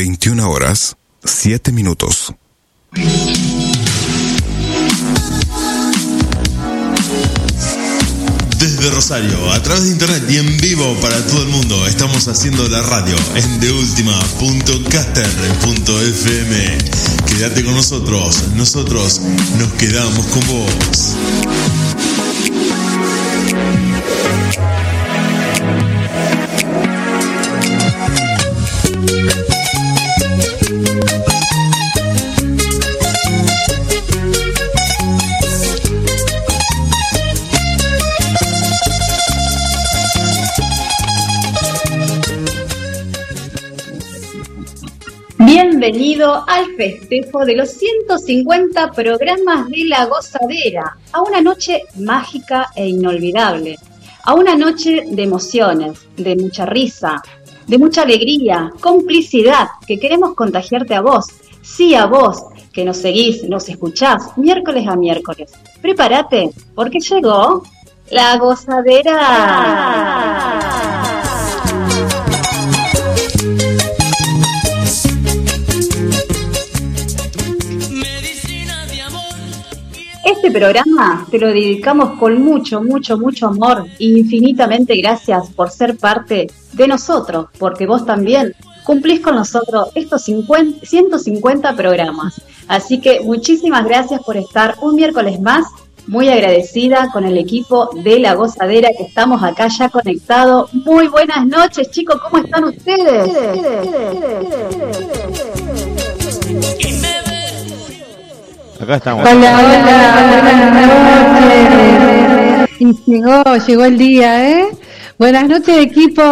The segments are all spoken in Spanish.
21 horas, 7 minutos. Desde Rosario, a través de internet y en vivo para todo el mundo, estamos haciendo la radio en deultima.caster.fm. Quédate con nosotros, nosotros nos quedamos con vos. Bienvenido al festejo de los 150 programas de La Gozadera, a una noche mágica e inolvidable, a una noche de emociones, de mucha risa, de mucha alegría, complicidad, que queremos contagiarte a vos, sí a vos, que nos seguís, nos escuchás miércoles a miércoles. Prepárate, porque llegó La Gozadera. Este programa te lo dedicamos con mucho, mucho, mucho amor e infinitamente gracias por ser parte de nosotros, porque vos también cumplís con nosotros estos 50, 150 programas. Así que muchísimas gracias por estar un miércoles más. Muy agradecida con el equipo de La Gozadera que estamos acá ya conectados. Muy buenas noches, chicos, ¿cómo están ustedes? Acá estamos. Hola, hola, buenas noches. Y llegó, llegó el día, ¿eh? Buenas noches, equipo.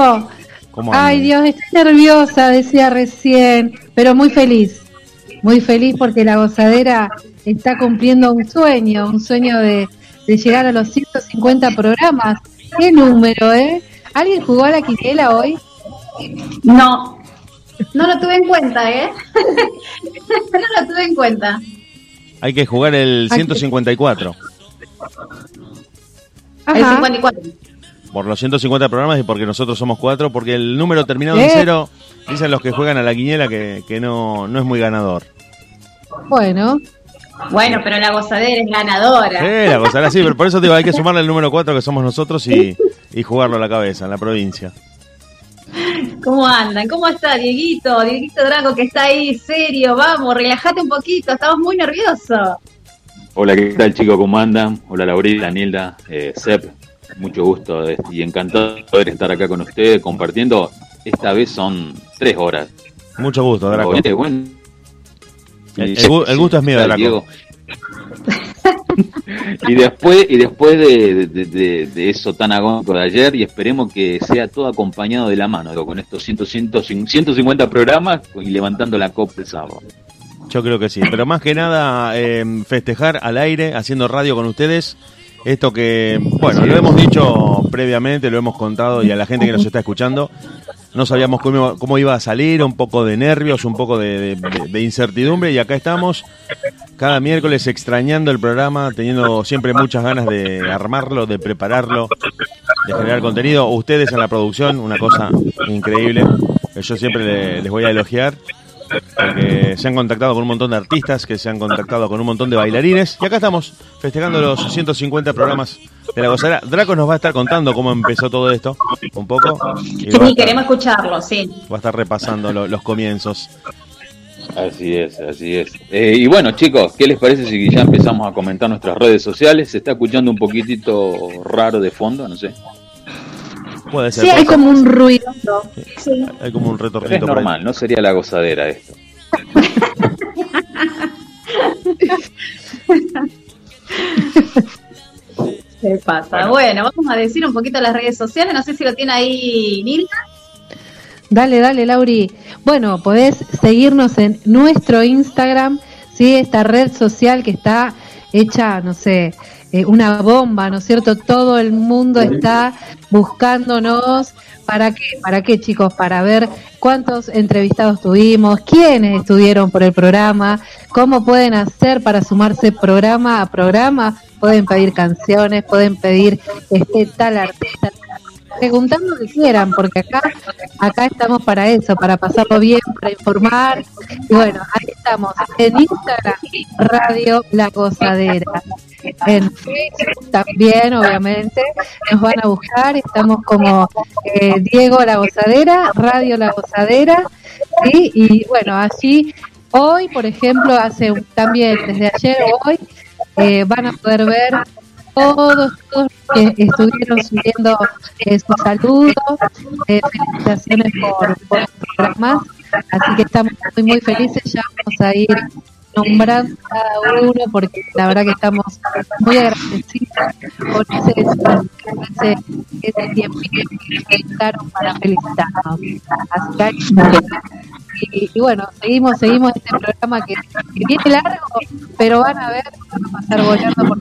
¿Cómo Ay, Dios, estoy nerviosa, decía recién, pero muy feliz. Muy feliz porque la gozadera está cumpliendo un sueño, un sueño de, de llegar a los 150 programas. ¿Qué número, eh? ¿Alguien jugó a la quiniela hoy? No, no lo tuve en cuenta, ¿eh? no lo tuve en cuenta. Hay que jugar el 154. El Ajá. 54. Por los 150 programas y porque nosotros somos cuatro, porque el número terminado en ¿Qué? cero, dicen los que juegan a la quiniela que, que no, no es muy ganador. Bueno, Bueno, pero la gozadera es ganadora. Eh, la cosa era así, pero por eso te digo, hay que sumarle el número 4 que somos nosotros y, y jugarlo a la cabeza, en la provincia. ¿Cómo andan? ¿Cómo está Dieguito? Dieguito Drago que está ahí serio. Vamos, relájate un poquito. Estamos muy nerviosos. Hola, ¿qué tal chicos? ¿Cómo andan? Hola Laurel, Danielda, eh, Sep, mucho gusto eh, y encantado de poder estar acá con ustedes compartiendo. Esta vez son tres horas. Mucho gusto, Draco. Bueno, El, el gu- el gusto es mío, Draco. Diego. Y después y después de, de- eso tan agónico de ayer y esperemos que sea todo acompañado de la mano con estos 100, 100, 150 programas y levantando la copa el sábado. Yo creo que sí, pero más que nada eh, festejar al aire, haciendo radio con ustedes. Esto que, bueno, lo hemos dicho previamente, lo hemos contado y a la gente que nos está escuchando, no sabíamos cómo, cómo iba a salir, un poco de nervios, un poco de, de- de incertidumbre y acá estamos cada miércoles extrañando el programa, teniendo siempre muchas ganas de armarlo, de prepararlo, de generar contenido. Ustedes en la producción, una cosa increíble, que yo siempre le- les voy a elogiar porque se han contactado con un montón de artistas, que se han contactado con un montón de bailarines, y acá estamos festejando los 150 programas de la gozadera. Draco nos va a estar contando cómo empezó todo esto, un poco, y Sí, queremos escucharlo, sí. va a estar repasando lo- los comienzos. Así es, así es. Eh, y bueno, chicos, ¿qué les parece si ya empezamos a comentar nuestras redes sociales? Se está escuchando un poquitito raro de fondo, no sé. Puede ser, sí, hay como un ruido. Sí. ser. hay como un Pero es normal, no sería la gozadera esto. ¿Qué pasa? Bueno. vamos a decir un poquito las redes sociales. No sé si lo tiene ahí Nilda. Dale, dale, Lauri. Bueno, podés seguirnos en nuestro Instagram, ¿sí? Esta red social que está hecha, no sé, eh, una bomba, ¿no es cierto? Todo el mundo está buscándonos. ¿Para qué? ¿Para qué, chicos? Para ver cuántos entrevistados tuvimos, quiénes estuvieron por el programa, cómo pueden hacer para sumarse programa a programa. Pueden pedir canciones, pueden pedir este tal artista, preguntar lo que quieran, porque acá, acá estamos para eso, para pasarlo bien, para informar. Y bueno, ahí estamos, en Instagram, Radio La Gozadera. En Facebook también, obviamente, nos van a buscar, estamos como eh, Diego La Gozadera, Radio La Gozadera, y bueno, así hoy, por ejemplo, hace también desde ayer hoy, eh, van a poder ver todos, todos que estuvieron subiendo eh, sus saludos, eh, felicitaciones por, los programas, así que estamos muy, muy felices, ya vamos a ir nombrando cada uno porque la verdad que estamos muy agradecidos por ese, ese, ese tiempo que dedicaron para felicitarnos. Así que y, y, bueno, seguimos, seguimos este programa que, que, viene largo, pero van a ver, van a pasar volando por,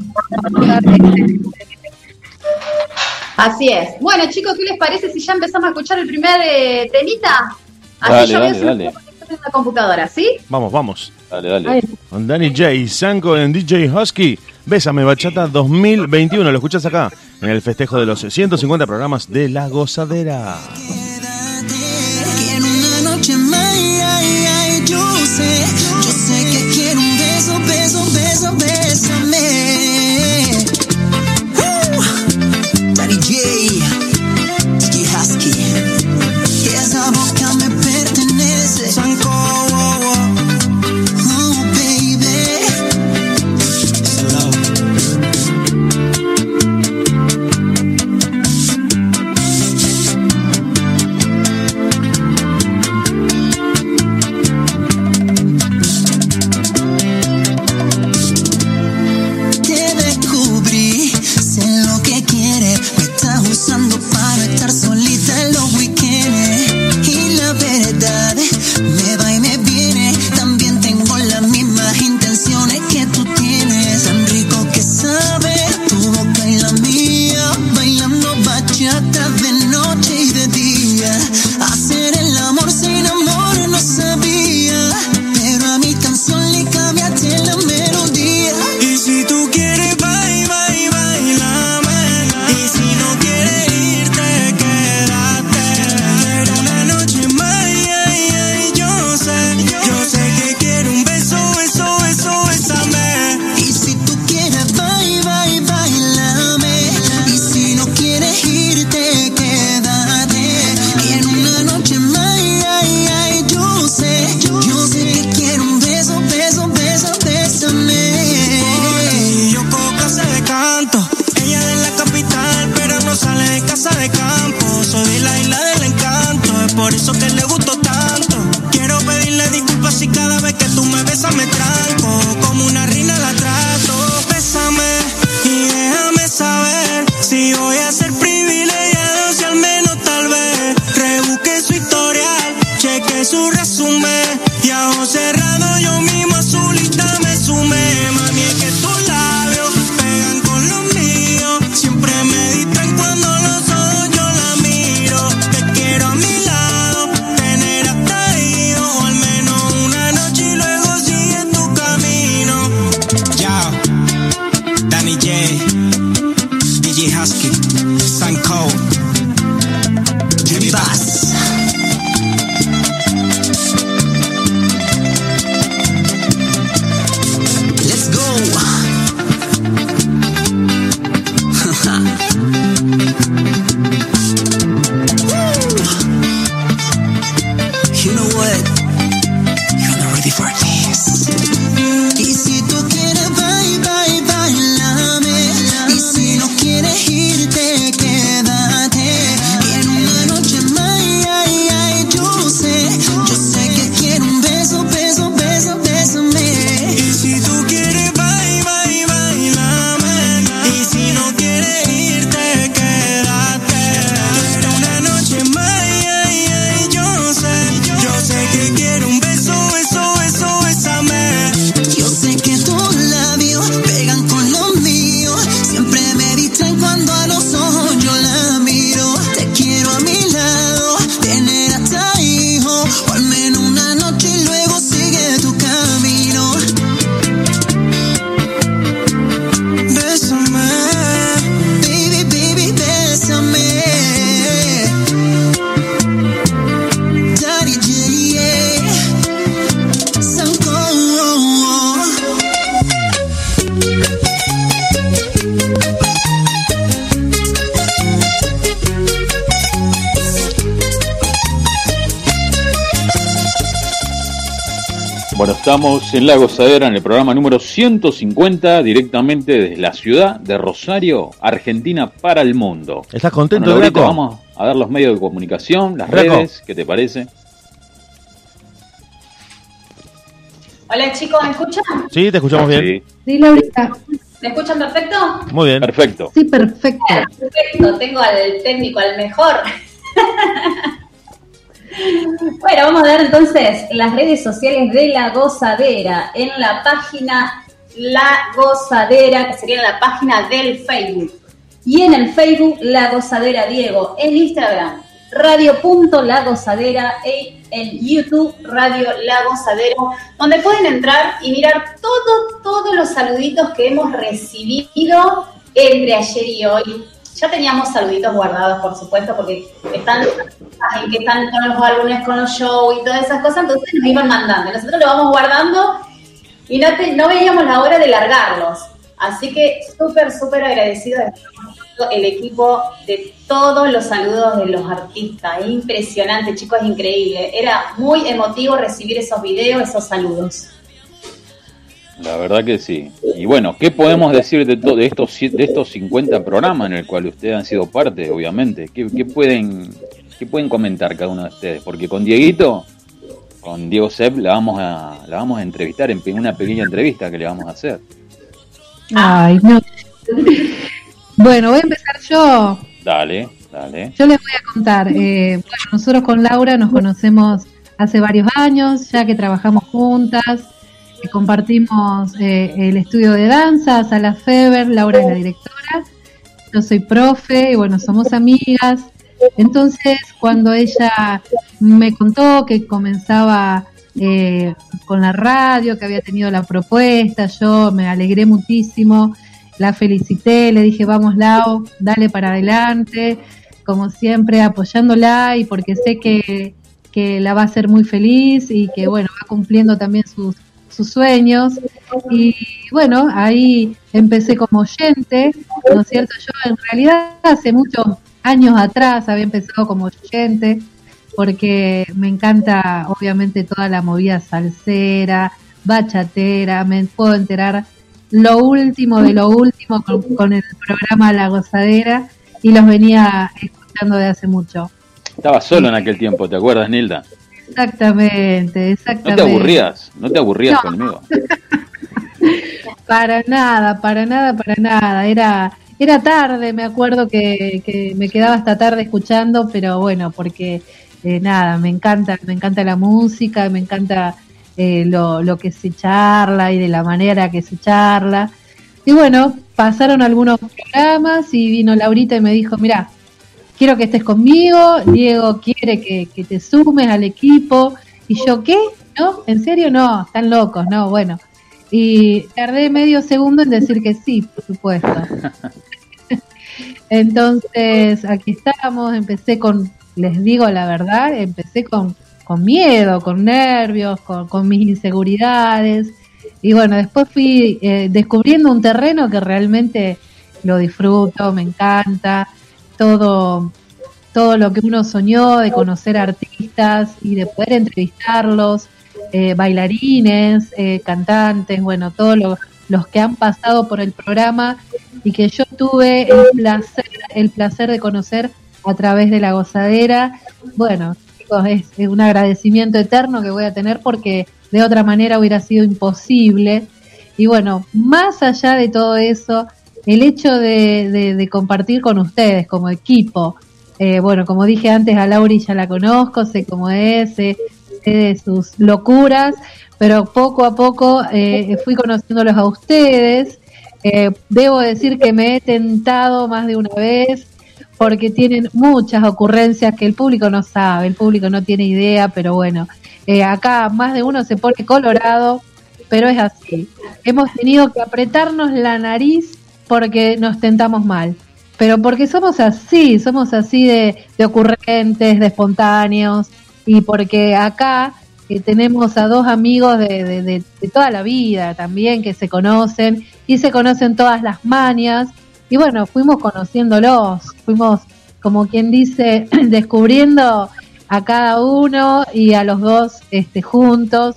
Así es. Bueno, chicos, ¿qué les parece si ya empezamos a escuchar el primer eh, temita? Así dale, yo dale, dale. en la computadora, ¿sí? Vamos, vamos. Dale, dale. Con Danny J, Sanko en DJ Husky. Bésame Bachata 2021. Lo escuchas acá en el festejo de los 150 programas de La Gozadera. La Gozadera en el programa número 150, directamente desde la ciudad de Rosario, Argentina para el mundo. ¿Estás contento, Bueno, Draco? vamos a ver los medios de comunicación, las Draco. redes, ¿qué te parece? Hola chicos, ¿me escuchan? Sí, te escuchamos bien. Sí, Sí, Laurita. ¿Me escuchan perfecto? Muy bien. perfecto. Sí, perfecto. Perfecto, tengo al técnico, al mejor. Vamos a ver entonces las redes sociales de La Gozadera. En la página La Gozadera, que sería la página del Facebook. Y en el Facebook, La Gozadera Diego. En Instagram, radio.lagozadera. Y en YouTube, Radio La Gozadera. Donde pueden entrar y mirar todo, todos los saluditos que hemos recibido entre ayer y hoy. Ya teníamos saluditos guardados, por supuesto, porque están en que están todos los álbumes con los shows y todas esas cosas, entonces nos iban mandando. Nosotros lo vamos guardando y no, te- no veíamos la hora de largarlos. Así que súper, súper agradecido de el equipo de todos los saludos de los artistas. Impresionante, chicos, es increíble. Era muy emotivo recibir esos videos, esos saludos. La verdad que sí. Y bueno, ¿qué podemos decir de, de estos de estos 50 programas en el cual ustedes han sido parte, obviamente? ¿Qué, qué pueden qué pueden comentar cada uno de ustedes? Porque con Dieguito, con Diego Sepp, la vamos a la vamos a entrevistar en una pequeña entrevista que le vamos a hacer. Ay, no. Bueno, voy a empezar yo. Dale, dale. Yo les voy a contar. eh, bueno, nosotros con Laura nos conocemos hace varios años, ya que trabajamos juntas, compartimos eh, el estudio de danza, Sala Feber, Laura es la directora, yo soy profe y bueno, somos amigas. Entonces, cuando ella me contó que comenzaba eh, con la radio, que había tenido la propuesta, yo me alegré muchísimo, la felicité, le dije, vamos Lau, dale para adelante, como siempre apoyándola y porque sé que, que la va a hacer muy feliz y que bueno, va cumpliendo también sus, sus sueños. Y bueno, ahí empecé como oyente, ¿no es cierto? Yo en realidad hace muchos años atrás había empezado como oyente porque me encanta obviamente toda la movida salsera, bachatera, me puedo enterar lo último de lo último con, con el programa La Gozadera y los venía escuchando de hace mucho. Estaba solo en aquel tiempo, ¿te acuerdas, Nilda? Exactamente, ¿No exactamente. te aburrías? ¿No te aburrías No. conmigo? Para nada, para nada, para nada. Era, era tarde, me acuerdo que, que me quedaba hasta tarde escuchando, pero bueno, porque eh, nada, me encanta, me encanta la música, me encanta eh, lo, lo que se charla y de la manera que se charla. Y bueno, pasaron algunos programas y vino Laurita y me dijo, mira, quiero que estés conmigo, Diego quiere que, te sumes al equipo. Y yo, ¿qué? ¿No? ¿En serio? No, están locos, no, bueno. Y tardé medio segundo en decir que sí, por supuesto. Entonces, aquí estamos, empecé con, les digo la verdad, empecé con, con miedo, con nervios, con, con mis inseguridades. Y bueno, después fui eh, descubriendo un terreno que realmente lo disfruto, me encanta, todo, todo lo que uno soñó de conocer artistas y de poder entrevistarlos, eh, bailarines, eh, cantantes, bueno, todos los, que han pasado por el programa y que yo tuve el placer, el placer de conocer a través de la gozadera. Bueno, chicos, es un agradecimiento eterno que voy a tener porque de otra manera hubiera sido imposible. Y bueno, más allá de todo eso, el hecho de, compartir con ustedes como equipo, eh, bueno, como dije antes, a Lauri ya la conozco, sé cómo es, sé, sé de sus locuras, pero poco a poco eh, fui conociéndolos a ustedes. Eh, debo decir que me he tentado más de una vez porque tienen muchas ocurrencias que el público no sabe, el público no tiene idea, pero bueno, eh, acá más de uno se pone colorado, pero es así. Hemos tenido que apretarnos la nariz porque nos tentamos mal, pero porque somos así, somos así de, de ocurrentes, de espontáneos, y porque acá eh, tenemos a dos amigos de, de- toda la vida también que se conocen y se conocen todas las manias, y bueno, fuimos conociéndolos, fuimos, como quien dice, descubriendo a cada uno y a los dos este, juntos.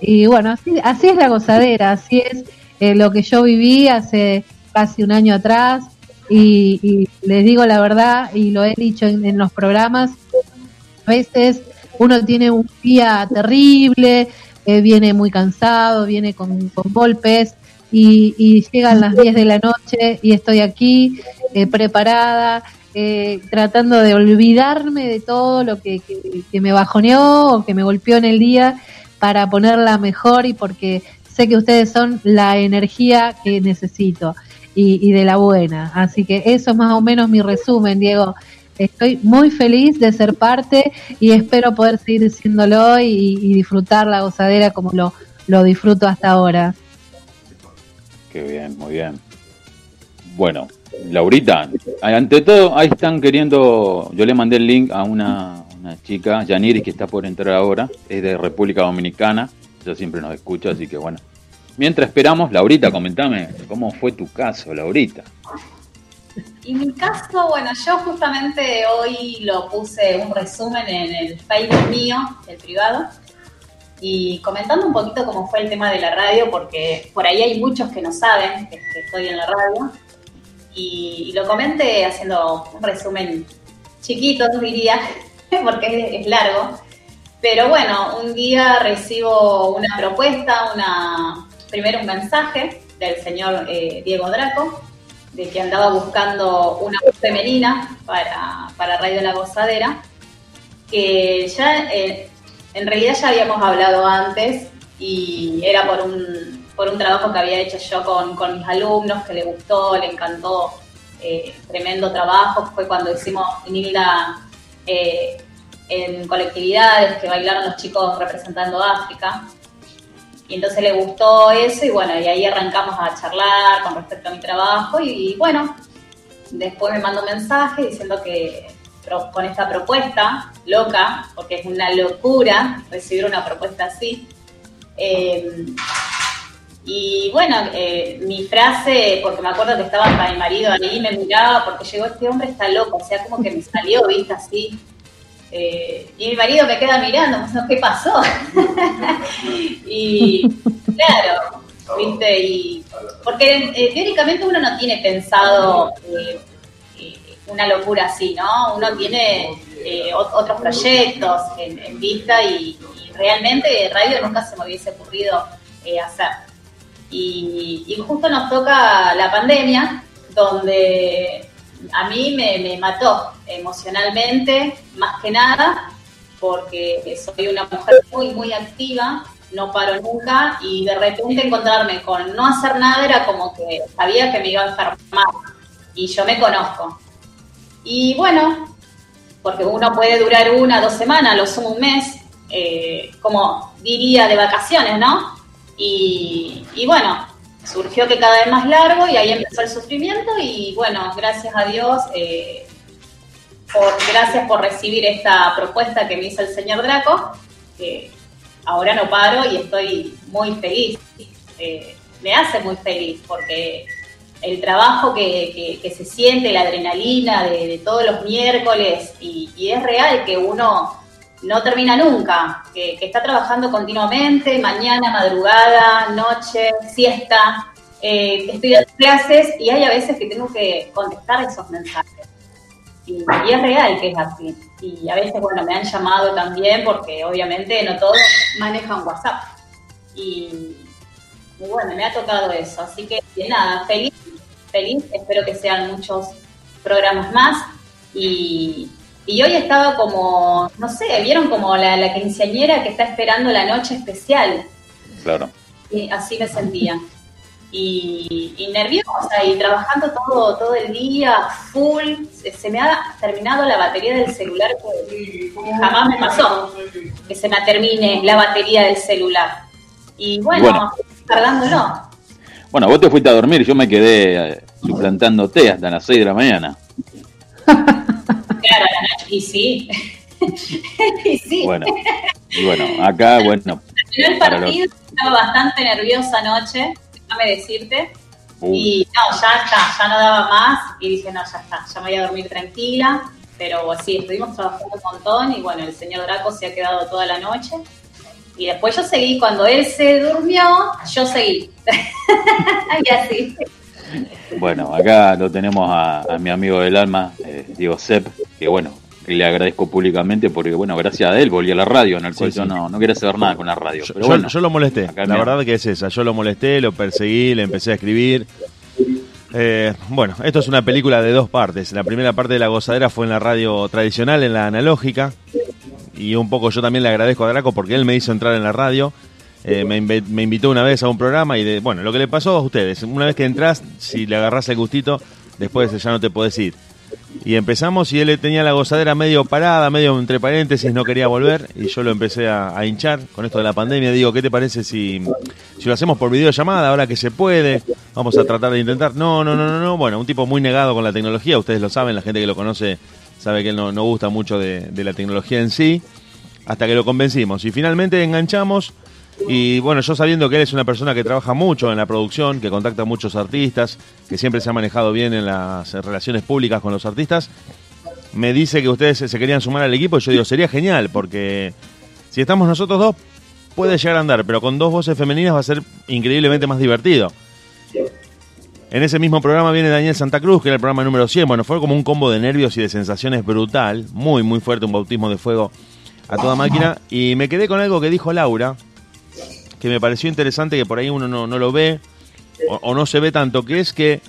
Y bueno, así, así es la gozadera, así es eh, lo que yo viví hace casi un año atrás. Y, y les digo la verdad, y lo he dicho en, en los programas, a veces uno tiene un día terrible, eh, viene muy cansado, viene con, golpes y, llegan las 10 de la noche y estoy aquí eh, preparada, eh, tratando de olvidarme de todo lo que, que me bajoneó o que me golpeó en el día para ponerla mejor y porque sé que ustedes son la energía que necesito y, y de la buena. Así que eso es más o menos mi resumen, Diego. Estoy muy feliz de ser parte y espero poder seguir siéndolo y, y disfrutar la gozadera como lo, lo disfruto hasta ahora. Qué bien, muy bien. Bueno, Laurita, ante todo, ahí están queriendo. Yo le mandé el link a una, una chica, Yaniris, que está por entrar ahora, es de República Dominicana. Ella siempre nos escucha, así que bueno. Mientras esperamos, Laurita, comentame cómo fue tu caso, Laurita. Y mi caso, bueno, yo justamente hoy lo puse un resumen en el Facebook mío, el privado, y comentando un poquito cómo fue el tema de la radio, porque por ahí hay muchos que no saben que, estoy en la radio, y, lo comenté haciendo un resumen chiquito, diría, porque es largo, pero bueno, un día recibo una propuesta, una primero un mensaje del señor eh, Diego Draco, de que andaba buscando una voz femenina para, para Radio La Gozadera, que ya eh, en realidad ya habíamos hablado antes y era por un, por un trabajo que había hecho yo con, con mis alumnos, que le gustó, le encantó, eh, tremendo trabajo, fue cuando hicimos Nilda en colectividades que bailaron los chicos representando África. Y entonces le gustó eso y bueno, y ahí arrancamos a charlar con respecto a mi trabajo y, bueno, después me mandó un mensaje diciendo que con esta propuesta loca, porque es una locura recibir una propuesta así. Eh, y bueno, eh, mi frase, porque me acuerdo que estaba para mi marido ahí, me miraba porque llegó este hombre, está loco, o sea, como que me salió, viste, así, eh, y mi marido me queda mirando, ¿qué pasó? y claro, ¿viste? Porque eh, teóricamente uno no tiene pensado eh, una locura así, ¿no? Uno tiene otros proyectos en, vista y, y, realmente radio nunca se me hubiese ocurrido hacer. Y justo nos toca la pandemia, donde a mí me, mató emocionalmente, más que nada, porque soy una mujer muy, muy activa, no paro nunca, y de repente encontrarme con no hacer nada era como que sabía que me iba a enfermar, y yo me conozco. Y bueno, porque uno puede durar una, dos semanas, lo sumo un mes, eh, como diría de vacaciones, ¿no? Y, y bueno, surgió que cada vez más largo y ahí empezó el sufrimiento y bueno, gracias a Dios, eh, por, gracias por recibir esta propuesta que me hizo el señor Draco, que ahora no paro y estoy muy feliz, eh, me hace muy feliz porque el trabajo que, que, que se siente, la adrenalina de, todos los miércoles y, es real que uno no termina nunca, que, está trabajando continuamente, mañana, madrugada, noche, siesta, eh, estoy dando clases y hay a veces que tengo que contestar esos mensajes. Y, y, es real que es así. Y a veces, bueno, me han llamado también porque obviamente no todos manejan WhatsApp. Y, y bueno, me ha tocado eso. Así que nada, feliz, feliz. Espero que sean muchos programas más. Y, y hoy estaba como, no sé, vieron como la, la quinceañera que está esperando la noche especial. Claro. Y así me sentía. Y, y, nerviosa y trabajando todo, todo el día, full. Se, se, me ha terminado la batería del celular, que jamás me pasó que se me termine la batería del celular. Y bueno, bueno. tardándolo. Bueno, vos te fuiste a dormir, yo me quedé eh, suplantándote hasta las 6 de la mañana. Claro, y sí. y sí. Bueno, y bueno, acá, bueno. el partido, los... estaba bastante nerviosa anoche, déjame decirte. Uh. Y no, ya está, ya no daba más. Y dije, no, ya está, ya me voy a dormir tranquila. Pero sí, estuvimos trabajando un montón y bueno, el señor Draco se ha quedado toda la noche. Y después yo seguí, cuando él se durmió, yo seguí. y así. Bueno, acá lo tenemos a, a mi amigo del alma, eh, Diego Sepp, que bueno, le agradezco públicamente porque, bueno, gracias a él volví a la radio, en el cual Sí, yo no, no quería saber nada con la radio. Yo, Pero yo- bueno, yo lo molesté, la me- verdad que es esa. Yo lo molesté, lo perseguí, le empecé a escribir. Eh, bueno, esto es una película de dos partes. La primera parte de la gozadera fue en la radio tradicional, en la analógica. Y un poco yo también le agradezco a Draco porque él me hizo entrar en la radio. Eh, me, invitó una vez a un programa y de, bueno, lo que le pasó a ustedes, una vez que entras, si le agarrás el gustito, después ya no te podés ir. Y empezamos y él tenía la gozadera medio parada, medio entre paréntesis, no quería volver y yo lo empecé a, hinchar con esto de la pandemia. Digo, ¿qué te parece si, si lo hacemos por videollamada ahora que se puede? Vamos a tratar de intentar. No, no, no, no, no. Bueno, un tipo muy negado con la tecnología, ustedes lo saben, la gente que lo conoce sabe que él no, no gusta mucho de la tecnología en sí, hasta que lo convencimos. Y finalmente enganchamos y bueno, yo sabiendo que él es una persona que trabaja mucho en la producción, que contacta a muchos artistas, que siempre se ha manejado bien en las relaciones públicas con los artistas, me dice que ustedes se querían sumar al equipo y yo digo, sería genial, porque si estamos nosotros dos, puede llegar a andar, pero con dos voces femeninas va a ser increíblemente más divertido. En ese mismo programa viene Daniel Santa Cruz, que era el programa número 100. Bueno, fue como un combo de nervios y de sensaciones brutal, muy, muy fuerte, un bautismo de fuego a toda máquina. Y me quedé con algo que dijo Laura, que me pareció interesante, que por ahí uno no, no lo ve o, no se ve tanto, que es que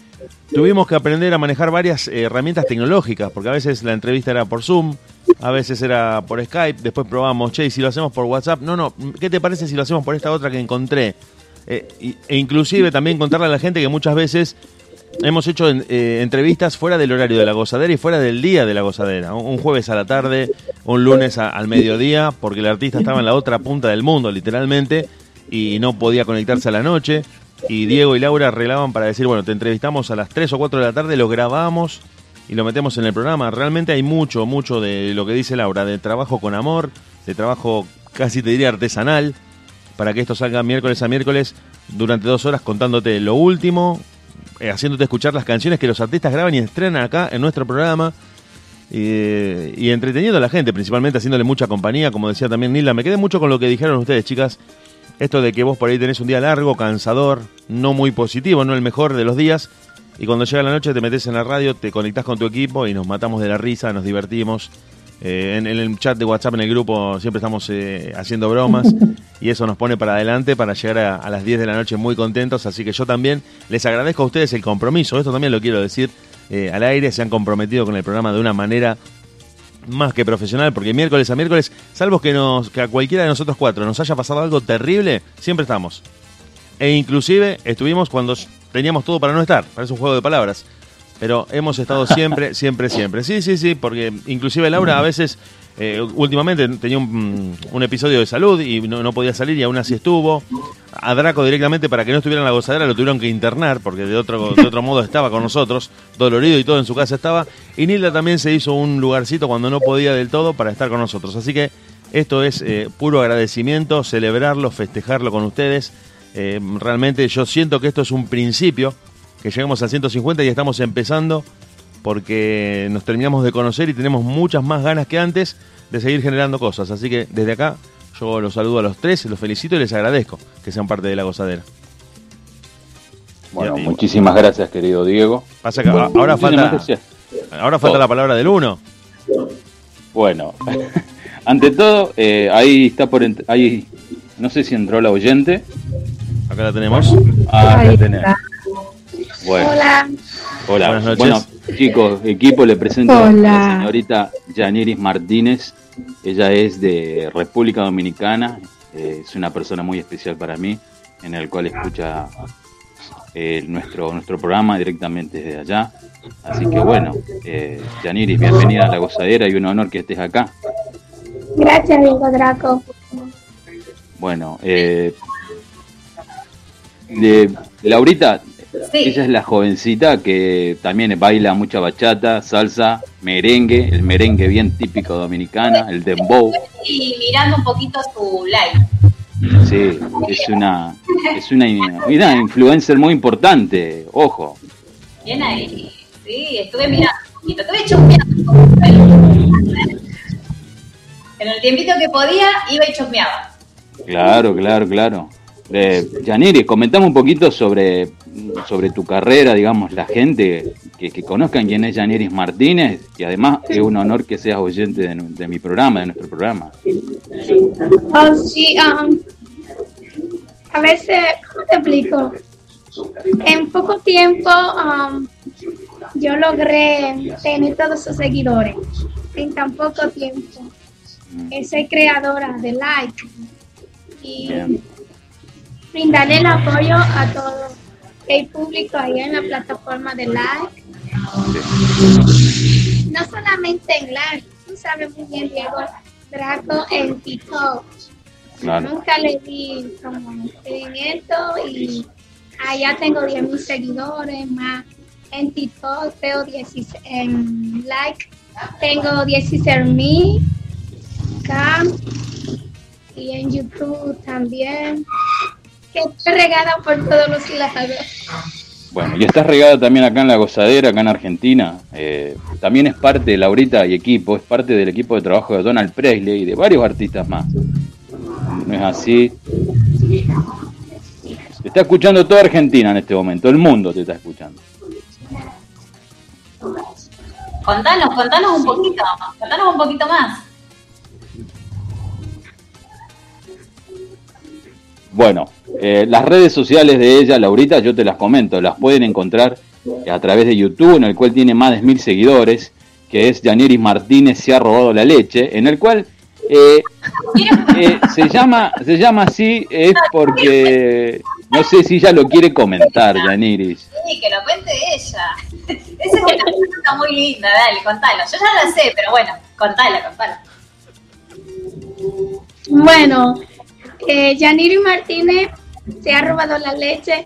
tuvimos que aprender a manejar varias eh, herramientas tecnológicas, porque a veces la entrevista era por Zoom, a veces era por Skype, después probamos, che, y si lo hacemos por WhatsApp, no, no, ¿qué te parece si lo hacemos por esta otra que encontré? Eh, e inclusive también contarle a la gente que muchas veces hemos hecho eh, entrevistas fuera del horario de la gozadera y fuera del día de la gozadera. Un, jueves a la tarde, un lunes al mediodía, porque el artista estaba en la otra punta del mundo, literalmente, y no podía conectarse a la noche. Y Diego y Laura arreglaban para decir, bueno, te entrevistamos a las 3 o 4 de la tarde, lo grabamos y lo metemos en el programa. Realmente hay mucho, mucho de lo que dice Laura, de trabajo con amor, de trabajo casi te diría artesanal, para que esto salga miércoles a miércoles durante dos horas contándote lo último, eh, haciéndote escuchar las canciones que los artistas graban y estrenan acá en nuestro programa. eh, y entreteniendo a la gente, principalmente haciéndole mucha compañía, como decía también Nilda. Me quedé mucho con lo que dijeron ustedes, chicas. Esto de que vos por ahí tenés un día largo, cansador, no muy positivo, no el mejor de los días. Y cuando llega la noche te metes en la radio, te conectás con tu equipo y nos matamos de la risa, nos divertimos. Eh, en, en el chat de WhatsApp, en el grupo, siempre estamos eh, haciendo bromas y eso nos pone para adelante para llegar a, a las 10 de la noche muy contentos. Así que yo también les agradezco a ustedes el compromiso. Esto también lo quiero decir eh, al aire. Se han comprometido con el programa de una manera más que profesional, porque miércoles a miércoles, salvo que, nos, que a cualquiera de nosotros cuatro nos haya pasado algo terrible, siempre estamos. E inclusive estuvimos cuando teníamos todo para no estar, parece un juego de palabras. Pero hemos estado siempre, siempre, siempre. Sí, sí, sí, porque inclusive Laura a veces, eh, últimamente tenía un, un episodio de salud y no, no podía salir y aún así estuvo. A Draco directamente para que no estuviera en la gozadera lo tuvieron que internar porque de otro, de otro modo estaba con nosotros, dolorido y todo en su casa estaba. Y Nilda también se hizo un lugarcito cuando no podía del todo para estar con nosotros. Así que esto es eh, puro agradecimiento, celebrarlo, festejarlo con ustedes. Eh, realmente yo siento que esto es un principio, que llegamos al 150 y estamos empezando porque nos terminamos de conocer y tenemos muchas más ganas que antes de seguir generando cosas. Así que desde acá yo los saludo a los tres, los felicito y les agradezco que sean parte de la gozadera. Bueno, Y- muchísimas gracias, querido Diego. Pasa que Bueno, ahora falta, gracias. ahora falta la palabra del uno. Bueno, ante todo, eh, ahí está por ahí, no sé si entró la oyente. Acá la tenemos. Ah, Ahí la está. Bueno, Hola. hola. Buenas noches. Bueno, chicos, equipo, le presento a la señorita Yaniris Martínez. Ella es de República Dominicana. eh, es una persona muy especial para mí, en el cual escucha eh, nuestro, nuestro programa directamente desde allá. Así que bueno, eh, Yaniris, bienvenida a la gozadera y un honor que estés acá. Gracias, Diego Draco. Bueno, eh, de, Laurita, Sí. ella es la jovencita que también baila mucha bachata, salsa, merengue, el merengue bien típico dominicana, el dembow. Y mirando un poquito su live. Sí, es una es una, una influencer muy importante, ojo. Bien ahí. Sí, estuve mirando un poquito. Estuve chusmeando. En el tiempito que podía, iba y chusmeaba. Claro, claro, claro. Eh, Yaniri, comentame un poquito sobre, sobre tu carrera, digamos, la gente que, que conozcan quién es Yaniris Martínez, y además es un honor que seas oyente de, mi programa, de nuestro programa. Oh, sí, um, a veces, ¿cómo te explico? En poco tiempo um, yo logré tener todos esos seguidores. En tan poco tiempo. Eh, soy creadora de like y Bien. Brindarle el apoyo a todo el público ahí en la plataforma de like. No solamente en like, tú sabes muy bien, Diego, Draco en TikTok. Claro. Nunca le di como seguimiento y allá tengo 10 mil seguidores más. En TikTok tengo 16, en like tengo 16 mil. Y en YouTube también. Que estoy regada por todos los lados. Bueno, y estás regada también acá en La Gozadera, acá en Argentina. Eh, también es parte de Laurita y equipo, es parte del equipo de trabajo de Donald Presley y de varios artistas más. ¿No es así? Te está escuchando toda Argentina en este momento, el mundo te está escuchando. Contanos, contanos un poquito, contanos un poquito más. Bueno, eh, las redes sociales de ella, Laurita, yo te las comento, las pueden encontrar a través de YouTube, en el cual tiene más de mil seguidores, que es Yaniris Martínez se ha robado la leche, en el cual eh, eh, se llama se llama así es porque no sé si ella lo quiere comentar, Yaniris. Sí, que lo cuente ella. Esa es una pregunta muy linda, dale, contalo. Yo ya la sé, pero bueno, contala, contala. Bueno, eh, Yaniri Martínez se ha robado la leche.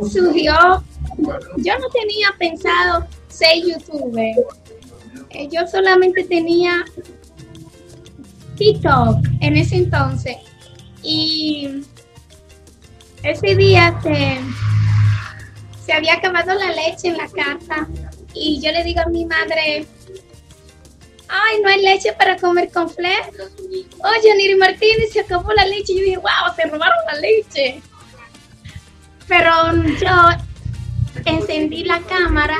Surgió, yo no tenía pensado ser youtuber. Eh, yo solamente tenía TikTok en ese entonces. Y ese día se, se había acabado la leche en la casa. Y yo le digo a mi madre, ay, no hay leche para comer con. Oye, Niri Martínez, se acabó la leche. Yo dije, wow, se robaron la leche. Pero yo encendí la cámara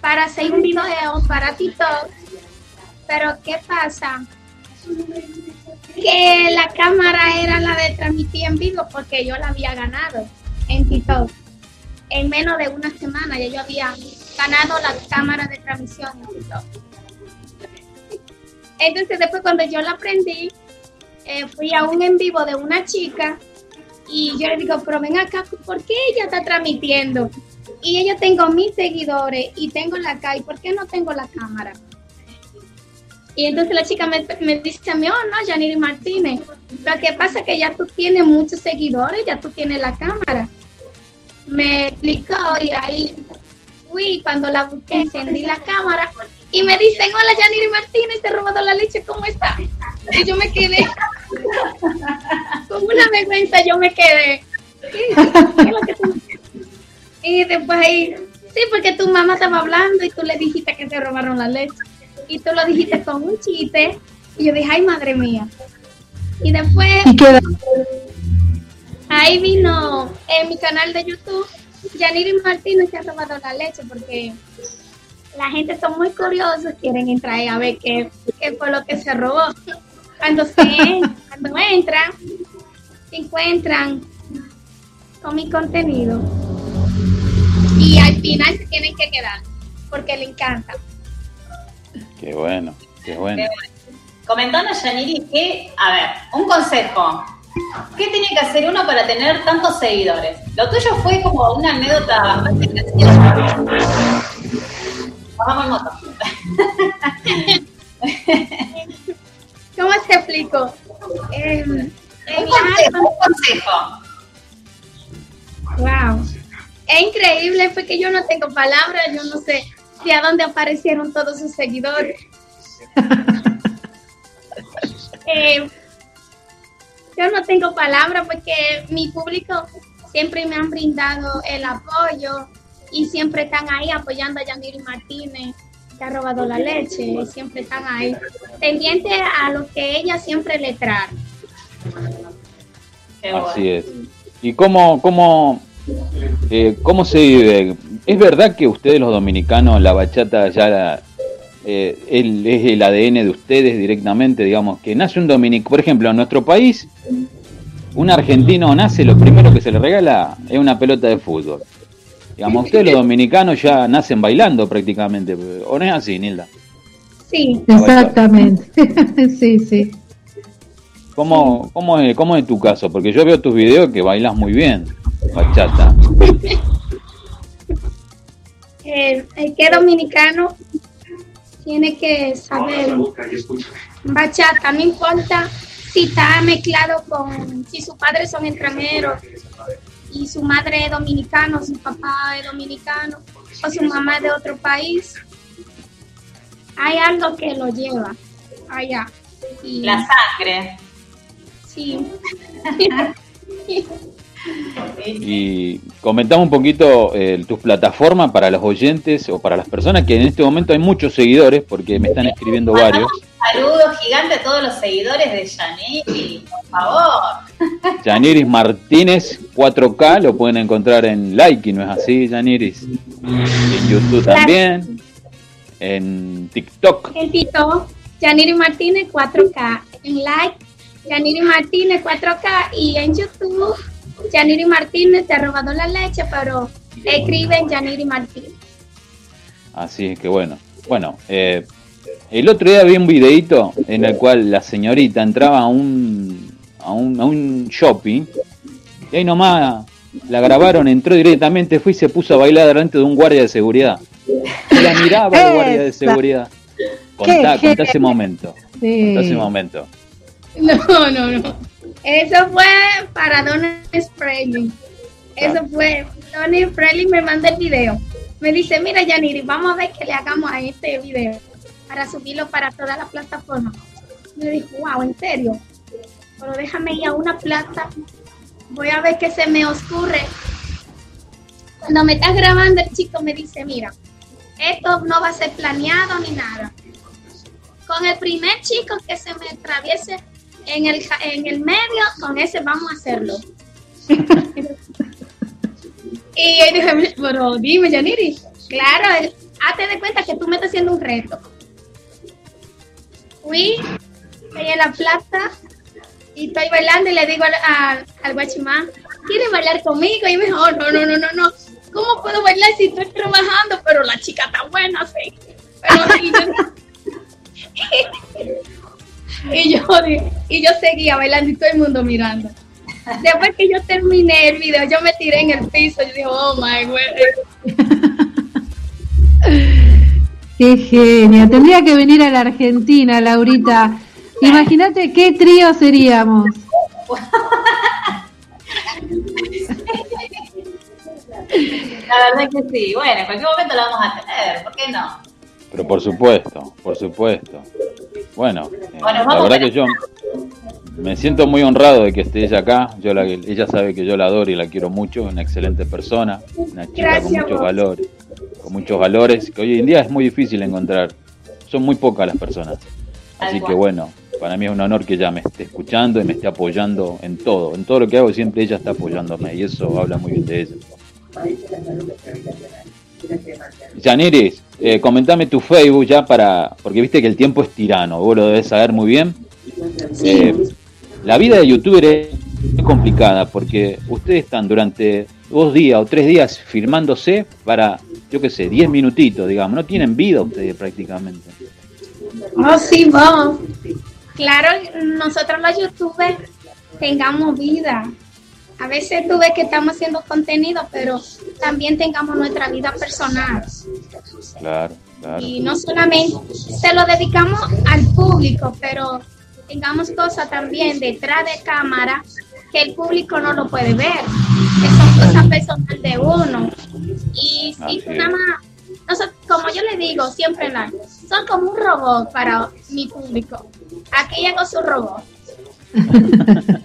para hacer un video para TikTok. Pero ¿qué pasa? Que la cámara era la de transmitir en vivo porque yo la había ganado en TikTok. En menos de una semana ya yo había ganado la cámara de transmisión en TikTok. Entonces después cuando yo la aprendí, eh, fui a un en vivo de una chica y yo le digo, pero ven acá, ¿por qué ella está transmitiendo? Y yo tengo mis seguidores y tengo la ¿y por qué no tengo la cámara? Y entonces la chica me, me dice a mí, oh no, Yaniri Martínez, lo que pasa es que ya tú tienes muchos seguidores, ya tú tienes la cámara. Me explicó y ahí fui, cuando la busqué, encendí la cámara y me dicen, hola Yaniri Martínez, te he robado la leche, ¿cómo está? Y yo me quedé con una vergüenza, yo me quedé. ¿Qué? ¿Qué es lo que tú- Y después ahí, sí, porque tu mamá estaba hablando y tú le dijiste que te robaron la leche. Y tú lo dijiste con un chiste. Y yo dije, ay, madre mía. Y después Y queda. ahí vino en mi canal de YouTube, Yaniri Martínez se ha robado la leche porque la gente son muy curiosos, quieren entrar a ver qué, qué fue lo que se robó. Cuando, se, cuando entran, se encuentran con mi contenido y al final se tienen que quedar porque le encanta. Qué bueno, qué bueno. Comentanos, Yaniri, que, a ver, un consejo. ¿Qué tiene que hacer uno para tener tantos seguidores? Lo tuyo fue como una anécdota bastante Bajamos en moto. ¿Cómo te explico? Eh, Un consejo, un consejo. Wow. Es increíble, fue que yo no tengo palabras, yo no sé de a dónde aparecieron todos sus seguidores. Eh, yo no tengo palabras porque mi público siempre me han brindado el apoyo y siempre están ahí apoyando a Yaniri Martínez, que ha robado la leche, y siempre están ahí, pendientes a lo que ella siempre le trae. Así es. ¿Y cómo, cómo, eh, cómo se vive? ¿Es verdad que ustedes los dominicanos, la bachata ya la- eh, el- es el ADN de ustedes directamente, digamos, que nace un dominico, por ejemplo, en nuestro país, un argentino nace, lo primero que se le regala es una pelota de fútbol. Digamos, ustedes los dominicanos ya nacen bailando prácticamente, ¿o no es así, Nilda? Sí, Exactamente. sí, sí. ¿Cómo, cómo, es, ¿Cómo es tu caso? Porque yo veo tus videos que bailas muy bien, bachata. el, el que es dominicano tiene que saber bachata, no importa si está mezclado con, si sus padres son extranjeros y su madre es dominicano, su papá es dominicano o su mamá es de otro país, hay algo que lo lleva allá. Y, La sangre. sí. Y comentamos un poquito eh, tus plataformas para los oyentes o para las personas que en este momento hay muchos seguidores, porque me están escribiendo varios. Saludo gigante a todos los seguidores de Yaniri, por favor. Yaniris Martínez 4K lo pueden encontrar en Like, ¿no es así, Yaniris? En YouTube también, en TikTok. En TikTok, Yaniri Martínez 4K. En like, Yaniri Martínez 4K. Y en YouTube, Yaniri Martínez te ha robado la leche, pero escriben Yaniri Martínez. Así es que bueno. Bueno, eh, el otro día vi un videito en el cual la señorita entraba a un, a un, a un shopping y ahí nomás la grabaron, entró directamente, fue y se puso a bailar delante de un guardia de seguridad. Y la miraba el guardia de seguridad. Contá, contá ese momento. Sí. Contá ese momento. No, no, no. Eso fue para Donald Spreading. Eso fue. Donald Spreading me manda el video. Me dice, mira Yaniri, vamos a ver qué le hagamos a este video para subirlo para todas las plataformas. Me dijo, wow, ¿en serio? Pero déjame ir a una plata. Voy a ver qué se me ocurre. Cuando me estás grabando, el chico me dice, mira, esto no va a ser planeado ni nada. Con el primer chico que se me atraviese en el, en el medio, con ese vamos a hacerlo. y él dije, pero dime, Yaniri, claro, hazte de cuenta que tú me estás haciendo un reto. Fui ahí en la plaza y estoy bailando y le digo al, al, guachimán, ¿quieres bailar conmigo? Y me dijo, "Oh, no, no, no, no, no. ¿Cómo puedo bailar si estoy trabajando? Pero la chica está buena, sí. Pero, y, yo, y, yo, y yo seguía bailando y todo el mundo mirando. Después que yo terminé el video, yo me tiré en el piso y dije, oh my god. Qué genia. Tendría que venir a la Argentina, Laurita. Imagínate qué trío seríamos. La verdad que sí. Bueno, en cualquier momento la vamos a tener, ¿por qué no? Pero por supuesto, por supuesto. Bueno, eh, Bueno, la verdad que yo me siento muy honrado de que esté ella acá. Yo la, ella sabe que yo la adoro y la quiero mucho, una excelente persona, una chica Gracias, con muchos vos. valores, con muchos valores que hoy en día es muy difícil encontrar. Son muy pocas las personas. Así que bueno, para mí es un honor que ella me esté escuchando y me esté apoyando en todo. En todo lo que hago siempre ella está apoyándome y eso habla muy bien de ella. Yaniris, eh, comentame tu Facebook ya para, porque viste que el tiempo es tirano, vos lo debes saber muy bien. Eh, la vida de youtuber es complicada porque ustedes están durante dos días o tres días filmándose para, yo qué sé, diez minutitos, digamos, no tienen vida ustedes prácticamente. Oh, sí, vos. Claro, nosotros los youtubers tengamos vida. A veces tú ves que estamos haciendo contenido, pero también tengamos nuestra vida personal. Claro, claro. Y no solamente se lo dedicamos al público, pero tengamos cosas también detrás de cámara que el público no lo puede ver, que son cosas personales de uno. Y es. nada más, nosotros, como yo le digo siempre, la- son como un robot para mi público. Aquí hago su robot.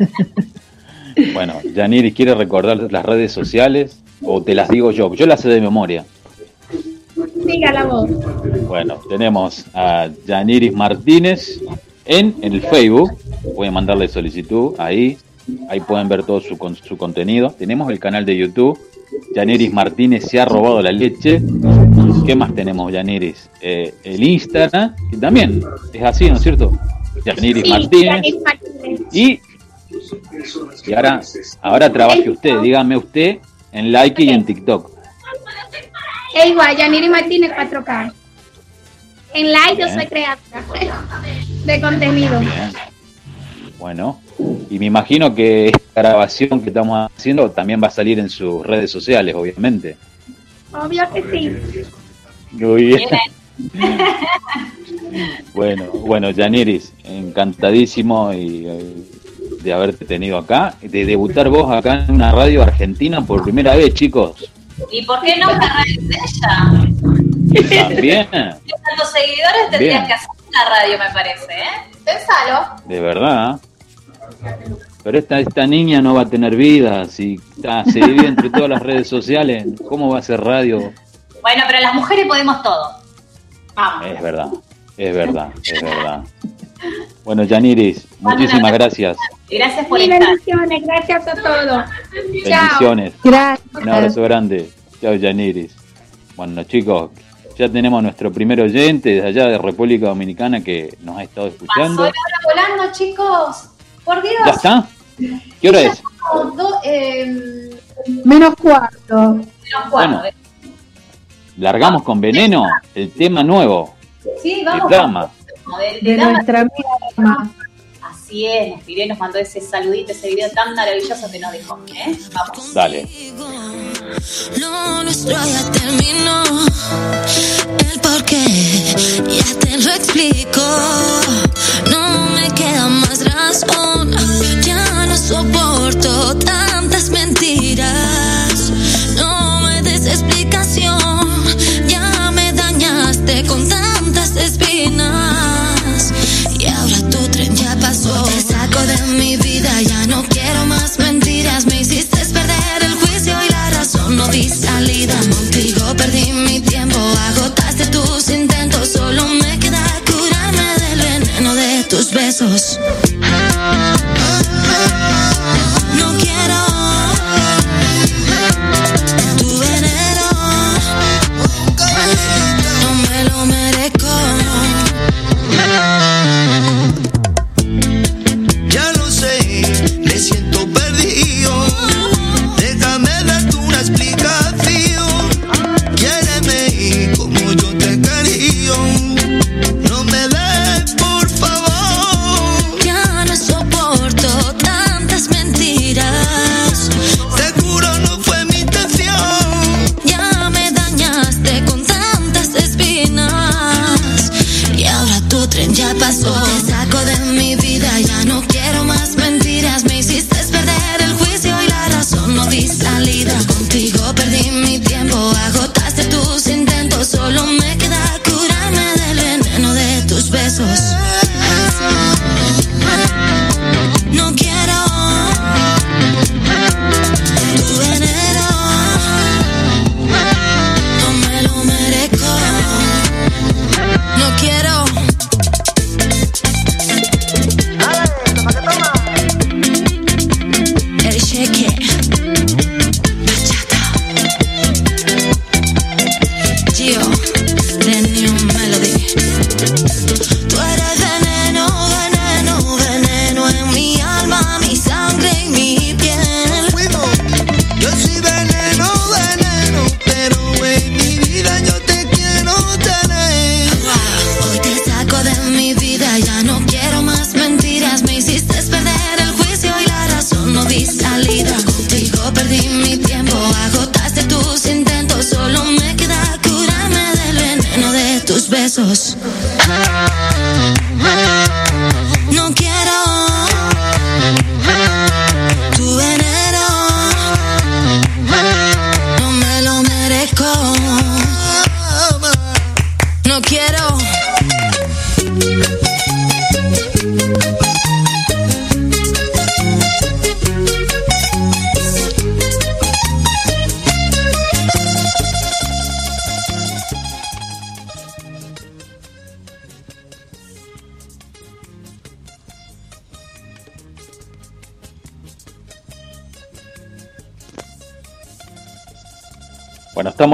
Bueno, Yaniris, ¿quiere recordar las redes sociales o te las digo yo? Yo las sé de memoria. Diga la voz. Bueno, tenemos a Yaniris Martínez en, el Facebook. Voy a mandarle solicitud ahí. Ahí pueden ver todo su, con- su contenido. Tenemos el canal de YouTube. Yaniris Martínez se ha robado la leche. ¿Qué más tenemos, Yaniris? Eh, el Instagram, que también es así, ¿no es cierto? Yaniris Sí, Martínez. Y, y ahora, ahora trabaje usted, dígame usted en like y en TikTok. Es igual, Yaniri Martínez 4K. En live yo soy creadora de contenido. Bien. Bueno, y me imagino que esta grabación que estamos haciendo también va a salir en sus redes sociales, obviamente. Obvio que sí. Muy bien. Bueno, bueno, Yaniris, encantadísimo y, eh, de haberte tenido acá, de debutar vos acá en una radio argentina por primera vez, chicos. ¿Y por qué no una radio de ella? También, tantos seguidores tendrías Bien. que hacer una radio, me parece, ¿eh? Pensalo. de verdad. Pero esta, esta niña no va a tener vida, si ah, se divide entre todas las redes sociales, ¿cómo va a ser radio? Bueno, pero las mujeres podemos todo. Vamos. Es verdad, es verdad, es verdad. Bueno, Yaniris, muchísimas gracias. Gracias por estar. bendiciones, gracias a todos. Bendiciones. Gracias. Un abrazo grande. Chao, Yaniris. Bueno, chicos, ya tenemos nuestro primer oyente desde allá de República Dominicana que nos ha estado Pasó escuchando. la hora volando, chicos. Por Dios. ¿Ya está? ¿Qué hora es? Do- eh, Menos cuarto. menos cuatro. Bueno. Largamos con veneno el tema nuevo Sí, vamos. Dama. De, de nuestra amiga. Así es, nos piré, nos mandó ese saludito, ese video tan maravilloso que nos dejó. ¿eh? Vamos. Dale. Lo nuestro ya terminó. El por qué ya te lo explico. No me queda más razón. Ya no soporto tantas mentiras. No me des explicación. Ya me dañaste con tantas espinas. Tus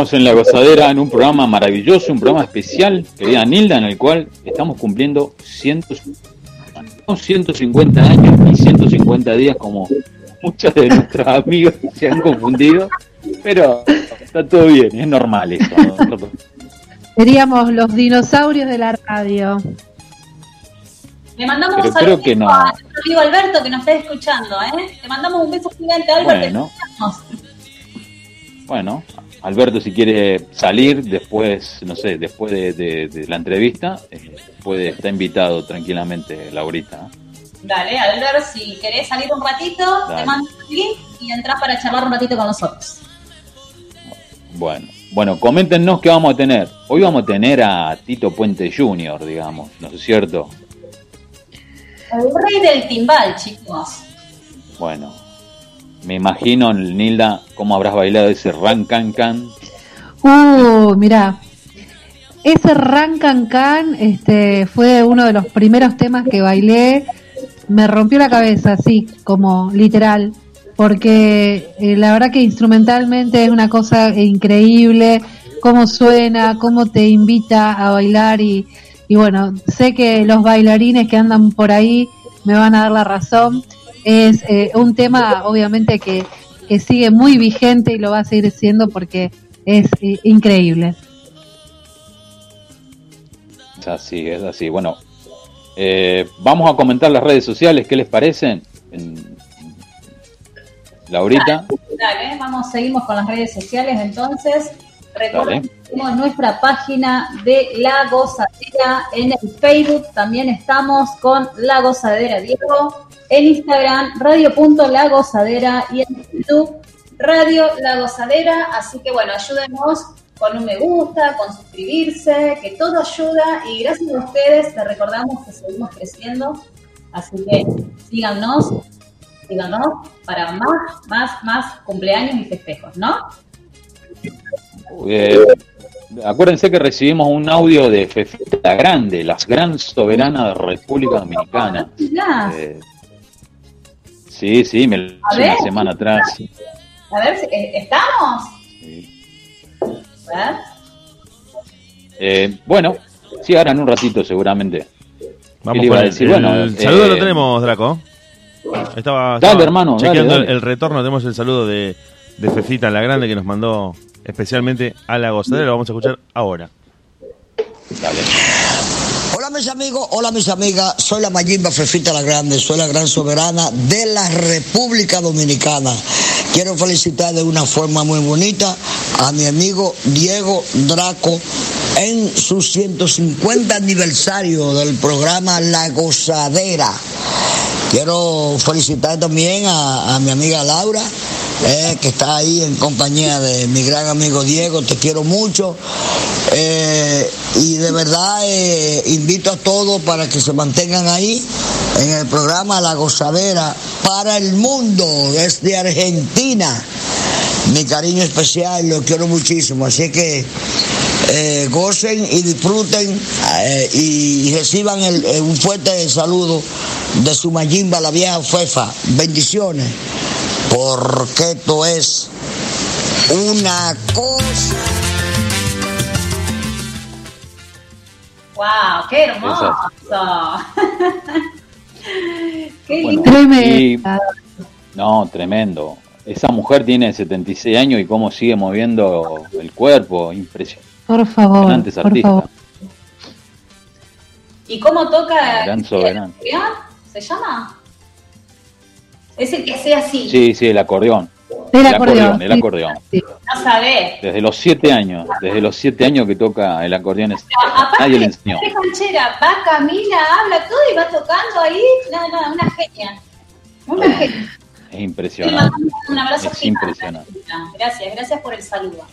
estamos en La Gozadera en un programa maravilloso, un programa especial, querida Nilda, en el cual estamos cumpliendo 100, no 150 años y 150 días como muchas de nuestras amigas se han confundido, pero está todo bien, es normal eso. Seríamos los dinosaurios de la radio. Le mandamos Pero un saludo creo que no. a nuestro amigo Alberto que nos está escuchando, ¿eh? Le mandamos un beso gigante a Alberto. Bueno. Bueno, Alberto, si quiere salir después, no sé, después de, de- de la entrevista, eh, puede está invitado tranquilamente, Laurita. ¿eh? Dale, Alberto, si querés salir un ratito, Dale. te mando un link y entras para charlar un ratito con nosotros. Bueno, bueno, coméntenos qué vamos a tener. Hoy vamos a tener a Tito Puente Jr., digamos, ¿no es cierto? El rey del timbal, chicos. Bueno, me imagino, Nilda, cómo habrás bailado ese ran can can. Uh, mirá. Ese Rancan Can este, fue uno de los primeros temas que bailé. Me rompió la cabeza, sí, como literal. Porque eh, la verdad que instrumentalmente es una cosa increíble. Cómo suena, cómo te invita a bailar. Y, y bueno, sé que los bailarines que andan por ahí me van a dar la razón. Es eh, un tema, obviamente, que, que sigue muy vigente y lo va a seguir siendo porque es eh, increíble. Es así, es así. Bueno, eh, vamos a comentar las redes sociales, ¿qué les parecen? En- Laurita, Dale, vamos, seguimos con las redes sociales entonces. Recuerden tenemos nuestra página de La Gozadera en el Facebook, también estamos con La Gozadera Diego, en Instagram radio.lagozadera y en YouTube Radio La Gozadera, así que bueno, ayúdenos con un me gusta, con suscribirse, que todo ayuda. Y gracias a ustedes te recordamos que seguimos creciendo, así que síganos, síganos para más, más, más cumpleaños y festejos, ¿no? eh, acuérdense que recibimos un audio de Fefita la Grande, la gran soberana de República Dominicana. Ya. Eh, sí, sí, me lo hice una semana atrás. A ver, si- ¿estamos? Eh, bueno, sí, ahora en un ratito seguramente. Vamos con a el, decir? el Bueno, saludo eh, lo tenemos, Draco. Estaba, Dale, estaba hermano, dale, chequeando dale. El, el retorno, tenemos el saludo de, de Fefita la Grande que nos mandó especialmente a la gozadera, lo vamos a escuchar ahora. Hola mis amigos, hola mis amigas, soy la Mayimba Fefita la Grande, soy la gran soberana de la República Dominicana. Quiero felicitar de una forma muy bonita a mi amigo Diego Draco en su 150 aniversario del programa La Gozadera. Quiero felicitar también a, a mi amiga Laura, eh, que está ahí en compañía de mi gran amigo Diego, te quiero mucho. Eh, y de verdad eh, invito a todos para que se mantengan ahí en el programa La Gozadera para el mundo desde Argentina. Mi cariño especial, lo quiero muchísimo. Así que gocen y disfruten y, reciban un fuerte saludo de su Mayimba, la vieja Fefa. Bendiciones, porque esto es una cosa. ¡Wow! ¡Qué hermoso! ¡Qué Bueno, y- no, tremendo. Esa mujer tiene 76 años y cómo sigue moviendo el cuerpo, impresionante. Por favor, por artista. favor. ¿Y cómo toca? Gran el soberano. ¿Se llama? Es el que sea así. Sí, sí, el acordeón. El El acordeón, acordeón, el sí. acordeón. No sabés. Desde los 7 años, desde los 7 años que toca el acordeón, es- Aparte, nadie le enseñó. canchera, va, camina, habla todo y va tocando ahí. No, no, una genia. Una genia. Es Le impresionante. mandamos un abrazo Es gigante. impresionante. Gracias, gracias por el saludo.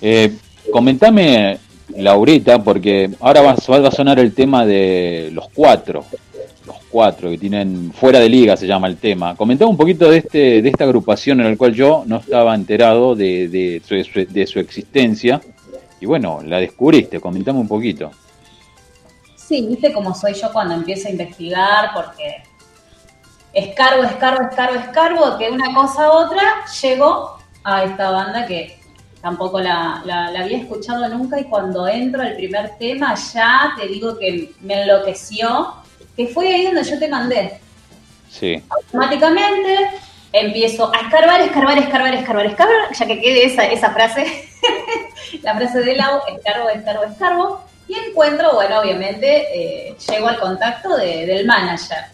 Eh, comentame, Laurita, porque ahora va, a sonar el tema de los cuatro. Los cuatro que tienen fuera de liga se llama el tema. Comentame un poquito de este de esta agrupación en la cual yo no estaba enterado de, de, su, de su existencia. Y bueno, la descubriste, comentame un poquito. Sí, viste cómo soy yo cuando empiezo a investigar, porque escarbo, escarbo, escarbo, escarbo, que una cosa a otra, llego a esta banda que tampoco la, la- la había escuchado nunca y cuando entro al primer tema ya te digo que me enloqueció, que fue ahí donde yo te mandé. Sí. Automáticamente empiezo a escarbar, escarbar, escarbar, escarbar, escarbar, ya que quede esa, esa frase, la frase de Lau, escarbo, escarbo, escarbo, y encuentro, bueno, obviamente, eh, llego al contacto de- del manager.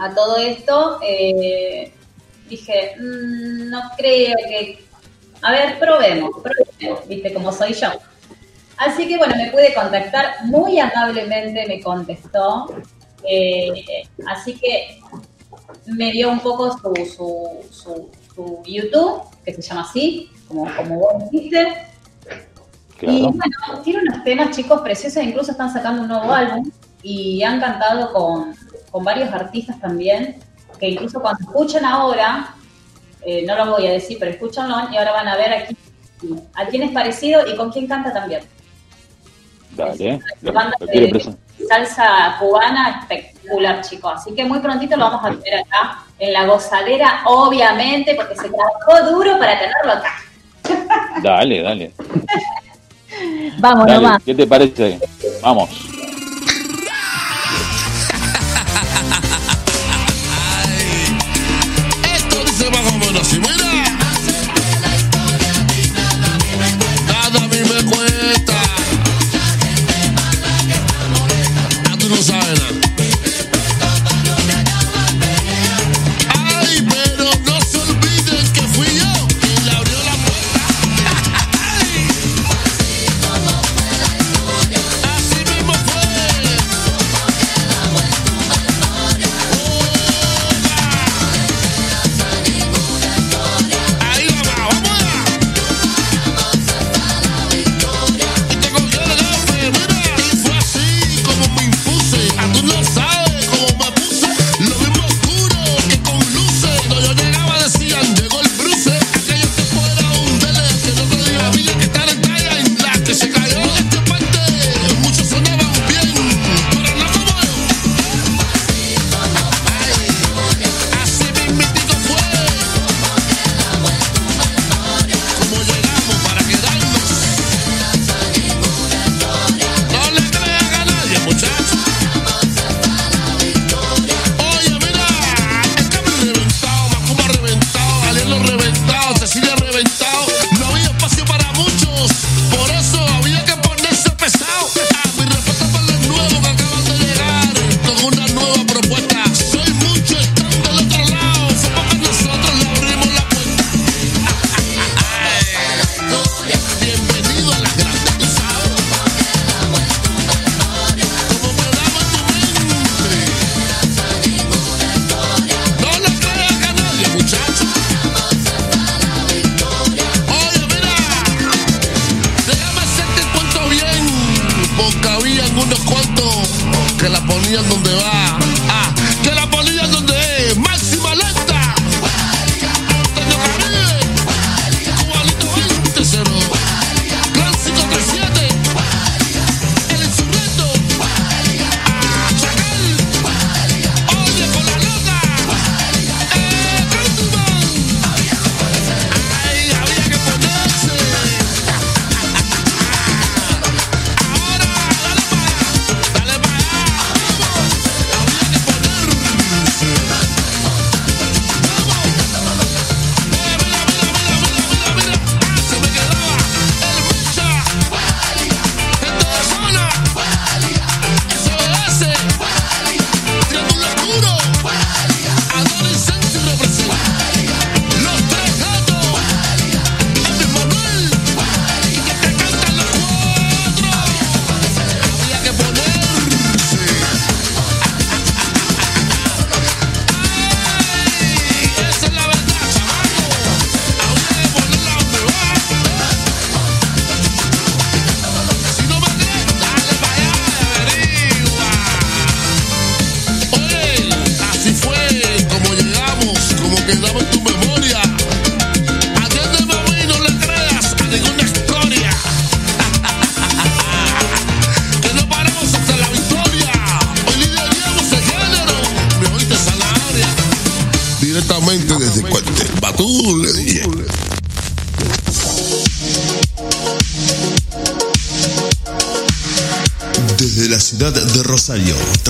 A todo esto, eh, dije, "Mm, no creo que... A ver, probemos, probemos, viste cómo soy yo. Así que bueno, me pude contactar, muy amablemente me contestó, eh, así que me dio un poco su, su, su- su YouTube, que se llama así, como, como vos dijiste. Y bueno, tiene unos temas chicos preciosos, incluso están sacando un nuevo álbum y han cantado con, con varios artistas también, que incluso cuando escuchan ahora, eh, no lo voy a decir, pero escúchanlo y ahora van a ver aquí a quién es parecido y con quién canta también. Dale. Lo, lo de- salsa cubana espectacular, chicos. Así que muy prontito lo vamos a tener acá en la gozadera, obviamente, porque se trabajó duro para tenerlo acá. Dale, dale. Vamos Dale, nomás. ¿Qué te parece? Vamos.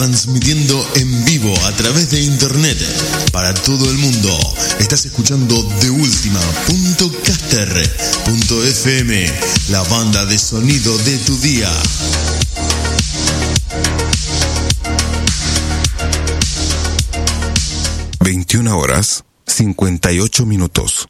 Transmitiendo en vivo a través de internet para todo el mundo. Estás escuchando de FM, la banda de sonido de tu día. Veintiuna horas, 58 minutos.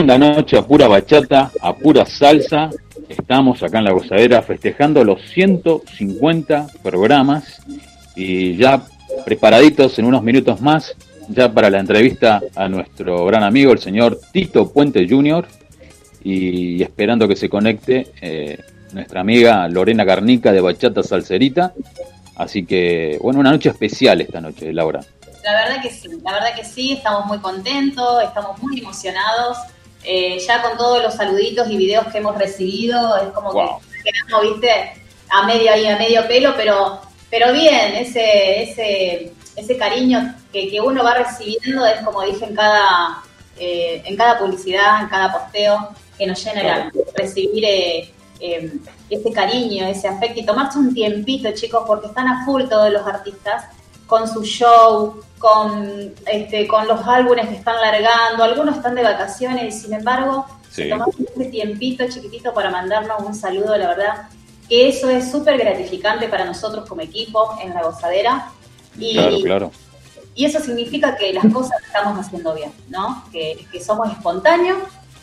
Tremenda noche a pura bachata, a pura salsa. Estamos acá en la gozadera festejando los 150 programas y ya preparaditos en unos minutos más, ya para la entrevista a nuestro gran amigo, el señor Tito Puente Jr. Y esperando que se conecte eh, nuestra amiga Lorena Garnica de Bachata Salserita. Así que, bueno, una noche especial esta noche, Laura. La verdad que sí, la verdad que sí, estamos muy contentos, estamos muy emocionados. Eh, ya con todos los saluditos y videos que hemos recibido, es como Wow. que quedamos, viste, a medio ahí, a medio pelo, pero, pero bien, ese, ese, ese cariño que, que uno va recibiendo es como dije en cada, eh, en cada publicidad, en cada posteo, que nos llena el alma. Recibir eh, eh, ese cariño, ese afecto y tomarse un tiempito, chicos, porque están a full todos los artistas con su show, con, este, con los álbumes que están largando, algunos están de vacaciones y sin embargo Sí. se tomaron ese tiempito chiquitito para mandarnos un saludo, la verdad, que eso es súper gratificante para nosotros como equipo en la gozadera. Y, Claro, claro. y eso significa que las cosas estamos haciendo bien, ¿no? Que, que somos espontáneos,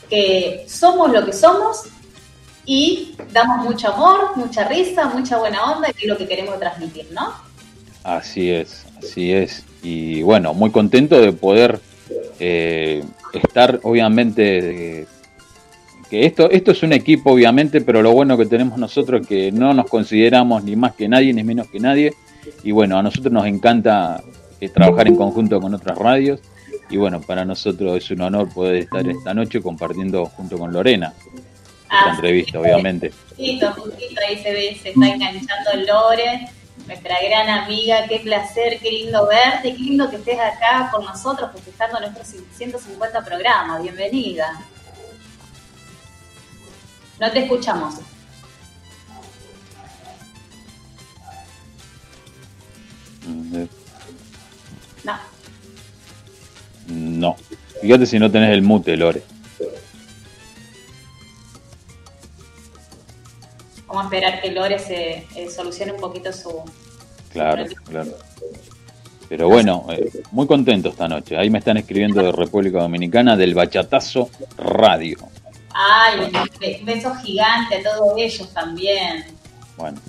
que somos lo que somos y damos mucho amor, mucha risa, mucha buena onda, que es lo que queremos transmitir, ¿no? Así es, así es. Y bueno, muy contento de poder eh, estar, obviamente, eh, que esto, esto es un equipo, obviamente, pero lo bueno que tenemos nosotros es que no nos consideramos ni más que nadie, ni menos que nadie. Y bueno, a nosotros nos encanta eh, trabajar en conjunto con otras radios. Y bueno, para nosotros es un honor poder estar esta noche compartiendo junto con Lorena esta Ah, entrevista, obviamente. Justito, justito, ahí se ve, se está enganchando Lore, nuestra gran amiga, qué placer, qué lindo verte, qué lindo que estés acá con nosotros festejando nuestros 150 programas, bienvenida. No te escuchamos. No. No. Fíjate si no tenés el mute, Lore. Vamos a esperar que Lore se eh, solucione un poquito su... Claro, claro. Pero bueno, eh, muy contento esta noche. Ahí me están escribiendo de República Dominicana del Bachatazo Radio. Ay, un beso gigante a todos ellos también. Bueno.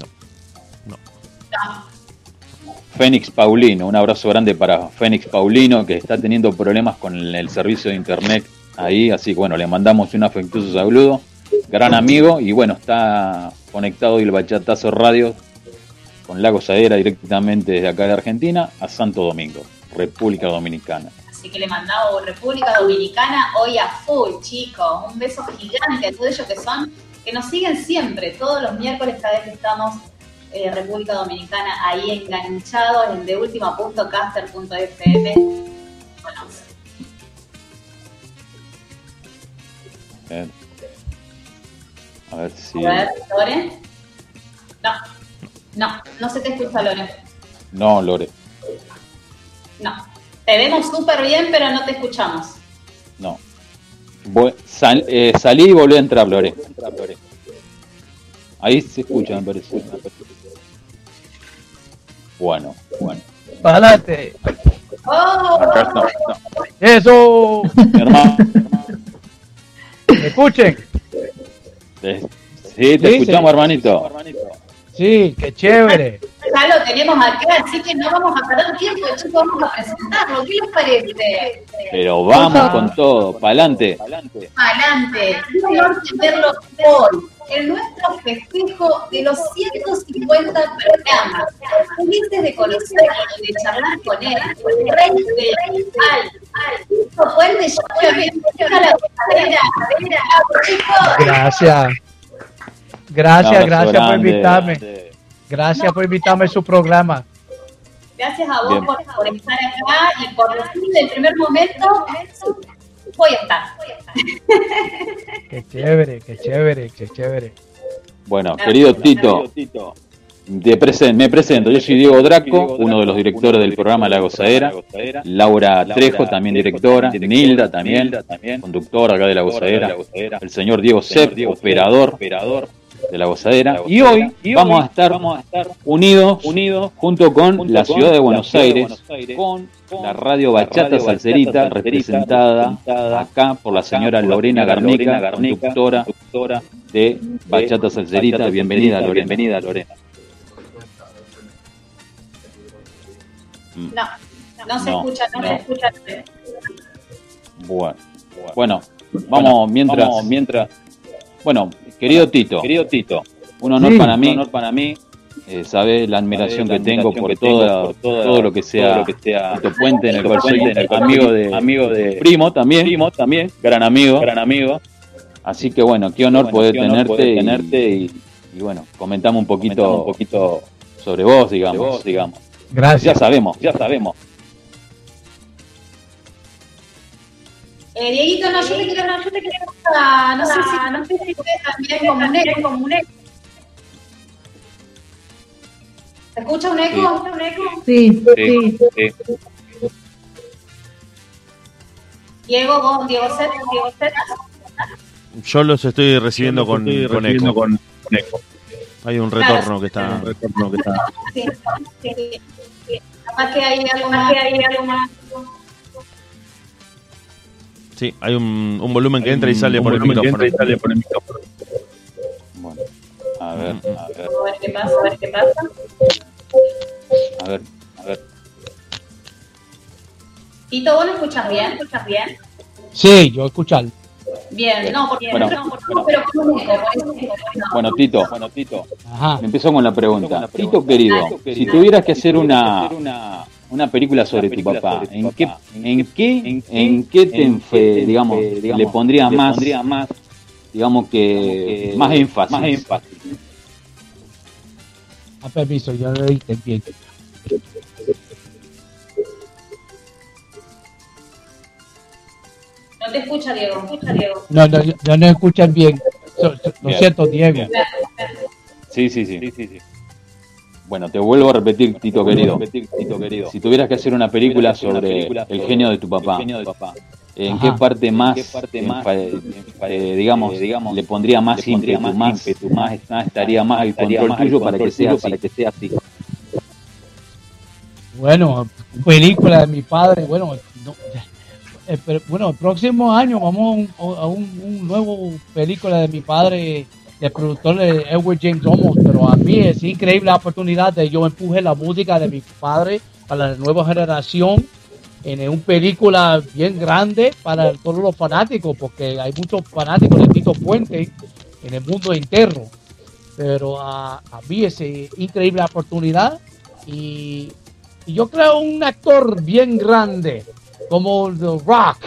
Fénix Paulino, un abrazo grande para Fénix Paulino que está teniendo problemas con el, el servicio de internet ahí, así que bueno, le mandamos un afectuoso saludo, gran amigo y bueno, está conectado el Bachatazo Radio con la gozadera directamente desde acá de Argentina a Santo Domingo, República Dominicana. Así que le mandamos República Dominicana hoy a full, chicos. Un beso gigante a todos ellos que son, que nos siguen siempre, todos los miércoles cada vez que estamos eh, República Dominicana ahí enganchados en deultima.caster.fm. Bueno, Eh, A ver si... a ver, Lore. No, no, no se te escucha, Lore. No, Lore, No. Te vemos súper bien, pero no te escuchamos. no. Voy- sal- eh, salí y volví a entrar, Lore. Ahí se escucha, me parece. Bueno, bueno. Adelante. ¡Oh! Acá no, no. Eso. Mi hermano. Escuchen. Sí, te Sí, escuchamos, sí. hermanito. Sí, qué chévere. Ya lo tenemos acá, así que no vamos a perder tiempo, chicos, vamos a presentarlo. ¿Qué les parece? Pero vamos con todo, pa'lante. Adelante. Un honor tenerlo hoy en nuestro festejo de los 150 programas. Felices de conocerlo y de charlar con él, el rey del al, al, Puente, yo bienvenido a la gozadera. Gracias. Gracias, gracias por invitarme. Gracias por invitarme a su programa. Gracias a vos por, por estar acá y por decir el primer momento, voy a estar. Qué chévere, qué chévere, qué chévere. Bueno, querido Tito, te presen- me presento. Yo soy Diego Draco, uno de los directores del programa La Gozadera. Laura Trejo, también directora. Nilda, también, conductora acá de La Gozadera. El señor Diego Sepp, operador de La Gozadera. Y hoy vamos a estar unidos, unidos junto con la ciudad de Buenos Aires, con la radio Bachata Salcerita, representada acá por la señora Lorena Garnica, conductora de Bachata Salcerita. Bienvenida, Lorena. Bienvenida, Lorena. No, no se No, escucha, no, no. se escucha. Bueno, bueno, vamos mientras, mientras. Bueno, querido Tito, querido Tito, un honor Sí. para mí, un honor para mí. Eh, sabes la admiración que tengo por todo, todo lo que sea Tito Puente, en el cual soy amigo de, amigo de primo también, primo también, gran amigo, gran amigo. Así que bueno, qué honor poder tenerte, y, tenerte y, y bueno, comentamos un poquito, un poquito sobre vos, digamos, digamos. Gracias. Ya sabemos, ya sabemos. Eh, Dieguito, no, yo te quiero, no, yo te quiero, ah, no sé si, no sé si ustedes también como un eco, como un eco. ¿Se escucha un eco? ¿Un eco? Sí, Sí, sí. sí. Diego, vos, Diego Set. Yo los estoy recibiendo con, con eco. Hay un Claro. retorno que está. Sí, sí, sí, sí. Capaz que hay algo más, que hay algo más. Sí, hay un, un volumen que entra y sale por el micrófono. Bueno, a ver, a ver, A ver qué pasa, a ver qué pasa. a ver, a ver. Tito, ¿vos no escuchas bien? ¿Escuchas bien? Sí, yo escuchar. Bien, no, porque Bueno, nosotros escuchamos, pero con un eco, por eso no. Bueno, Tito, bueno, Tito, Ajá. me empezó con la pregunta. Tito querido, si tuvieras que hacer una una película sobre tu papá, ¿en qué en qué en qué te enfe- digamos le pondría más digamos que más énfasis? Más énfasis. A permiso, yo le dije bien. No te escucha, Diego. Escucha, Diego. No, no, no, no escuchan bien. So- so- Lo Bien. siento, Diego. Sí, sí, sí. Bueno, te vuelvo a repetir, Tito querido. Tito querido. Si tuvieras que hacer una película sobre el genio de tu papá, ¿en Ajá. qué parte más, eh, digamos, digamos, le pondría más ímpetu, más, más, más estaría más al control tuyo para que sea así? Bueno, película de mi padre, bueno, no, eh, pero, bueno, el próximo año vamos a un, a un, un nuevo película de mi padre, el productor de Edward James Olmos, pero a mí es increíble la oportunidad de yo empuje la música de mi padre a la nueva generación en una película bien grande para todos los fanáticos, porque hay muchos fanáticos de Tito Puente en el mundo entero. Pero a, a mí es increíble la oportunidad y, y yo creo un actor bien grande como The Rock.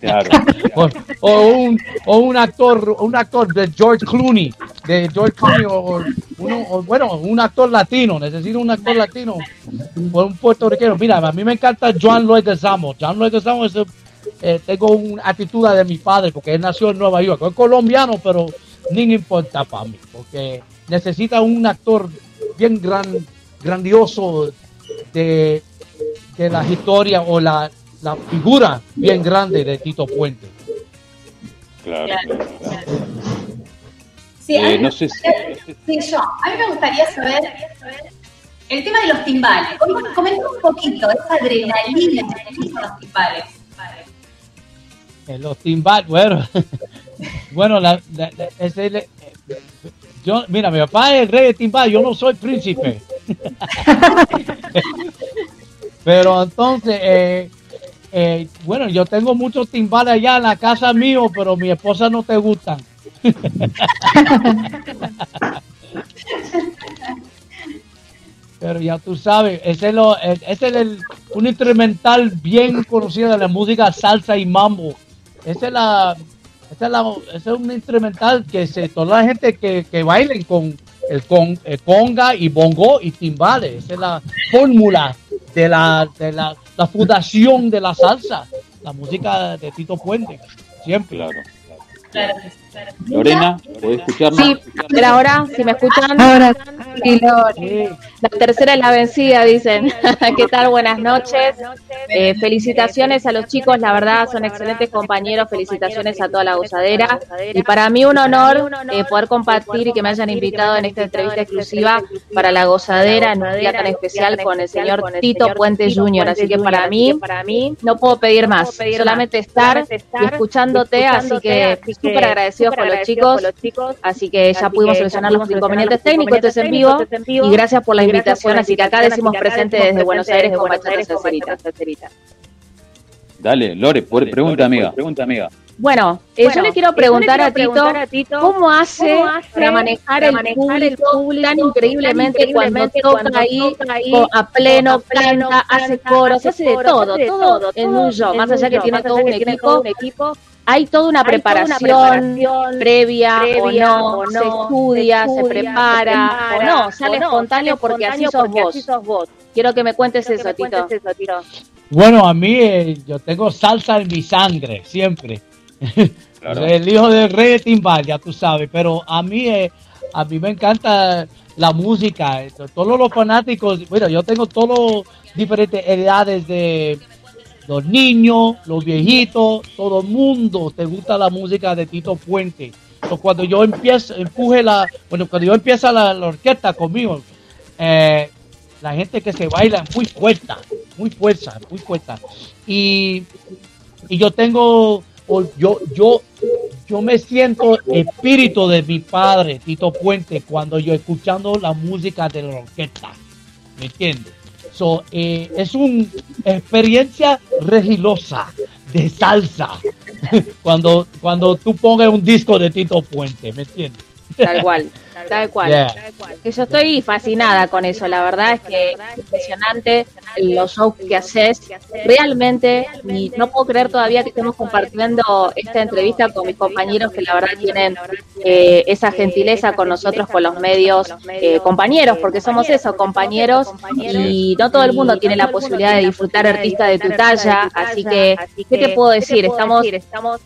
Claro. o, o un, o un actor un actor de George Clooney de George Clooney o, uno- o, bueno un actor latino necesito un actor latino o un puertorriqueño. Mira a mí me encanta John Lloyd Leguizamo John Lloyd Leguizamo es eh, tengo una actitud de mi padre porque él nació en Nueva York. Es colombiano pero ni importa para mí porque necesita un actor bien gran grandioso de, de la historia o la, la figura bien grande de Tito Puente. Claro. Sí, a Eh, mí no me sé si- gustaría- sí, yo, a mí me gustaría saber el tema de los timbales. Com- Comenta un poquito esa adrenalina que tienen los timbales. En los timbales, bueno, bueno, la, la- la- ese le- yo, mira, mi papá es el rey de timbal, yo no soy príncipe. Pero entonces, eh, eh, bueno, yo tengo muchos timbales allá en la casa mío, pero mi esposa no te gustan. Pero ya tú sabes, ese es, lo, ese es el, un instrumental bien conocido de la música salsa y mambo. Ese es la, ese es, la, ese es un instrumental que se, toda la gente que, que bailen con el, con, el conga y bongo y timbales. Esa es la fórmula de la, de la, la fundación de la salsa, la música de Tito Puente, siempre. Claro. Lorena, ¿podés escucharnos? Sí, pero ahora, si me escuchan. Ahora sí, La tercera es la vencida, dicen. ¿Qué tal? Buenas noches. Eh, felicitaciones a los chicos, la verdad, son excelentes compañeros. Felicitaciones a toda la gozadera. Y para mí un honor eh, poder compartir y que me hayan invitado en esta entrevista exclusiva para la gozadera en un día tan especial con el señor Tito Puente Jr. Así que para mí, no puedo pedir más, solamente estar y escuchándote. Así que súper agradecidos con los chicos. Así que ya pudimos solucionar los inconvenientes técnicos. Esto es en vivo. Y gracias por la invitación. Así que acá decimos presente desde Buenos Aires con Bachata Salserita. Dale, Lore, por- pregunta amiga. Pregunta amiga. Bueno, eh, yo le quiero preguntar, a, Tito, cómo hace, para manejar, el, público tan increíblemente, cuando toca ahí, con- a pleno, canta, hace coros, hace de todo, todo en un show. Más allá que tiene todo un equipo, hay toda una preparación previa, o no, se estudia, se prepara, o no, sale espontáneo porque así sos vos. Quiero que me cuentes eso, Tito. Bueno, a mí eh, yo tengo salsa en mi sangre, siempre. Claro. El hijo del rey de timbal, ya tú sabes, pero a mí, eh, a mí me encanta la música. eh, Todos los fanáticos, bueno, yo tengo todas las diferentes edades de los niños, los viejitos, todo el mundo te gusta la música de Tito Puente. So, cuando yo empiezo, empuje la, bueno, cuando yo empiezo la, orquesta conmigo, eh, la gente que se baila muy fuerte, muy fuerte, muy fuerte. Y, y yo tengo, yo, yo, yo me siento espíritu de mi padre, Tito Puente, cuando yo escuchando la música de la orquesta. ¿Me entiendes? So, eh, es una experiencia regilosa de salsa cuando, cuando tú pongas un disco de Tito Puente, ¿me entiendes? Tal cual, tal cual. Yeah. Que yo estoy fascinada con eso, la verdad es que es impresionante los shows que haces. Realmente, y no puedo creer todavía que estemos compartiendo esta entrevista con mis compañeros que la verdad tienen eh, esa gentileza con nosotros, con los medios, eh, compañeros, porque somos eso, compañeros, y no todo el mundo tiene la posibilidad de disfrutar artistas de tu talla, así que, ¿qué te puedo decir? Estamos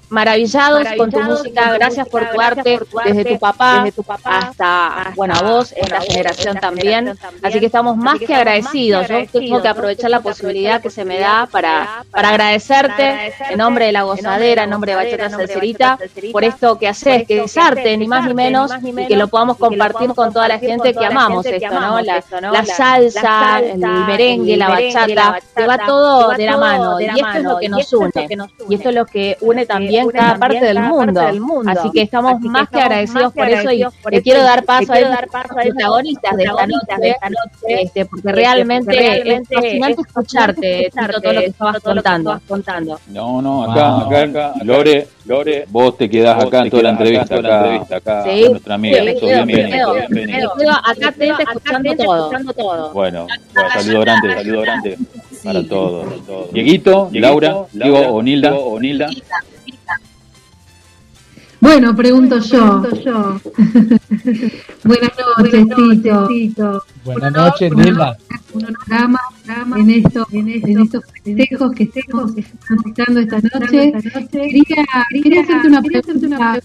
maravillados con tu música, gracias por tu arte, desde tu papá hasta, bueno, a vos, esta generación también, así que estamos más que agradecidos, yo tengo que aprovechar la posibilidad que se me da para, para agradecerte en nombre de la gozadera, en nombre de Bachata Salserita, por esto que haces, que es arte, ni más ni menos, y que lo podamos compartir con toda la gente que amamos esto, ¿no? La, la salsa, el merengue, la bachata, se va todo de la mano, y esto es lo que nos une, y esto es lo que une también cada parte del mundo, así que estamos más que agradecidos por eso y le quiero dar paso a los protagonistas de esta noche, este, porque realmente es fascinante escucharte, todo lo que estabas contando. contando. No, no, acá, acá, acá, Lore, Lore, vos te quedás acá en toda la entrevista, acá, acá, Sí, con nuestra amiga, quedo, bienvenido, quedo acá atenta escuchando todo. Bueno, bueno, saludo grande, saludo grande para todos. Dieguito, Laura, Diego o Nilda, o Nilda. Bueno, pregunto yo. Buenas noches, Tito. Buenas noches, Nilda. Un programa en, esto, en, estos festejos que estamos transitando esta noche. Quería, quería hacerte una pregunta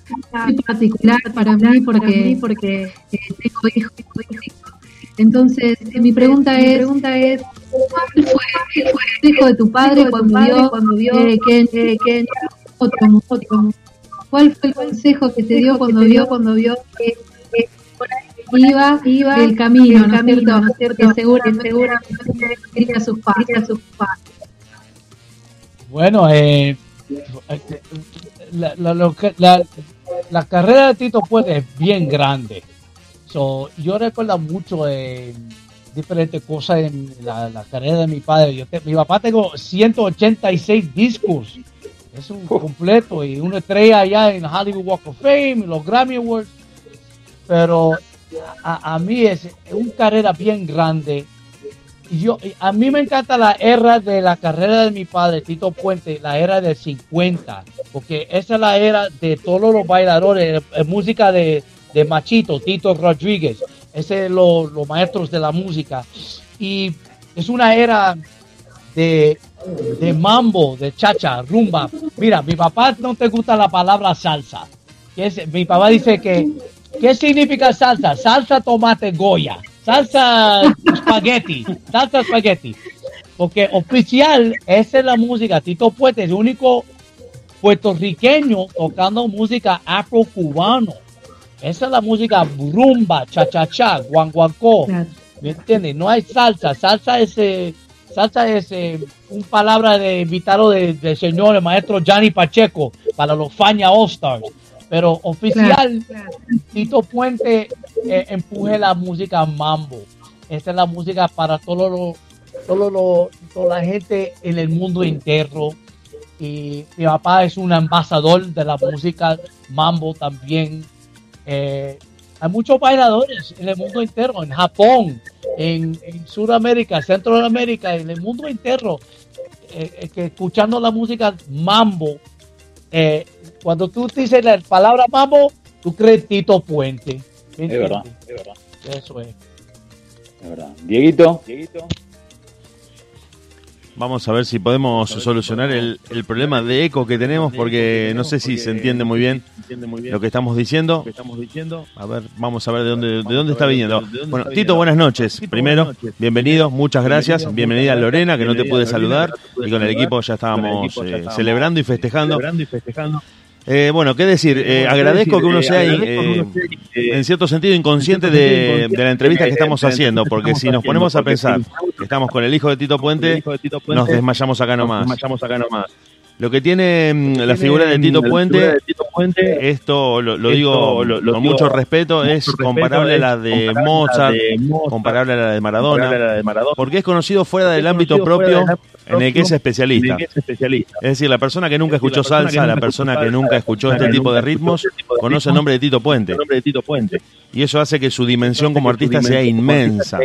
muy particular para mí porque, porque eh, tengo hijos. tengo hijos. Entonces, mi pregunta es, pregunta es ¿cuál fue, el consejo de tu padre cuando vio, cuando vio eh, que, eh, que otro, otro, ¿Cuál fue el consejo que te dio cuando vio cuando vio que, que por ahí iba, iba el camino, ¿no es cierto? ¿no es cierto? Sus padres, sus padres. Bueno, eh, la, la, la, la carrera de Tito Puente es bien grande. So, yo recuerdo mucho eh, diferentes cosas en la, la carrera de mi padre. Yo te- mi papá tengo 186 discos. Es un completo y una estrella allá en Hollywood Walk of Fame, y los Grammy Awards. Pero a, a mí es una carrera bien grande yo, a mí me encanta la era de la carrera de mi padre, Tito Puente, la era del 50, porque esa es la era de todos los bailadores, eh, eh, música de, de Machito, Tito Rodríguez, ese es lo- los maestros de la música. Y es una era de, de mambo, de chacha, rumba. Mira, mi papá no te gusta la palabra salsa. que es- mi papá dice que, ¿qué significa salsa? Salsa, tomate, goya. Salsa, espagueti. Salsa, espagueti. Porque oficial, esa es la música. Tito Puente es el único puertorriqueño tocando música afro-cubano. Esa es la música rumba, cha-cha-cha, guanguancó. ¿Me entiendes? No hay salsa. Salsa es, eh, salsa es eh, un palabra de invitado de- del señor, el maestro Johnny Pacheco, para los Faña All Stars. Pero oficial, Tito Puente eh, empuje la música mambo. Esta es la música para todo lo, todo lo- toda la gente en el mundo entero. Y mi papá es un ambasador de la música mambo también. Eh, hay muchos bailadores en el mundo entero, en Japón, en, en Sudamérica, Centroamérica, en el mundo entero, eh, eh, que escuchando la música mambo, eh, cuando tú dices la palabra mambo, tú crees Tito Puente. ¿Me Es verdad, es verdad, Eso es. es verdad. Dieguito, Dieguito. Vamos a ver si podemos solucionar el, el problema de eco que tenemos, porque no sé si se entiende muy bien lo que estamos diciendo. A ver, vamos a ver de dónde, de dónde está viniendo. Bueno, Tito, buenas noches. Primero, bienvenido, muchas gracias. Bienvenida Lorena, que no te pude saludar. Y con el equipo ya estábamos eh, celebrando y festejando. Eh, bueno, qué decir, eh, agradezco que uno sea eh, en cierto sentido inconsciente de, de la entrevista que estamos haciendo, porque si nos ponemos a pensar que estamos con el hijo de Tito Puente, nos desmayamos acá nomás. Lo que tiene mm, la figura de Tito Puente, esto lo, lo digo lo- lo con digo mucho respeto, es respeto, comparable a la de comparable Mozart, de Mozart, comparable a la de Maradona, comparable a la de Maradona. porque es conocido fuera del ámbito propio en el que es especialista. que es especialista. Es decir, la persona que nunca escuchó salsa, la persona que nunca escuchó este tipo de ritmos, conoce el nombre de Tito Puente. Y eso hace que su dimensión como artista sea inmensa.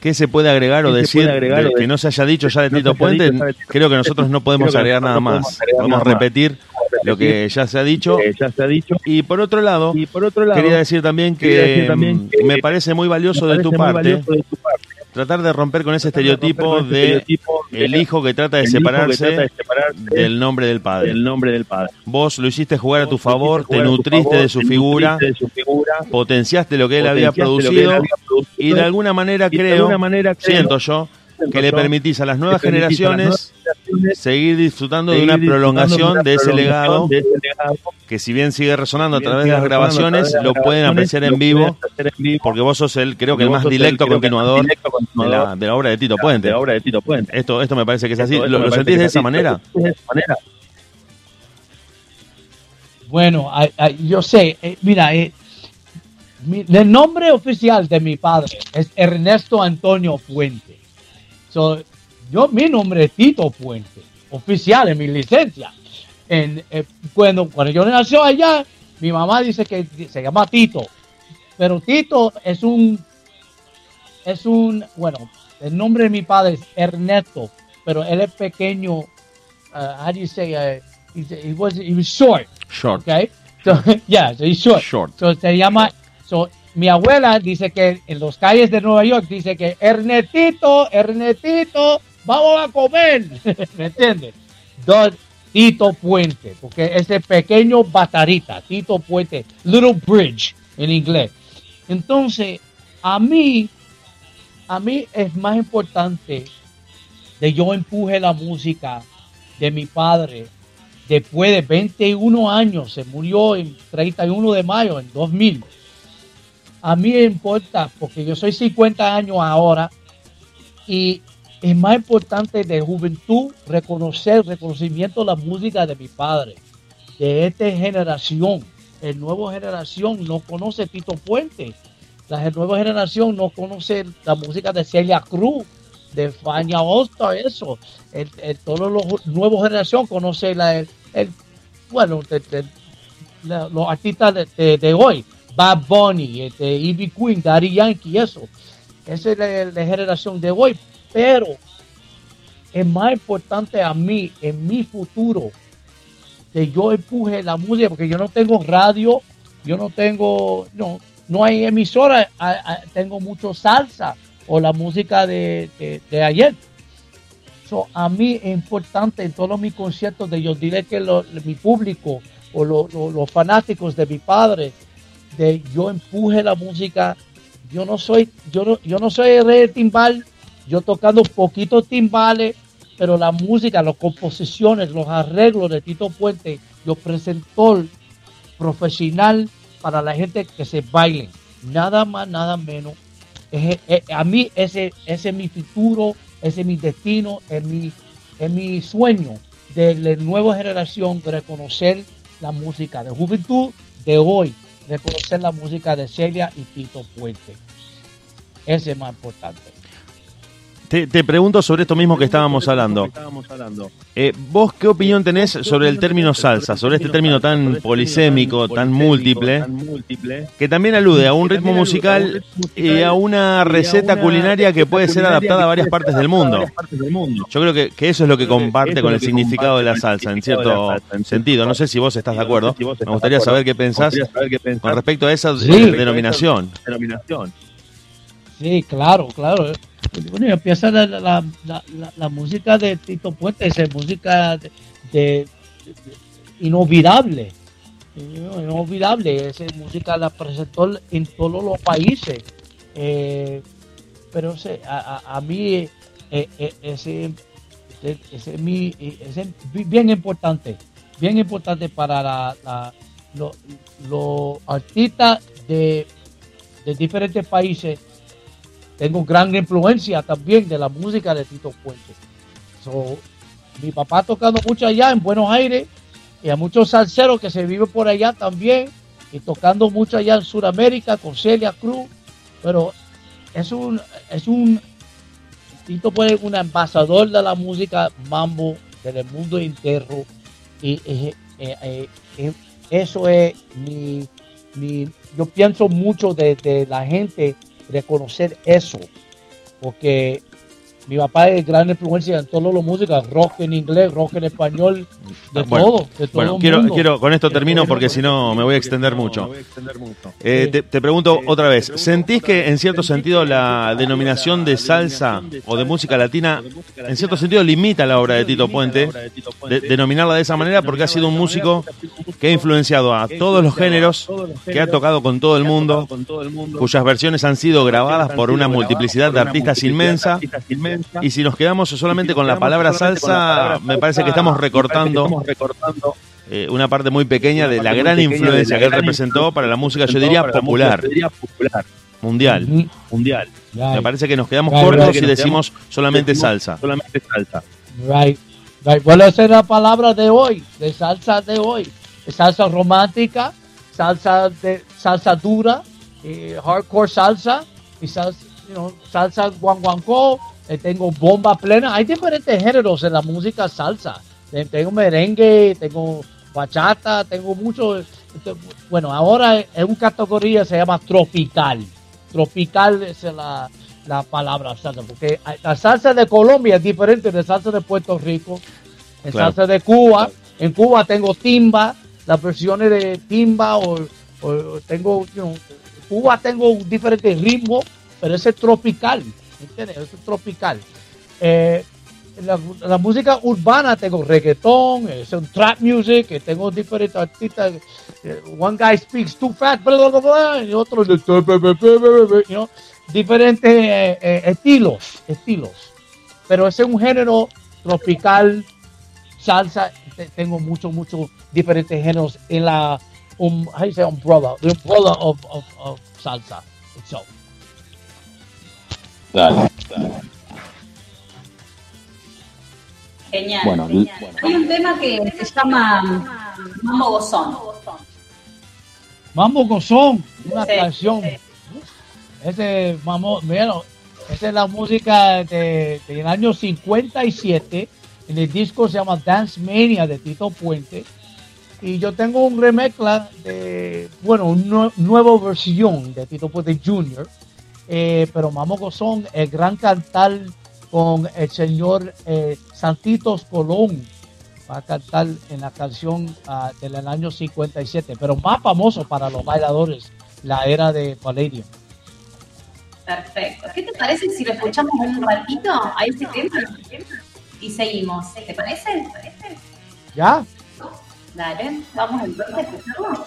¿Qué se puede agregar o ¿Qué se decir que no se haya dicho ya de Tito Puente? Creo que nosotros no podemos agregar nada más. podemos repetir lo que ya se ha dicho. ya se ha dicho. Y por otro lado, Y por otro lado, quería decir también que decir también que me parece muy valioso de tu muy parte valioso de tu parte tratar de romper con ese estereotipo de estereotipo de el hijo que trata de separarse trata de separarse del nombre del padre. del nombre del padre. Vos lo hiciste jugar a tu favor, te nutriste favor, de su figura, de su figura, potenciaste lo que él había él producido había producido, y de alguna manera creo, alguna manera creo, siento yo, que le permitís a las nuevas permitís a las generaciones nuevas generaciones seguir disfrutando de una disfrutando prolongación una de ese legado de ese legado que si bien sigue resonando a través de las grabaciones, lo pueden apreciar en vivo, porque vos sos el, creo que el más directo continuador de la, de la obra de Tito de Puente. la obra de Tito Puente. Esto, esto me parece que es así. Esto- esto ¿Lo, lo sentís de es esa manera? ¿Lo sentís de esa manera? Bueno, yo sé, eh, mira, eh, el nombre oficial de mi padre es Ernesto Antonio Puente. So, yo, mi nombre es Tito Puente, oficial en mi licencia. En, eh, cuando, cuando yo nací allá, mi mamá dice que se llama Tito, pero Tito es un, es un, bueno, el nombre de mi padre es Ernesto, pero él es pequeño, uh, how do you say, uh, he was, he was short. Short. Okay. So, yeah, so he's short. Short. So se llama, so mi abuela dice que en los calles de Nueva York dice que Ernestito, Ernestito, vamos a comer. ¿Me entiendes? Don Tito Puente, porque ese pequeño batarita, Tito Puente, Little Bridge en inglés. Entonces, a mí, a mí es más importante de yo empuje la música de mi padre después de 21 años, se murió en 31 de mayo en 2000. A mí me importa, porque yo soy 50 años ahora, y es más importante de juventud reconocer, reconocimiento de la música de mi padre, de esta generación. El nuevo generación no conoce Tito Puente. La nueva generación no conoce la música de Celia Cruz, de Fania Osta, eso. El, todos los nuevos generación conoce la, el, bueno, los artistas de- de hoy, Bad Bunny, este, Ivy Queen, Daddy Yankee, eso. esa es la, generación de hoy, pero es más importante a mí, en mi futuro, que yo empuje la música, porque yo no tengo radio, yo no tengo, no, no hay emisora, tengo mucho salsa o la música de, de- ayer. So, a mí es importante en todos mis conciertos de yo diré que mi público o lo- lo- los fanáticos de mi padre, de yo empuje la música. Yo no soy, yo no, yo no soy el rey del timbal, yo tocando poquitos timbales, pero la música, las composiciones, los arreglos de Tito Puente, yo presentor profesional para la gente que se baile. Nada más, nada menos. A mí ese, ese es mi futuro, ese es mi destino, es mi, es mi sueño de la nueva generación reconocer la música de juventud de hoy, reconocer la música de Celia y Tito Puente. Ese es más importante. Te, te pregunto sobre esto mismo que estábamos hablando. Eh, ¿Vos qué opinión tenés sobre el término salsa, sobre este término tan polisémico, tan múltiple, que también alude a un ritmo musical y a una receta culinaria que puede ser adaptada a varias partes del mundo? Yo creo que, que eso es lo que comparte con el significado de la salsa, en cierto sentido. No sé si vos estás de acuerdo. Me gustaría saber qué pensás con respecto a esa denominación. Sí, claro, claro. Bueno, empieza la, la, la, música de Tito Puente, esa música de, inolvidable. Eh, Inolvidable. Esa música la presentó en todos los países. Eh, pero ese, a, a- a mí eh, eh, ese, ese, ese es mi- ese es bien importante. Bien importante para la, la- lo- los artistas de, de diferentes países tengo gran influencia también de la música de Tito Puente. Mi papá tocando mucho allá en Buenos Aires y a muchos salseros que se viven por allá también y tocando mucho allá en Sudamérica con Celia Cruz, pero es un es un Tito Puente es un embajador de la música mambo del mundo entero y eh, eh, eh, eso es mi, mi yo pienso mucho de, de la gente reconocer eso porque mi papá es gran influencia en todas las músicas, rock en inglés, rock en español, de Ah, Bueno, todo, de todo bueno, el quiero, mundo. quiero, con esto termino porque si no me voy a extender mucho. Eh, te, te pregunto otra vez, ¿sentís que en cierto sentido la denominación de salsa o de música latina en cierto sentido limita la obra de Tito Puente, de- denominarla de esa manera porque ha sido un músico que ha influenciado a todos los géneros, que ha tocado con todo el mundo, cuyas versiones han sido grabadas por una multiplicidad de artistas inmensa? Y si nos quedamos solamente con la palabra salsa, me parece que estamos recortando eh, una parte muy pequeña de la gran influencia que él representó para la música, yo diría, popular, mundial. mundial. Me parece que nos quedamos Right, cortos right. si decimos solamente salsa. Right, right. ¿Cuál es la palabra de hoy? De salsa de hoy. Salsa romántica, salsa de salsa dura, eh, hardcore salsa y salsa, you know, salsa guanguancó. Eh, tengo bomba plena. Hay diferentes géneros en la música salsa. Tengo merengue, tengo bachata, tengo mucho. este, Bueno, ahora en una categoría se llama tropical. Tropical es la, la palabra salsa, porque la salsa de Colombia es diferente de salsa de Puerto Rico, en Claro. salsa de Cuba. En Cuba tengo timba, las versiones de timba o, o tengo, you know, Cuba tengo un diferente ritmo, pero ese es tropical, ¿entiendes? Es tropical. Eh, la, música urbana tengo reggaetón, es un trap music, tengo diferentes artistas. eh, One guy speaks too fast, bla, bla, bla, y otro, you know, diferentes eh, estilos, estilos. Pero ese es un género tropical, salsa. te- Tengo muchos, muchos diferentes géneros en la, um, how you say umbrella, the umbrella of, of, of salsa itself. Dale, dale. Genial. Bueno, genial. Hay un tema que se llama Mambo Gozón. Mambo Gozón, una Sí, canción. Ese, mambo, mira, esa es la música de- del año 57. En el disco se llama Dance Mania de Tito Puente. Y yo tengo un remezcla de, bueno, una nueva versión de Tito Puente Jr. eh, pero Mamo Gozón, el gran cantar con el señor eh, Santitos Colón, va a cantar en la canción ah, del año 57, pero más famoso para los bailadores, la era de Palladium. Perfecto. ¿Qué te parece si lo escuchamos un ratito a ese tema? Y seguimos. ¿Te parece? ¿Te parece? ¿Ya? Dale, vamos entonces a escucharlo.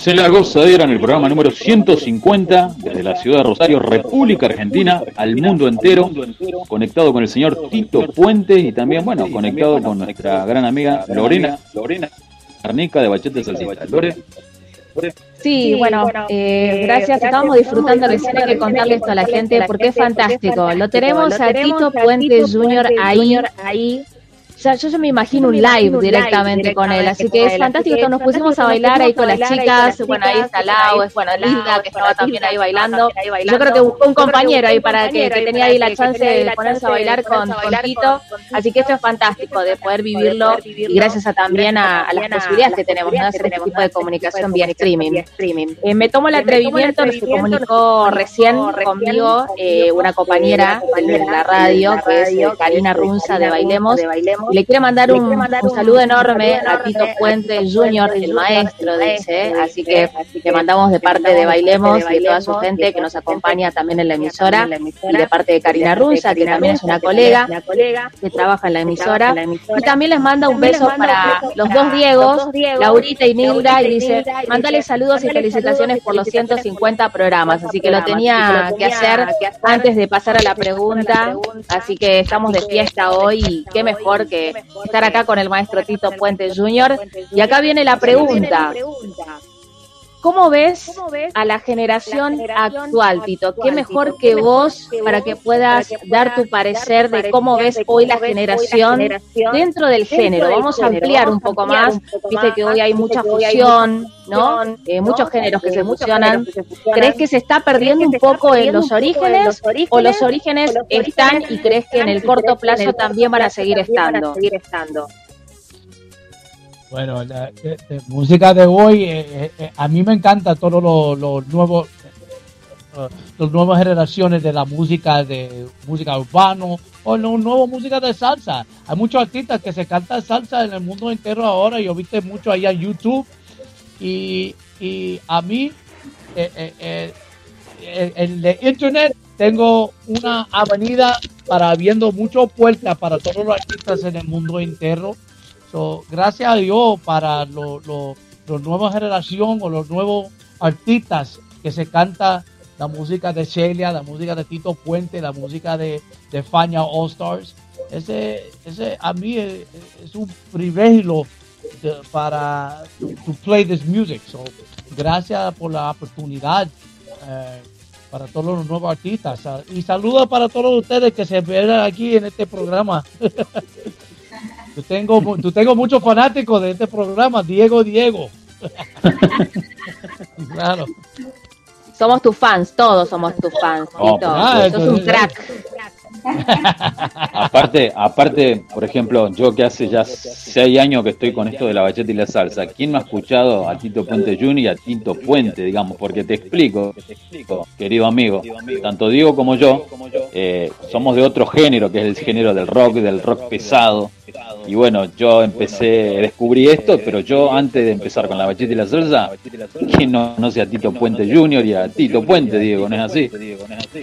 Estamos en la gozadera en el programa número 150 desde la ciudad de Rosario, República Argentina, al mundo entero, conectado con el señor Tito Puente y también, bueno, conectado con nuestra gran amiga Lorena, Lorena Arnica de Bachete Salsita. Lore, Sí, bueno, eh, gracias. Estábamos disfrutando recién hay que contarle esto a la gente porque es fantástico. Lo tenemos a Tito Puente Jr. ahí, ahí O sea, yo me imagino un live directamente con él, así que es fantástico. Entonces nos pusimos a bailar ahí con las chicas, bueno, ahí está Lau, es bueno, Linda, que estaba también ahí bailando. Yo creo que buscó un compañero ahí para que, que tenía ahí la chance de ponerse a bailar con, Tito, así que esto es fantástico de poder vivirlo y gracias a también a, a las posibilidades que tenemos de hacer este tipo de comunicación vía streaming. Eh, me tomo el atrevimiento, se comunicó recién conmigo eh, una compañera de la radio, que es eh, Karina Runza de Bailemos, le quiere mandar un, un saludo enorme a Tito Puente Junior, el maestro, dice, así que le mandamos de parte de Bailemos y de toda su gente que nos acompaña también en la emisora, y de parte de Karina Runza, que también es una colega que trabaja en la emisora, y también les manda un beso para los dos Diegos, Laurita y Nilda, y dice, mándale saludos y felicitaciones por los 150 programas, así que lo tenía que hacer antes de pasar a la pregunta, así que estamos de fiesta hoy y qué mejor que estar acá con el maestro Tito Puente Jr. Y acá viene la pregunta. ¿Cómo ves a la generación actual, Tito? ¿Qué mejor que vos para que puedas dar tu parecer de cómo ves hoy la generación dentro del género? Vamos a ampliar un poco más. Viste que hoy hay mucha fusión, ¿no? Eh, muchos géneros que se fusionan. ¿Crees que se está perdiendo un poco en los orígenes o los orígenes están y crees que en el corto plazo también van a seguir estando? Bueno, la, de- de música de hoy, eh, eh, eh, a mí me encanta todos los los nuevos, eh, nuevas generaciones de la música de música urbano o la nueva música de salsa. Hay muchos artistas que se cantan salsa en el mundo entero ahora. Yo viste mucho allá en YouTube y, y a mí eh, eh, eh, en el internet tengo una avenida para abriendo muchas puertas para todos los artistas en el mundo entero. So, gracias a Dios para los lo, los nuevas generación o los nuevos artistas que se canta la música de Celia, la música de Tito Puente, la música de, de Fania All Stars. Ese, ese a mí es, es un privilegio para to, to play this music. So, gracias por la oportunidad eh, para todos los nuevos artistas. Y saludos para todos ustedes que se ven aquí en este programa. Yo tengo, yo tengo muchos fanáticos de este programa, Diego Diego. claro. Somos tus fans, todos somos tus fans, Oh, Tito. ah, Sos un crack. Aparte, aparte, por ejemplo, yo que hace ya seis años que estoy con esto de la bachata y la salsa, ¿quién no ha escuchado a Tito Puente Jr. y a Tito Puente, digamos? Porque te explico, querido amigo, tanto Diego como yo eh, somos de otro género, que es el género del rock, del rock pesado. Y bueno, yo empecé, descubrí esto, pero yo antes de empezar con la bachata y la salsa, ¿quién no conoce a Tito Puente Jr. y a Tito Puente, Diego? ¿No es así?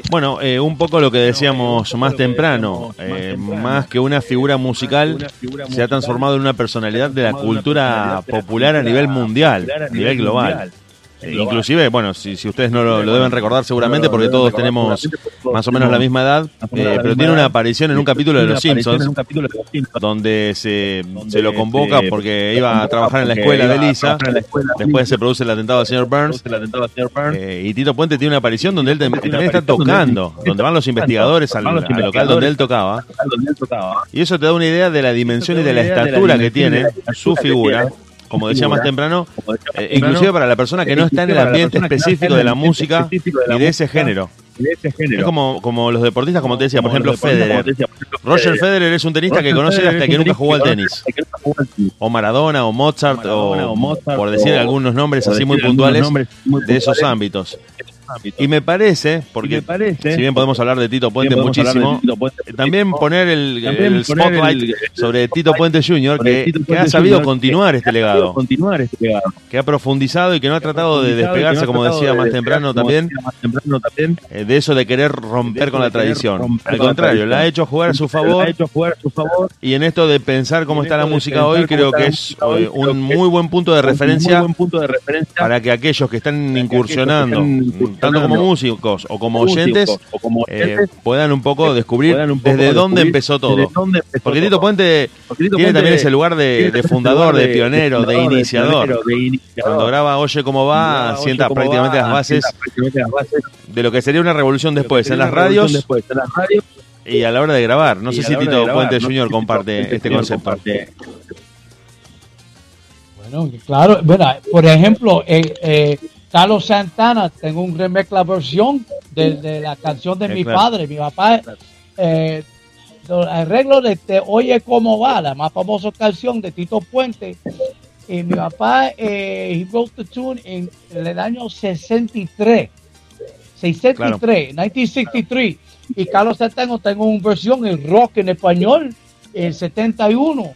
Bueno, eh, un poco lo que decíamos más temprano, eh, más que una figura musical, se ha transformado en una personalidad de la cultura popular a nivel mundial, a nivel global. Eh, inclusive, bueno, si, si ustedes no lo, lo deben recordar seguramente porque todos tenemos más o menos la misma edad, eh, pero tiene una aparición en un capítulo de Los Simpsons donde se, se lo convoca porque iba a trabajar en la escuela de Lisa, después se produce el atentado al señor Burns, eh, y Tito Puente tiene una aparición donde él tam- también está tocando, donde van los investigadores al, al local donde él tocaba, y eso te da una idea de la dimensión y de la estatura que tiene su figura, como decía más temprano, eh, inclusive para la persona que no está en el ambiente específico de la música y de ese género. Es como, como los deportistas, como te decía, por ejemplo, Federer. Roger Federer es un tenista que conoce hasta que nunca jugó al tenis. O Maradona, o Mozart, o por decir algunos nombres así muy puntuales de esos ámbitos. Y me parece, porque si bien podemos hablar de Tito Puente muchísimo, Tito Puente eh, también poner el, También el poner spotlight el- sobre Tito Puente Jr., que, ha sabido Jr., continuar que este legado, continuar este legado. que ha profundizado y que no ha tratado de no despegarse, como decía de más temprano también, decía más temprano también, eh, de eso de querer romper con la tradición. Al contrario, la ha hecho jugar a su favor. Y en esto de pensar cómo está la música hoy, cómo creo que es eh, un muy buen punto de referencia para que aquellos que están incursionando, tanto como músicos o como músicos oyentes, o como eh, puedan un poco descubrir un poco desde dónde descubrir empezó todo. desde dónde empezó Porque. Tito Puente tiene Puente también ese lugar de, fundador, de pionero, de fundador, iniciador. pionero, de iniciador. Cuando graba Oye cómo va, graba Oye sienta cómo prácticamente va, las bases sienta prácticamente las bases de lo que sería una revolución después en las radios después en las radios y a la hora de grabar. No sé si Tito grabar, Puente no sé Junior Tito comparte este concepto. comparte Bueno, claro, bueno, por ejemplo, eh, eh, Carlos Santana, tengo un remake la versión de, de la canción de mi claro. padre. Mi papá, eh, los arreglos de Te Oye Cómo Va, la más famosa canción de Tito Puente. Y mi papá, eh, he wrote the tune en, en el año 63. 63, 1963. Y Carlos Santana tengo una versión en rock en español en 71.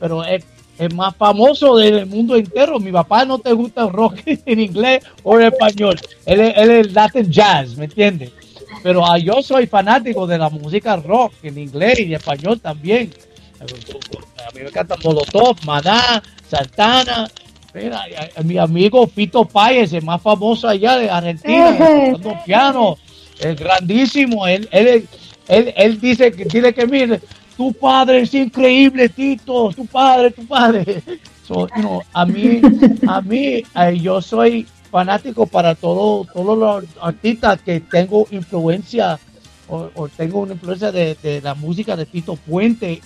Pero es, es más famoso del mundo entero. Mi papá no te gusta el rock en inglés o en español. Él es, él es Latin jazz, ¿me entiendes? Pero ah, yo soy fanático de la música rock en inglés y en español también. A mí me encanta Molotov, Maná, Santana. Mira, y a- a mi amigo Fito Páez, el más famoso allá de Argentina, tocando piano, es grandísimo. Él, él, él, él dice que tiene que mire, tu padre es increíble, Tito, tu padre, tu padre. So, you know, a mí, a mí, eh, yo soy fanático para todo, todos los artistas que tengo influencia o, tengo una influencia de, la música de Tito Puente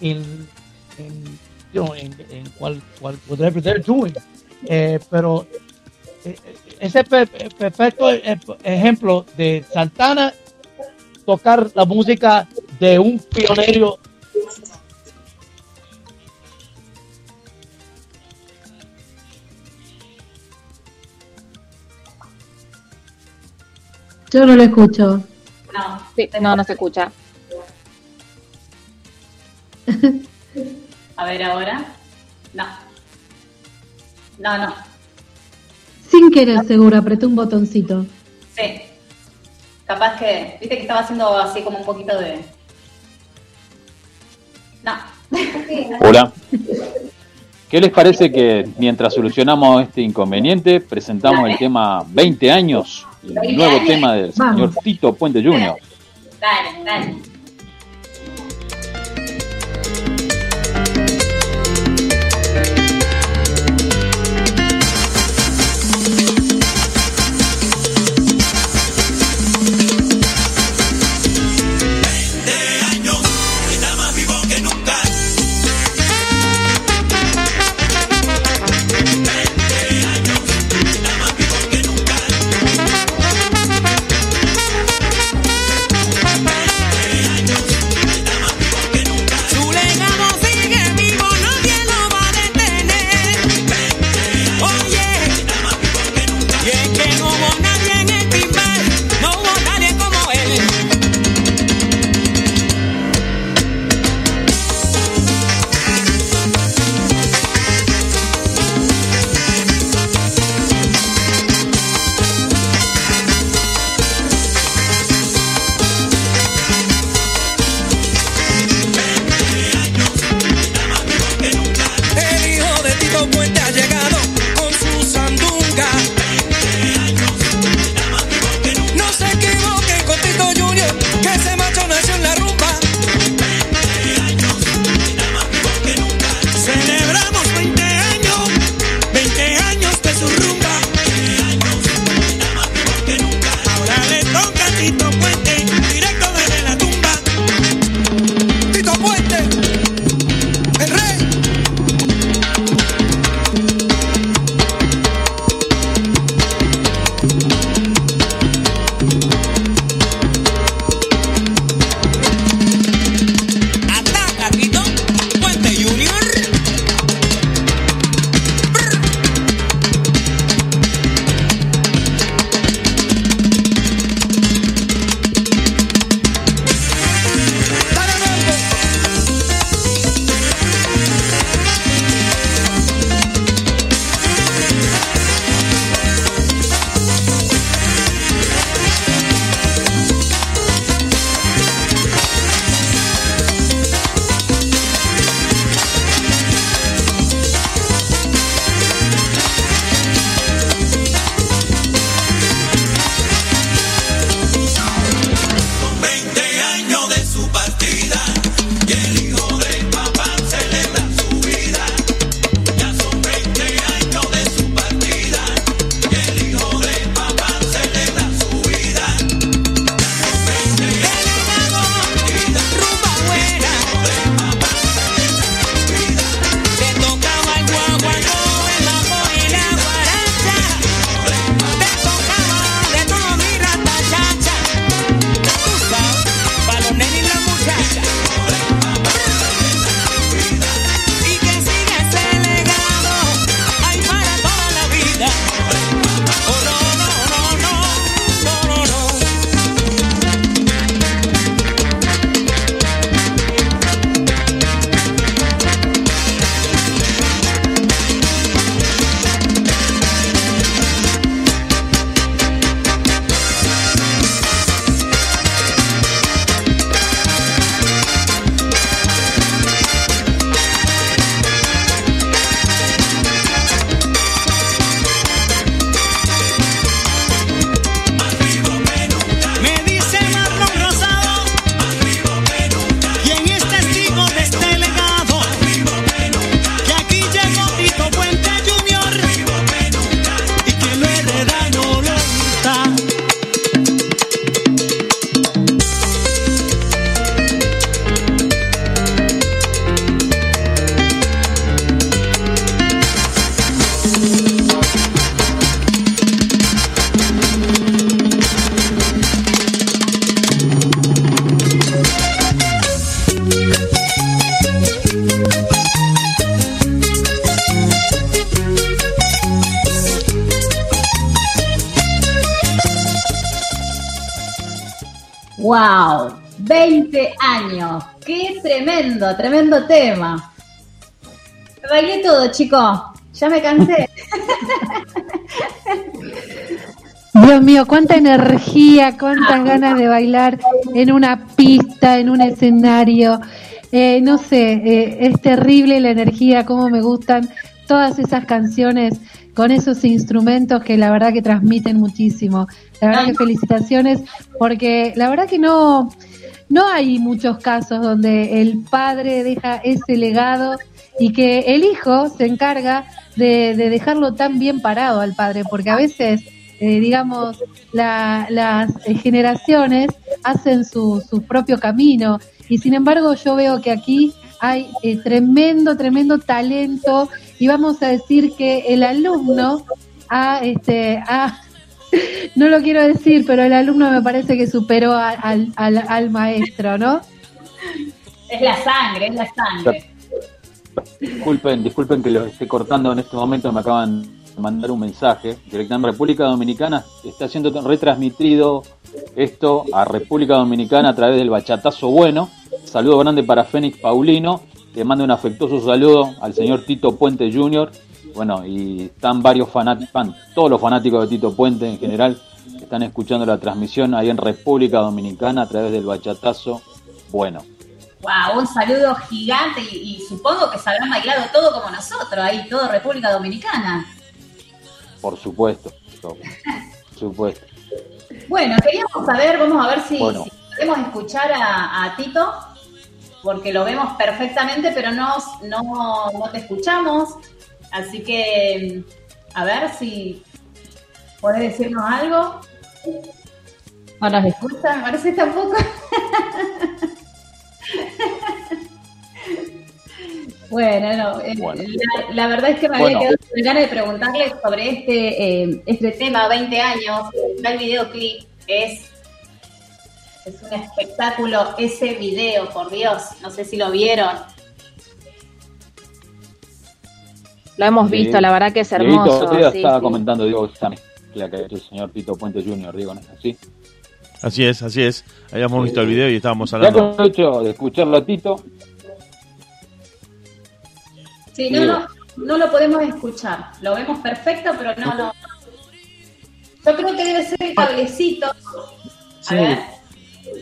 en, en, you en, en cual, cual- whatever they're. Eh, pero eh, ese per- perfecto ejemplo de Santana tocar la música de un pionero Yo no lo escucho. No. Sí, no, no se escucha. A ver ahora. No. No, no. Sin querer, seguro, apreté un botoncito. Sí. Capaz que, viste que estaba haciendo así como un poquito de. No. Hola. ¿Qué les parece que mientras solucionamos este inconveniente, presentamos el tema 20 años, el nuevo tema del señor Tito Puente Jr.? Dale, dale. Tema! Bailé todo, chicos. Ya me cansé. Dios mío, cuánta energía, cuántas ganas de bailar en una pista, en un escenario. Eh, no sé, eh, es terrible la energía, cómo me gustan todas esas canciones con esos instrumentos que la verdad que transmiten muchísimo. La verdad que felicitaciones, porque la verdad que no, no hay muchos casos donde el padre deja ese legado y que el hijo se encarga de, de dejarlo tan bien parado al padre, porque a veces, eh, digamos, la- las generaciones hacen su, su propio camino. Y sin embargo yo veo que aquí hay eh, tremendo, tremendo talento. Y vamos a decir que el alumno ha, este, ha, no lo quiero decir, pero el alumno me parece que superó a- al, al, al maestro, ¿no? Es la sangre, es la sangre. Disculpen, disculpen que los esté cortando en este momento, me acaban de mandar un mensaje. Directamente República Dominicana está siendo retransmitido esto a República Dominicana a través del bachatazo bueno. Saludo grande para Fénix Paulino, que manda un afectuoso saludo al señor Tito Puente Jr. Bueno, y están varios fanáticos, todos los fanáticos de Tito Puente en general, que están escuchando la transmisión ahí en República Dominicana a través del bachatazo bueno. Wow, un saludo gigante y, y supongo que se habrán bailado todo como nosotros, ahí todo República Dominicana. Por supuesto, por supuesto. Bueno, queríamos saber, vamos a ver si, Bueno. si podemos escuchar a, a Tito, porque lo vemos perfectamente, pero no, no, no te escuchamos. Así que, a ver si podés decirnos algo. ¿O nos escucha? Me parece tampoco. Bueno, no, eh, Bueno. La, la verdad es que me Bueno. había quedado con ganas de preguntarle sobre este, eh, este tema, 20 años, el videoclip, es, es un espectáculo ese video, por Dios, no sé si lo vieron. Lo hemos visto, la verdad que es hermoso. sí, estaba sí. comentando, digo, mezcla que ha hecho el señor Tito Puente Jr., digo, ¿no es así? Así es, así es. Habíamos visto el video y estábamos Ya hablando. aprovecho de escucharlo a Tito. Sí, no, no, no lo podemos escuchar, lo vemos perfecto, pero no, no. Yo creo que debe ser el cablecito. A Sí. ver,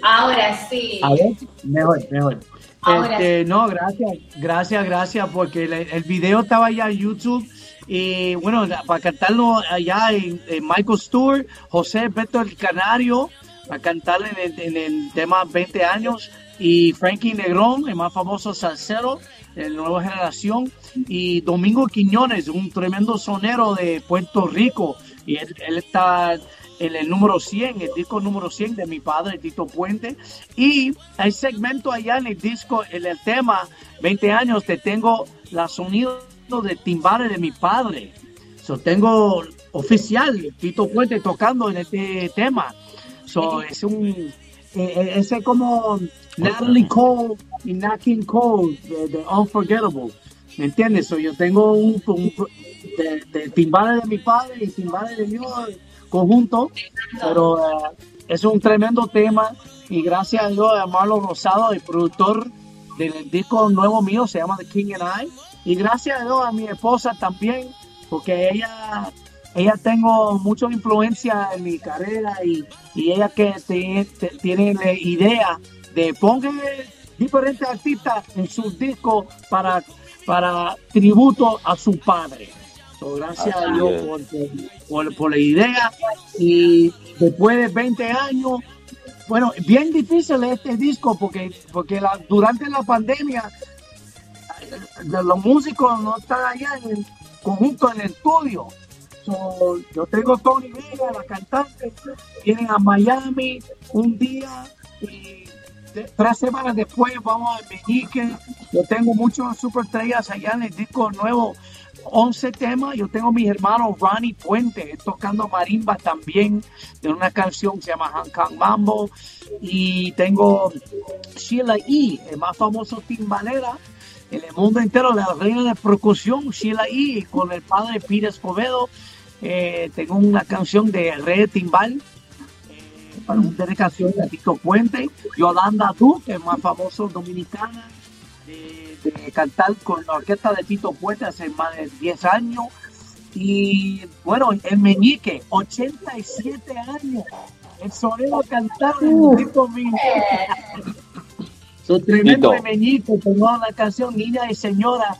ahora sí. A ver, mejor, mejor. Ahora Este, no, gracias, gracias, gracias, porque el, el video estaba ya en YouTube y bueno, para cantarlo allá en, en Michael Stewart, José Beto el Canario, a cantarle en el, en el tema 20 años y Frankie Negrón, el más famoso salsero de la nueva generación y Domingo Quiñones, un tremendo sonero de Puerto Rico y él, él está en el número 100, el disco número 100 de mi padre Tito Puente y hay segmento allá en el disco, en el tema 20 años te tengo la sonido de timbales de mi padre. So, tengo oficial Tito Puente tocando en este tema. So, es un eh, eh, ese como Natalie Cole y Nat King Cole de, de Unforgettable. ¿Me entiendes? So, yo tengo un, un- de, de timbales de mi padre y timbales de Dios conjunto, pero eh, es un tremendo tema y gracias a Dios a Marlon Rosado, el productor del disco nuevo mío, se llama The King and I, y gracias a Dios a mi esposa también, porque ella, ella tengo mucha influencia en mi carrera y, y ella que tiene la idea de ponga diferentes artistas en sus discos para, para tributo a su padre. So, gracias a Dios por, por, por la idea y después de 20 años, bueno, bien difícil este disco porque, porque la, durante la pandemia eh, los músicos no están allá en el conjunto en el estudio. So, yo tengo Tony Vega, la cantante, vienen a Miami un día y de- tres semanas después vamos a Meñique. Yo tengo muchos superestrellas allá en el disco nuevo, 11 temas. Yo tengo mis hermanos Ronnie Puente tocando marimba también de una canción que se llama Hong Kong Mambo. Y tengo Sheila E., el más famoso timbalera en el mundo entero, la reina de percusión, Sheila E., con el padre Peter Escobedo. Eh, tengo una canción de Rey de Timbal. Eh, para una dedicación de Tito Puente, Yolanda Du, que es más famoso dominicana, de cantar con la orquesta de Tito Puente hace más de 10 años. Y bueno, el meñique, 87 años. El cantaba el tipo mío. Son tremendo de meñique, tomó la canción Niña y Señora.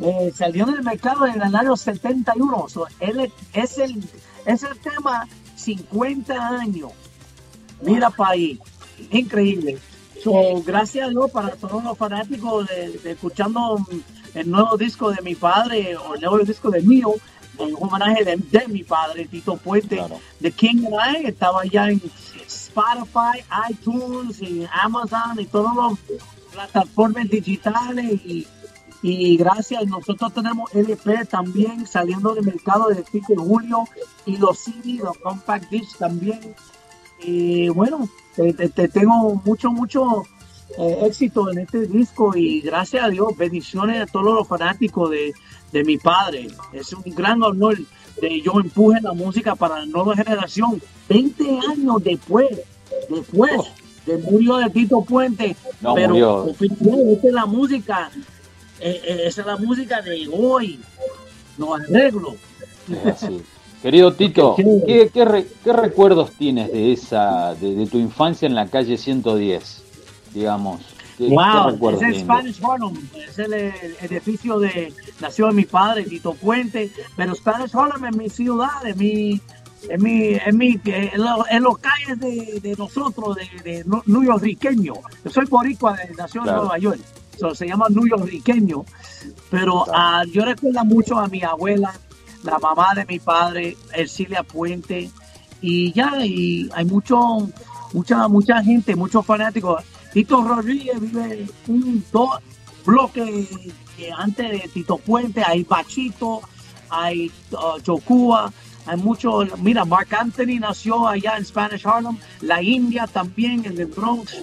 eh, salió en el mercado en el año 71. So, él es, es el, es el tema 50 años. Mira para ahí. Increíble. So, gracias a Dios para todos los fanáticos de, de escuchando el nuevo disco de mi padre o el nuevo disco de mío, en homenaje de, de mi padre, Tito Puente, de King and I, estaba ya en Spotify, iTunes y Amazon y todas las plataformas digitales y, y gracias, nosotros tenemos LP también saliendo del mercado de de julio y los CD, los compact discs también. Y bueno, te, te- te tengo mucho, mucho eh, éxito en este disco y gracias a Dios, bendiciones a todos los fanáticos de, de mi padre. Es un gran honor de yo empuje la música para la nueva generación. 20 años después, después de murió de Tito Puente, No, pero esta es la música, eh, eh, esa es la música de hoy, los arreglos. Así. Querido Tito, ¿qué, qué re- qué recuerdos tienes de esa, de, de tu infancia en la calle 110? Digamos, ¿qué, qué Wow, recuerdos es el? Spanish Harlem, es el, el edificio de nació de mi padre, Tito Puente, pero Spanish Harlem es mi ciudad, es mi, es mi, es mi, eh, en, lo- en los calles de, de nosotros, de, de. Yo soy boricua, de, nació Claro. en Nueva York, so, se llama New Yorkiqueño, pero ah, yo recuerdo mucho a mi abuela, la mamá de mi padre, Ercilia Puente, y ya, y hay mucho, mucha, mucha gente, muchos fanáticos. Tito Rodríguez vive un dos bloques que antes de Tito Puente, hay Bachito, hay uh, Chocúa, hay mucho, mira, Mark Anthony nació allá en Spanish Harlem, la India también en el Bronx.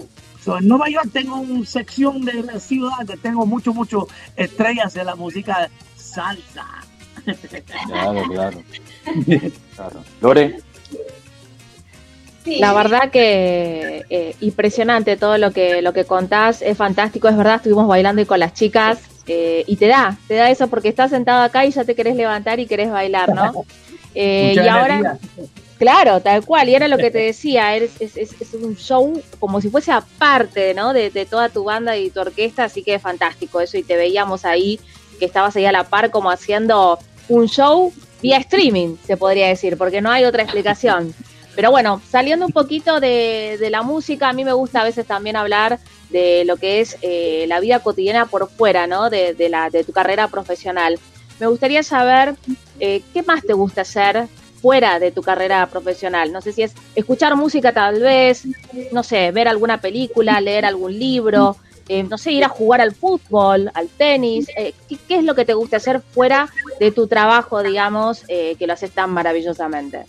So, en Nueva York tengo una sección de la ciudad que tengo mucho, mucho estrellas de la música salsa. Claro, claro. claro. Lore, La verdad que eh, impresionante todo lo que lo que contás, es fantástico, es verdad, estuvimos bailando y con las chicas eh, y te da, te da eso porque estás sentado acá y ya te querés levantar y querés bailar, ¿no? Eh, y ahora, claro, tal cual, y era lo que te decía, es, es, es- es un show como si fuese aparte, ¿no? De, de toda tu banda y tu orquesta, así que es fantástico eso y te veíamos ahí, que estabas ahí a la par como haciendo un show vía streaming, se podría decir, porque no hay otra explicación. Pero bueno, saliendo un poquito de, de la música, a mí me gusta a veces también hablar de lo que es eh, la vida cotidiana por fuera, ¿no? De, de la, de tu carrera profesional. Me gustaría saber eh, qué más te gusta hacer fuera de tu carrera profesional. No sé si es escuchar música tal vez, no sé, ver alguna película, leer algún libro, eh, no sé, ir a jugar al fútbol, al tenis. eh, ¿qué, qué es lo que te gusta hacer fuera de tu trabajo, digamos, eh, que lo haces tan maravillosamente?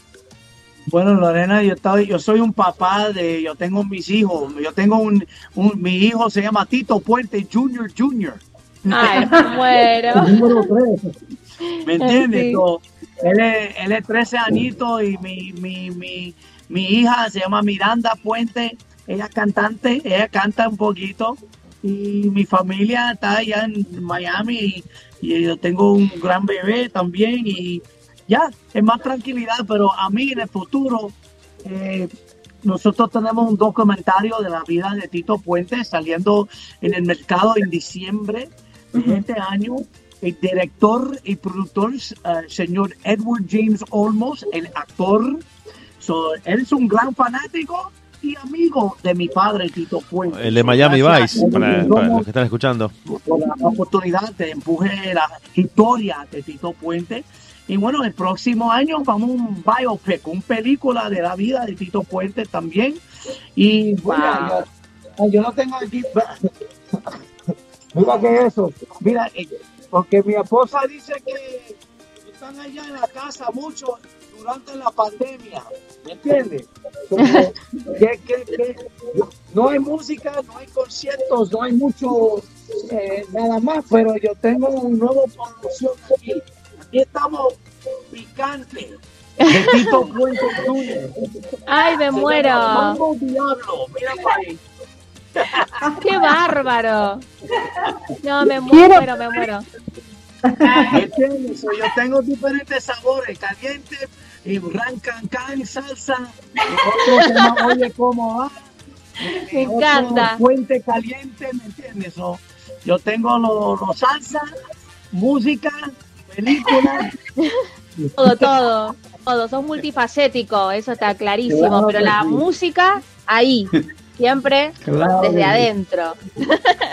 Bueno, Lorena, yo estoy, yo soy un papá de, yo tengo mis hijos, yo tengo un, un- mi hijo se llama Tito Puente Junior Junior. Ay, me muero. Número. ¿Me entiendes? Sí. So, él, es, él es 13 añitos y mi, mi, mi, mi hija se llama Miranda Puente, ella es cantante, ella canta un poquito y mi familia está allá en Miami y, y yo tengo un gran bebé también y ya, es más tranquilidad, pero a mí en el futuro eh, nosotros tenemos un documentario de la vida de Tito Puente saliendo en el mercado en diciembre de este año. El director y productor, eh, señor Edward James Olmos, el actor. So, él es un gran fanático y amigo de mi padre Tito Puente. El de Miami Gracias Vice, para, los que están escuchando. por la oportunidad de empuje la historia de Tito Puente. Y bueno, el próximo año vamos a un biopic, una película de la vida de Tito Puente también. Y bueno, yo, ay, yo no tengo aquí. Mira que eso, mira, eh, porque mi esposa dice que están allá en la casa mucho durante la pandemia, ¿me entiendes? Como que- que- que no hay música, no hay conciertos, no hay mucho eh, nada más, pero yo tengo un nuevo producción aquí. Aquí estamos picante, De Tito Puente Jr. Ay, me Se muero. Mambo Diablo. Mira para ahí. ¡Qué bárbaro! No, me Quiero- muero, me muero. Yo tengo diferentes sabores, caliente, y rancan can, salsa, otro se llama Oye cómo va. Me otro encanta. Puente caliente, ¿me entiendes? So, yo tengo los los salsa, música, películas. Todo, todo, todo. Sos multifacético, eso está clarísimo. Claro pero la sí. música, ahí, siempre Claro desde que sí. adentro.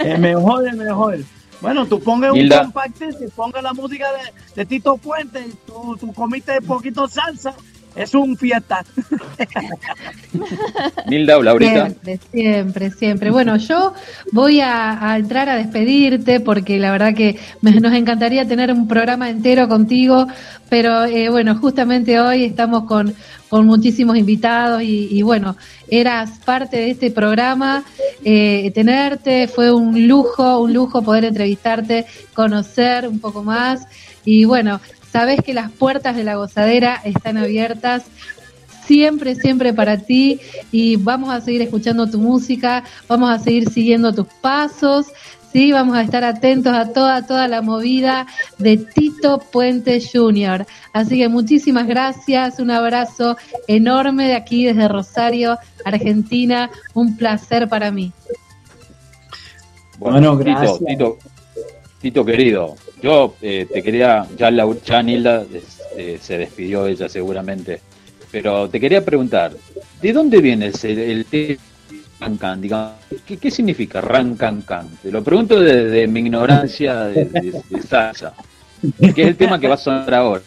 Es mejor, es mejor. Bueno, tú pongas un Hilda. compact disc y ponga la música de, de Tito Puente, y tú, tú comiste poquito salsa, es un fiesta. Nilda Laurita. Siempre, siempre, siempre. Bueno, yo voy a, a entrar a despedirte porque la verdad que me- nos encantaría tener un programa entero contigo, pero eh, bueno, justamente hoy estamos con, con muchísimos invitados y, y bueno, eras parte de este programa. eh, tenerte fue un lujo, un lujo poder entrevistarte, conocer un poco más y bueno, sabes que las puertas de la gozadera están abiertas siempre, siempre para ti y vamos a seguir escuchando tu música, vamos a seguir siguiendo tus pasos, sí, vamos a estar atentos a toda, toda la movida de Tito Puente Jr. Así que muchísimas gracias, un abrazo enorme de aquí desde Rosario, Argentina, un placer para mí. Bueno, Tito, gracias. Tito, Tito querido, yo eh, te quería, ya, Lau- ya Nilda eh, se despidió ella seguramente, pero te quería preguntar, ¿de dónde viene ese, el tema Rancan? Digamos, ¿qué, ¿Qué significa Rancancan? Te lo pregunto desde mi ignorancia de, de- de salsa, que es el tema que va a sonar ahora.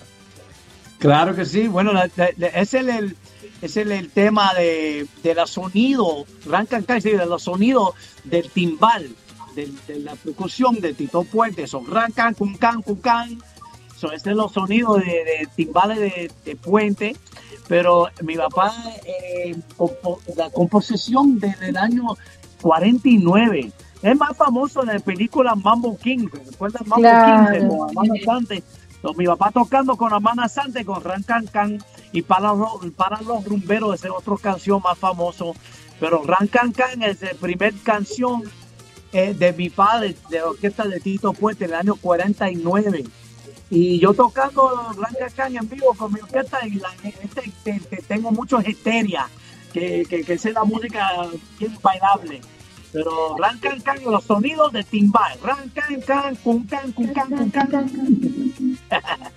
Claro que sí, bueno, la- la- es el, el- es el, tema de, de la sonido, sí, de los sonidos del timbal, de, la percusión de Tito Puente, son Rancan, Cuncan, Cuncan, son estos los sonidos de, timbales de Puente, pero mi papá, eh, compo- la composición del año 49, es más famoso en la película Mambo King, ¿recuerdas Mambo Claro. King? Con Amanda Sante? So, mi papá tocando con Amanda Sante, con Ran Can Can, y para los, para los rumberos, esa es otra canción más famoso. Pero Ran Can Can es la primera canción eh, de mi padre, de la orquesta de Tito Puente, en el año 49. Y yo tocando Ran Can Can en vivo con mi orquesta, y la, este, te- te- tengo muchos histeria, que, que, que es la música bien bailable. Pero Ran Can Can, los sonidos de timbal. Ran Can Can, Kun Can, Kun Can, Kun Can.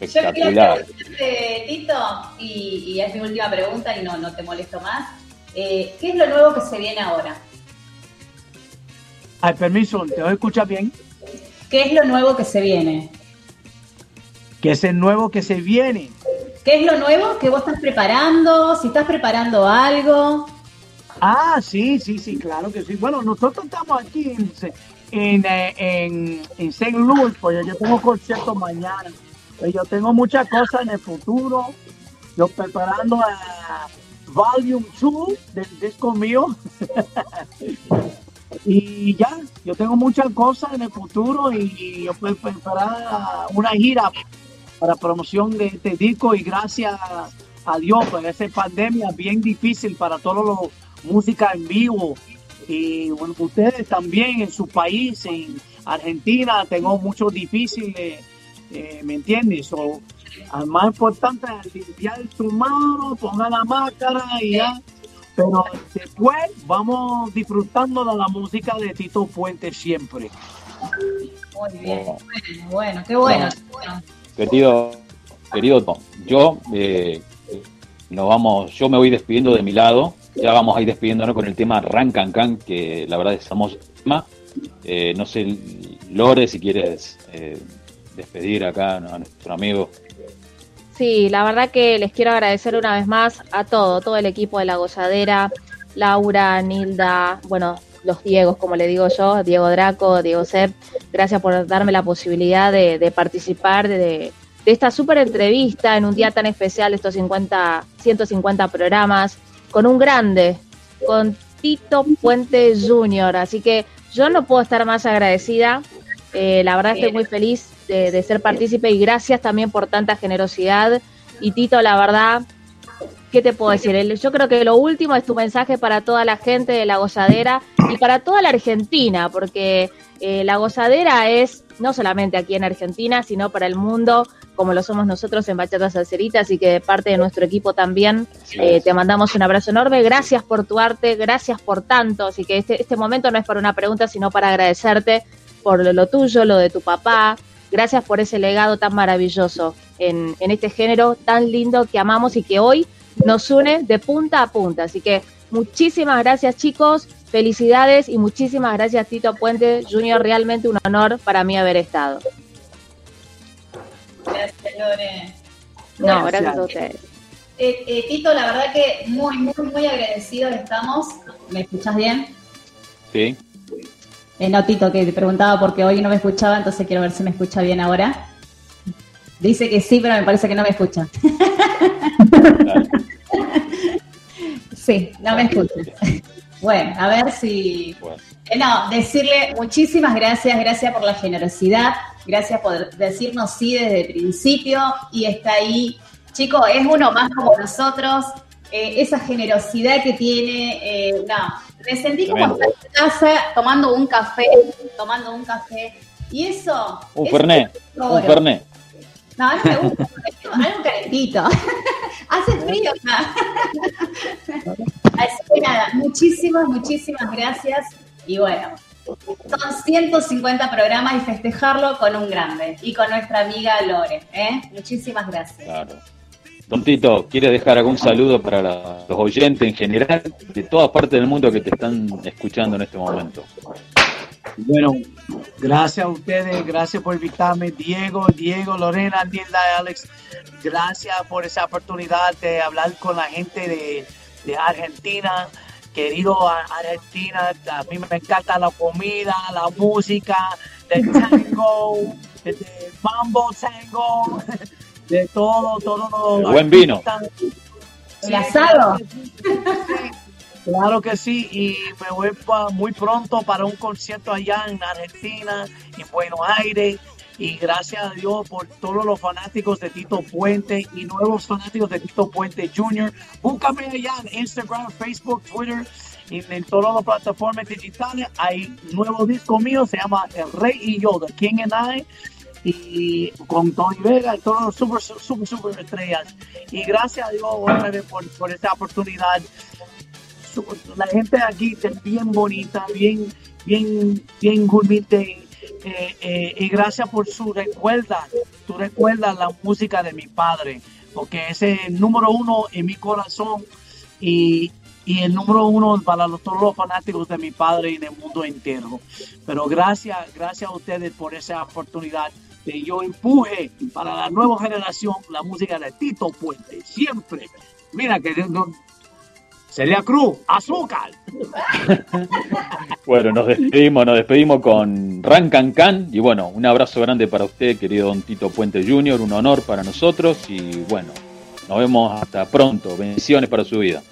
Yo quiero preguntarte, Tito, y, y es mi última pregunta y no, no te molesto más. Eh, ¿Qué es lo nuevo que se viene ahora? Ay, permiso, ¿te voy a escuchar bien? ¿Qué es lo nuevo que se viene? Que es el nuevo que se viene. ¿Qué es lo nuevo que vos estás preparando? Si estás preparando algo. Ah, sí, sí, sí, claro que sí. Bueno, nosotros estamos aquí en, en, eh, en, en St. Louis, pues yo tengo concierto mañana. Pues yo tengo muchas cosas en el futuro. Yo preparando a Volume 2 del disco mío. y ya, yo tengo muchas cosas en el futuro y yo puedo preparar una gira para promoción de este disco y gracias a Dios, pues esa pandemia bien difícil para todos los música en vivo y bueno, ustedes también en su país, en Argentina, tengo mucho difícil, eh, ¿me entiendes? O, al más importante es limpiar tu mano, ponga la máscara y ya. Pero después vamos disfrutando de la música de Tito Puente siempre. Muy bien. Bueno, bueno, qué bueno. qué bueno. Querido, querido Tom, yo eh, nos vamos, yo me voy despidiendo de mi lado, ya vamos a ir despidiéndonos con el tema Rancan Can, que la verdad es famoso tema. Eh, no sé, Lore, si quieres eh, despedir acá a nuestro amigo. Sí, la verdad que les quiero agradecer una vez más a todo, todo el equipo de La Gozadera, Laura, Nilda, bueno, los Diegos, como le digo yo, Diego Draco, Diego Sepp, gracias por darme la posibilidad de, de participar de, de esta súper entrevista en un día tan especial, estos 50, 150 programas, con un grande, con Tito Puente Jr. Así que yo no puedo estar más agradecida. Eh, la verdad estoy muy feliz de, de ser partícipe y gracias también por tanta generosidad. Y Tito, la verdad, ¿qué te puedo decir? Yo creo que lo último es tu mensaje para toda la gente de la gozadera y para toda la Argentina, porque eh, la gozadera es no solamente aquí en Argentina, sino para el mundo, como lo somos nosotros en Bachata Salserita, así que de parte de nuestro equipo también eh, te mandamos un abrazo enorme. Gracias por tu arte, gracias por tanto. Así que este, este momento no es para una pregunta, sino para agradecerte por lo, lo tuyo, lo de tu papá. Gracias por ese legado tan maravilloso en, en este género tan lindo que amamos y que hoy nos une de punta a punta. Así que muchísimas gracias chicos, felicidades y muchísimas gracias Tito Puente Junior, realmente un honor para mí haber estado. Gracias, Lore. No, gracias a ustedes. Eh, eh, Tito, la verdad que muy, muy, muy agradecidos estamos. ¿Me escuchas bien? Sí. Eh, no, Tito, que te preguntaba porque hoy no me escuchaba, entonces quiero ver si me escucha bien ahora. Dice que sí, pero me parece que no me escucha. sí, no me escucha. Bueno, a ver si... Eh, no, decirle muchísimas gracias, gracias por la generosidad, gracias por decirnos sí desde el principio y está ahí. Chico, es uno más como nosotros, eh, esa generosidad que tiene, eh, no, me sentí como estar en casa tomando un café, tomando un café, y eso... Un Fernet. Un. Fernet. No, no me gusta, algo calentito. Hace frío acá. Así que nada, muchísimas, muchísimas gracias. Y bueno, son 150 programas y festejarlo con un grande y con nuestra amiga Lore. ¿eh? Muchísimas gracias. Claro. Don Tito, ¿quiere dejar algún saludo para la- los oyentes en general de todas partes del mundo que te están escuchando en este momento? Bueno, gracias a ustedes, gracias por invitarme, Diego, Diego, Lorena, Nilda, Alex, gracias por esa oportunidad de hablar con la gente de, de Argentina, querido Argentina, a mí me encanta la comida, la música, el tango, de mambo tango, de todo, todo. lo- Buen vino. El asado. Claro que sí, y me voy pa- muy pronto para un concierto allá en Argentina, en Buenos Aires, y gracias a Dios por todos los fanáticos de Tito Puente y nuevos fanáticos de Tito Puente Jr. Búscame allá en Instagram, Facebook, Twitter, y en todas las plataformas digitales. Hay nuevo disco mío, se llama El Rey y yo, The King and I, y con Tony Vega y todos los super, super, super estrellas. Y gracias a Dios otra vez por, esta oportunidad la gente aquí es bien bonita, bien, bien, bien humilde. eh, eh, y gracias por su recuerda, tú recuerdas la música de mi padre, porque es el número uno en mi corazón y, y el número uno para los- todos los fanáticos de mi padre y del mundo entero. Pero gracias, gracias a ustedes por esa oportunidad de yo empuje para la nueva generación la música de Tito Puente, siempre. Mira que no- Celia Cruz, azúcar. Bueno, nos despedimos, nos despedimos con Ran Can Can y bueno, un abrazo grande para usted, querido Don Tito Puente Jr., un honor para nosotros y bueno, nos vemos hasta pronto. Bendiciones para su vida.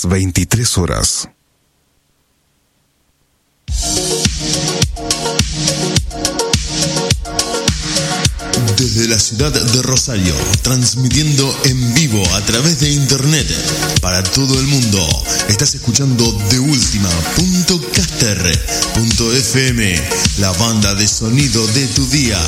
Las 23 horas. Desde la ciudad de Rosario, transmitiendo en vivo a través de internet para todo el mundo. Estás escuchando de FM, la banda de sonido de tu día.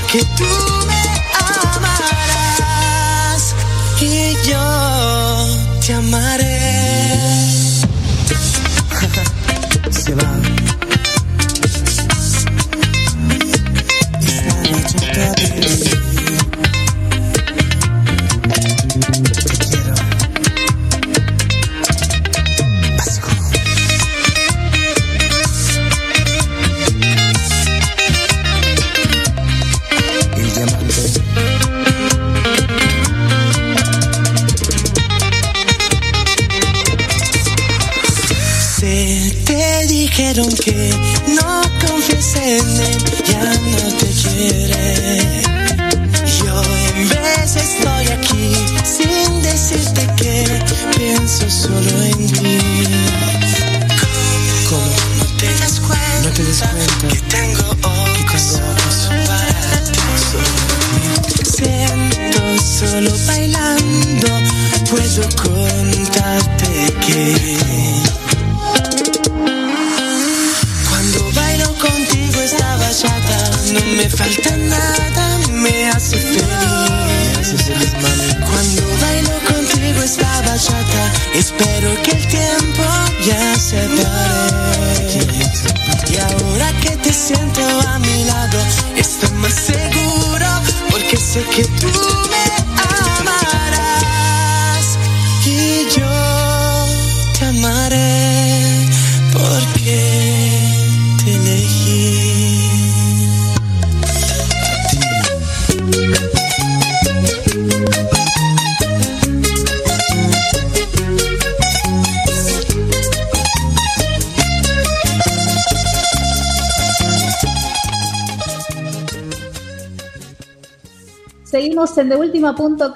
Porque sé que tú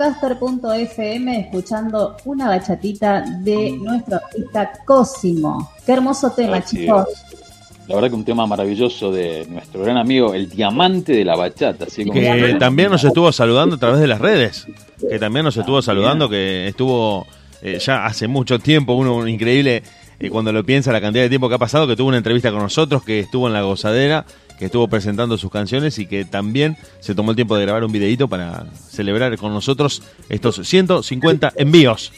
TheUltima.caster.fm escuchando una bachatita de nuestro artista Cosimo. Qué hermoso tema, Así chicos. es. La verdad que un tema maravilloso de nuestro gran amigo, el diamante de la bachata. Así como Que también nos estuvo saludando a través de las redes. Que también nos estuvo saludando, que estuvo eh, ya hace mucho tiempo, uno increíble eh, cuando lo piensa la cantidad de tiempo que ha pasado, que tuvo una entrevista con nosotros, que estuvo en la gozadera, que estuvo presentando sus canciones y que también se tomó el tiempo de grabar un videito para celebrar con nosotros estos 150 envíos.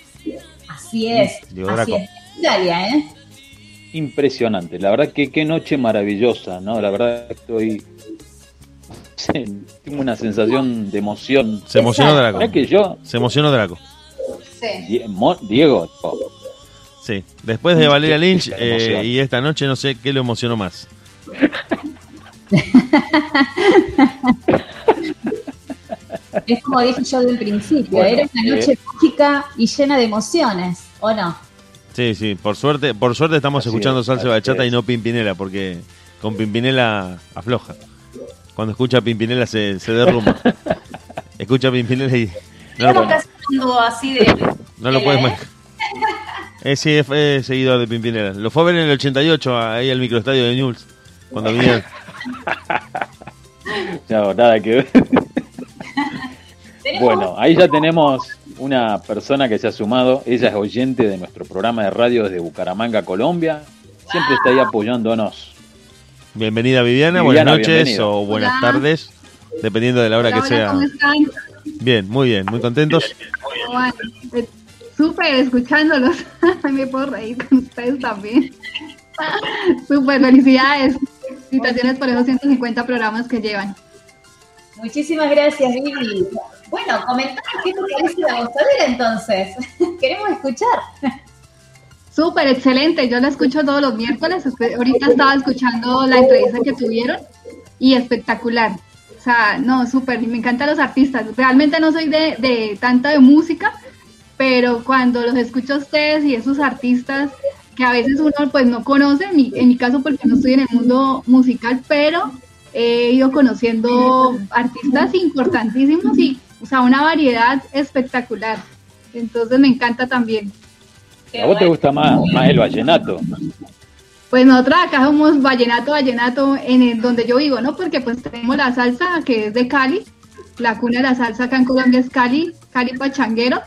Así es. Diego Así Draco. es. Italia, ¿eh? Impresionante, la verdad que qué noche maravillosa, ¿no? La verdad que estoy... Tengo una sensación de emoción. Se emocionó Draco. ¿Verdad que yo, Se emocionó Draco. Mo- Diego, Sí, después de Valeria Lynch eh, y esta noche no sé qué lo emocionó más. Es como dije yo del principio, Bueno, era una noche eh. mágica y llena de emociones, ¿o no? Sí, sí, por suerte, por suerte estamos Así escuchando es, salsa bachata es. y no Pimpinela, porque con Pimpinela afloja. Cuando escucha Pimpinela se, se derrumba. escucha Pimpinela y no lo, así de. no lo de puedes la- manejar. Eh, sí, es, es seguidor de Pimpinela. Lo fue a ver en el 88, ahí al microestadio de Newell's, cuando vinieron. No, nada que ver. Bueno, ahí ya tenemos una persona que se ha sumado. Ella es oyente de nuestro programa de radio desde Bucaramanga, Colombia. Siempre está ahí apoyándonos. Bienvenida Viviana, Viviana, buenas noches bienvenida. o buenas Hola. tardes, dependiendo de la hora Hola, que hola, sea. ¿cómo están? Bien, muy bien, muy contentos. Bueno, Súper escuchándolos. Me puedo reír con ustedes también. Súper, felicidades. Felicitaciones por esos 150 programas que llevan. Muchísimas gracias, Vivi. Bueno, comentanos qué te parece la gozadera entonces. Queremos escuchar. Súper, excelente. Yo la escucho todos los miércoles. Ahorita estaba escuchando la entrevista que tuvieron y espectacular. O sea, no, súper. y Me encantan los artistas. Realmente no soy de, de tanta de música, pero cuando los escucho a ustedes y esos artistas que a veces uno pues no conoce, en mi, en mi caso porque no estoy en el mundo musical, pero he ido conociendo artistas importantísimos y, o sea, una variedad espectacular. Entonces me encanta también. ¿A vos te gusta más, más el vallenato? Pues nosotros acá somos vallenato, vallenato en el, donde yo vivo, ¿no? Porque pues tenemos la salsa que es de Cali, la cuna de la salsa acá en Colombia es Cali, Cali Pachanguero,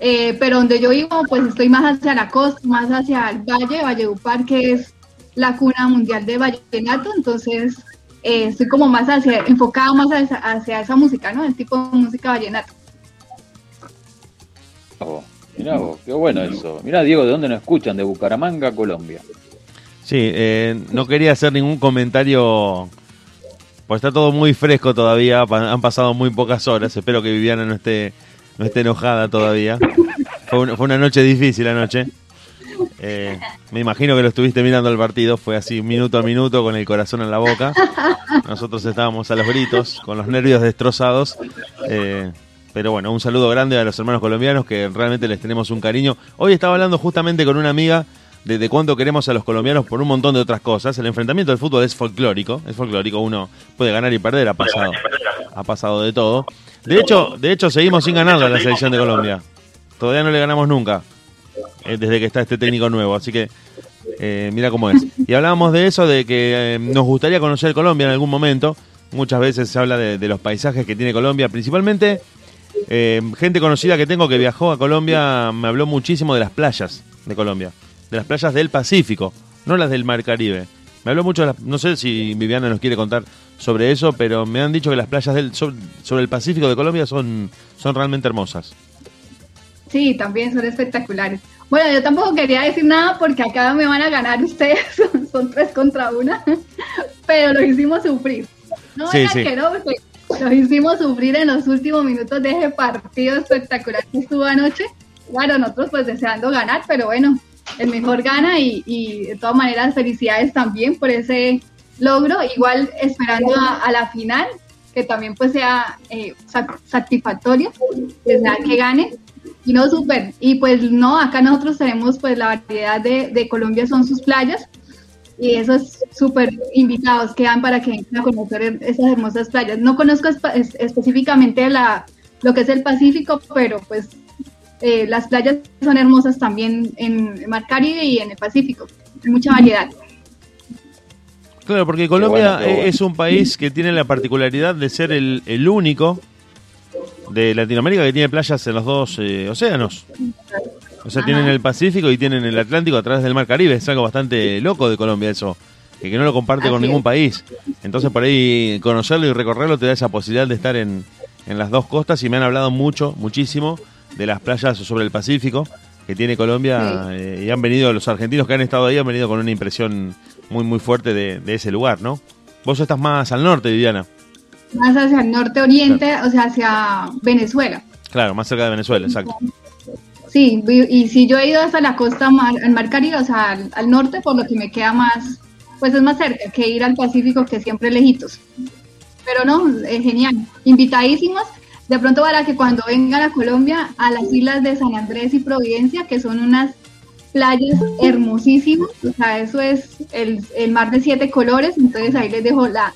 eh, pero donde yo vivo pues estoy más hacia la costa, más hacia el valle, Valledupar, que es la cuna mundial de vallenato, entonces eh, estoy como más hacia, enfocada más hacia, hacia esa música, ¿no? El tipo de música vallenato. Oh, mirá vos, qué bueno eso. Mirá, Diego, ¿de dónde nos escuchan? De Bucaramanga, Colombia. Sí, eh, no quería hacer ningún comentario, pues está todo muy fresco todavía, han pasado muy pocas horas, espero que Viviana no esté, no esté enojada todavía. Fue una, noche difícil anoche. Eh, me imagino que lo estuviste mirando el partido, fue así minuto a minuto con el corazón en la boca. Nosotros estábamos a los gritos, con los nervios destrozados. Eh, pero bueno, un saludo grande a los hermanos colombianos que realmente les tenemos un cariño. Hoy estaba hablando justamente con una amiga de, de cuánto queremos a los colombianos por un montón de otras cosas. El enfrentamiento del fútbol es folclórico, es folclórico, uno puede ganar y perder, ha pasado, ha pasado de todo. De hecho, de hecho seguimos sin ganar a la selección de Colombia. Todavía no le ganamos nunca, eh, desde que está este técnico nuevo, así que eh, mira cómo es. Y hablábamos de eso, de que eh, nos gustaría conocer Colombia en algún momento. Muchas veces se habla de, los paisajes que tiene Colombia, principalmente gente conocida que tengo que viajó a Colombia me habló muchísimo de las playas de Colombia, de las playas del Pacífico, no las del Mar Caribe. Me habló mucho de las, no sé si Viviana nos quiere contar sobre eso, pero me han dicho que las playas del, sobre, sobre el Pacífico de Colombia son, son realmente hermosas. Sí, también son espectaculares. Bueno, yo tampoco quería decir nada porque acá me van a ganar ustedes, son, son tres contra una, pero los hicimos sufrir. No Sí, sí. que no, porque los hicimos sufrir en los últimos minutos de ese partido espectacular que estuvo anoche. Claro, nosotros pues deseando ganar, pero bueno, el mejor gana y, y de todas maneras felicidades también por ese logro, igual esperando a, a la final, que también pues sea eh, satisfactorio, nada, que gane. Y no, súper. Y pues no, acá nosotros tenemos pues la variedad de, de Colombia son sus playas. Y esos súper invitados quedan para que vengan a conocer esas hermosas playas. No conozco específicamente la, lo que es el Pacífico, pero pues eh, las playas son hermosas también en el Mar Caribe y en el Pacífico. Hay mucha variedad. Claro, porque Colombia bueno, qué bueno. es un país que tiene la particularidad de ser el, el único de Latinoamérica que tiene playas en los dos eh, océanos. O sea, tienen el Pacífico y tienen el Atlántico a través del Mar Caribe. Es algo bastante loco de Colombia eso, que, que no lo comparte con ningún es. país. Entonces por ahí conocerlo y recorrerlo te da esa posibilidad de estar en, en las dos costas y me han hablado mucho, muchísimo de las playas sobre el Pacífico que tiene Colombia eh, y han venido, los argentinos que han estado ahí han venido con una impresión muy muy fuerte de, de ese lugar, ¿no? Vos estás más al norte, Viviana. Más hacia el norte oriente, o sea, hacia Venezuela. Claro, más cerca de Venezuela, exacto. Sí, y si yo he ido hasta la costa, mar, al Mar Caribe, o sea, al, al norte, por lo que me queda más, pues es más cerca que ir al Pacífico, que siempre lejitos. Pero no, es genial. Invitadísimos, de pronto para que cuando vengan a Colombia, a las islas de San Andrés y Providencia, que son unas playas hermosísimas, o sea, eso es el, el mar de siete colores, entonces ahí les dejo la,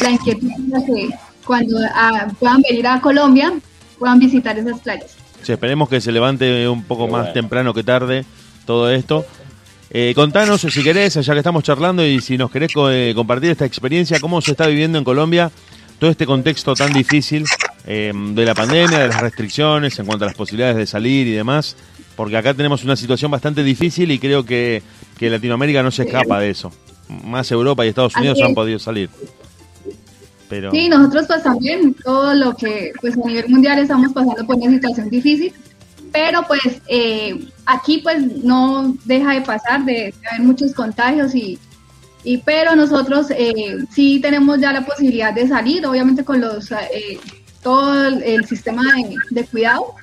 la inquietud para que cuando ah, puedan venir a Colombia, puedan visitar esas playas. Sí, esperemos que se levante un poco más temprano que tarde todo esto. Eh, contanos, si querés, ya que estamos charlando y si nos querés co- eh, compartir esta experiencia, cómo se está viviendo en Colombia todo este contexto tan difícil eh, de la pandemia, de las restricciones en cuanto a las posibilidades de salir y demás, porque acá tenemos una situación bastante difícil y creo que, que Latinoamérica no se escapa de eso. Más Europa y Estados Unidos han podido salir. Pero Sí, nosotros pues también, todo lo que pues a nivel mundial estamos pasando por una situación difícil, pero pues eh, aquí pues no deja de pasar, de, de haber muchos contagios y, y pero nosotros eh, sí tenemos ya la posibilidad de salir, obviamente con los eh, todo el, el sistema de, de cuidado,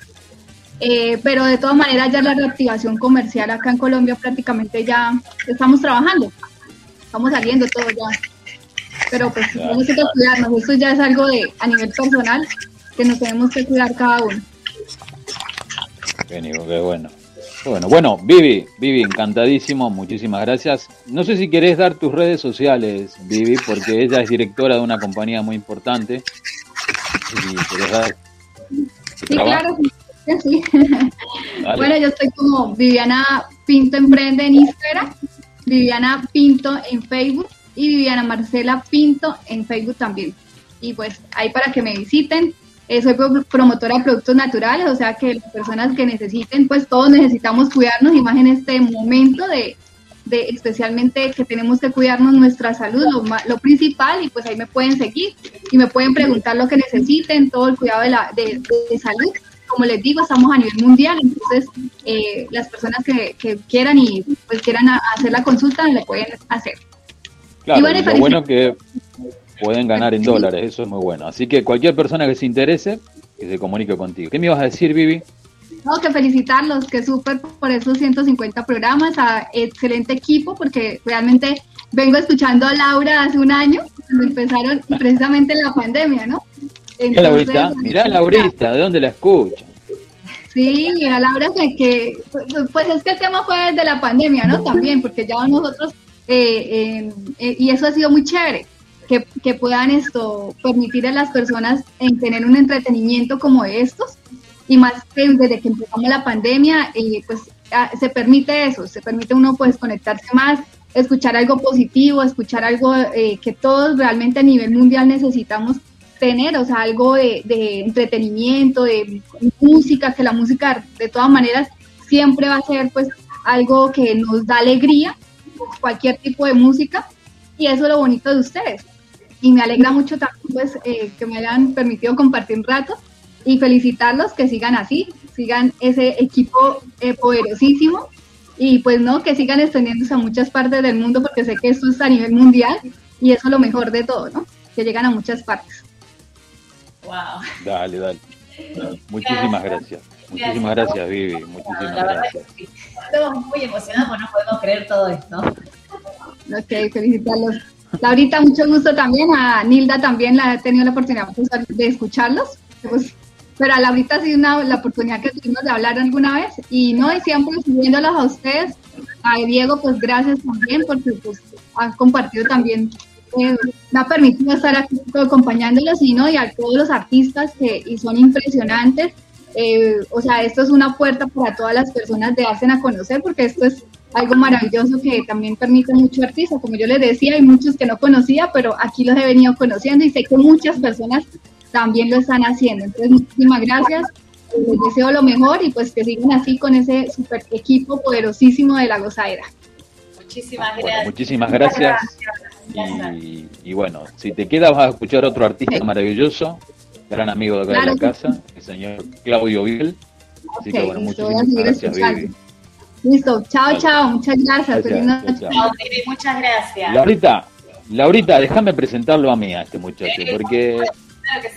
eh, pero de todas maneras ya la reactivación comercial acá en Colombia prácticamente ya estamos trabajando, estamos saliendo todo ya pero pues tenemos que cuidarnos. Esto ya es algo de a nivel personal que nos tenemos que cuidar cada uno. Qué bueno. Bueno, bueno, Vivi, Vivi, encantadísimo, muchísimas gracias. No sé si querés dar tus redes sociales, Vivi, porque ella es directora de una compañía muy importante. Y Sí, trabajo. claro. sí, sí. Dale. Bueno, yo estoy como Viviana Pinto Emprende en Instagram, Viviana Pinto en Facebook y Viviana Marcela Pinto en Facebook también. Y pues ahí para que me visiten. Eh, soy pro- promotora de productos naturales, o sea que las personas que necesiten, pues todos necesitamos cuidarnos y más en este momento de, de especialmente que tenemos que cuidarnos nuestra salud, lo, lo principal, y pues ahí me pueden seguir y me pueden preguntar lo que necesiten, todo el cuidado de, la, de, de salud. Como les digo, estamos a nivel mundial, entonces eh, las personas que, que quieran y pues quieran a- hacer la consulta lo pueden hacer. Claro, Y bueno, lo bueno que pueden ganar en dólares, eso es muy bueno. Así que cualquier persona que se interese, que se comunique contigo. ¿Qué me ibas a decir, Vivi? No, que felicitarlos, que súper por esos 150 programas, a excelente equipo, porque realmente vengo escuchando a Laura hace un año, cuando empezaron precisamente en la pandemia, ¿no? Mirá, Laurita, mirá, Laurita, ¿de dónde la escucho? Sí, a Laura que, que pues es que el tema fue de la pandemia, ¿no? También, porque ya nosotros, eh, eh, eh, y eso ha sido muy chévere, que, que puedan esto permitir a las personas en tener un entretenimiento como estos, y más que desde que empezamos la pandemia, eh, pues ah, se permite eso, se permite uno pues conectarse más, escuchar algo positivo, escuchar algo eh, que todos realmente a nivel mundial necesitamos tener, o sea, algo de, entretenimiento, de música, que la música de todas maneras siempre va a ser pues algo que nos da alegría, cualquier tipo de música, y eso es lo bonito de ustedes. Y me alegra mucho también pues eh, que me hayan permitido compartir un rato y felicitarlos que sigan así, sigan ese equipo eh, poderosísimo y pues no, que sigan extendiéndose a muchas partes del mundo porque sé que esto es a nivel mundial y eso es lo mejor de todo, ¿no? Que llegan a muchas partes. Wow. Dale, dale. Muchísimas gracias. Muchísimas gracias, Vivi. Muchísimas gracias. sí. Estamos muy emocionados porque no podemos creer todo esto. Ok, felicitarlos. Laurita, mucho gusto también. A Nilda también la he tenido la oportunidad pues, de escucharlos. Pues, pero a Laurita sí una, la oportunidad que tuvimos de hablar alguna vez. Y no, y siempre siguiéndolos a ustedes. A Diego, pues gracias también porque pues han compartido también, eh, me ha permitido estar aquí acompañándolos y no, y a todos los artistas que y son impresionantes. Eh, o sea, esto es una puerta para todas las personas de darse a conocer porque esto es algo maravilloso que también permite mucho artista. Como yo les decía, hay muchos que no conocía, pero aquí los he venido conociendo y sé que muchas personas también lo están haciendo. Entonces, muchísimas gracias. eh, Les deseo lo mejor y pues que sigan así con ese super equipo poderosísimo de la gozadera. Muchísimas Bueno, gracias. muchísimas gracias. Y, y bueno, si te quedas vas a escuchar otro artista maravilloso, gran amigo de acá de la casa, el señor Claudio Biel. Así que bueno, muchísimas gracias. Vivi. Listo, chao, Vale. chao, muchas gracias. Gracias, Feliz noche. chao, chao. Chao, Vivi, muchas gracias. Laurita, Laurita, déjame presentarlo a mí, a este muchacho, porque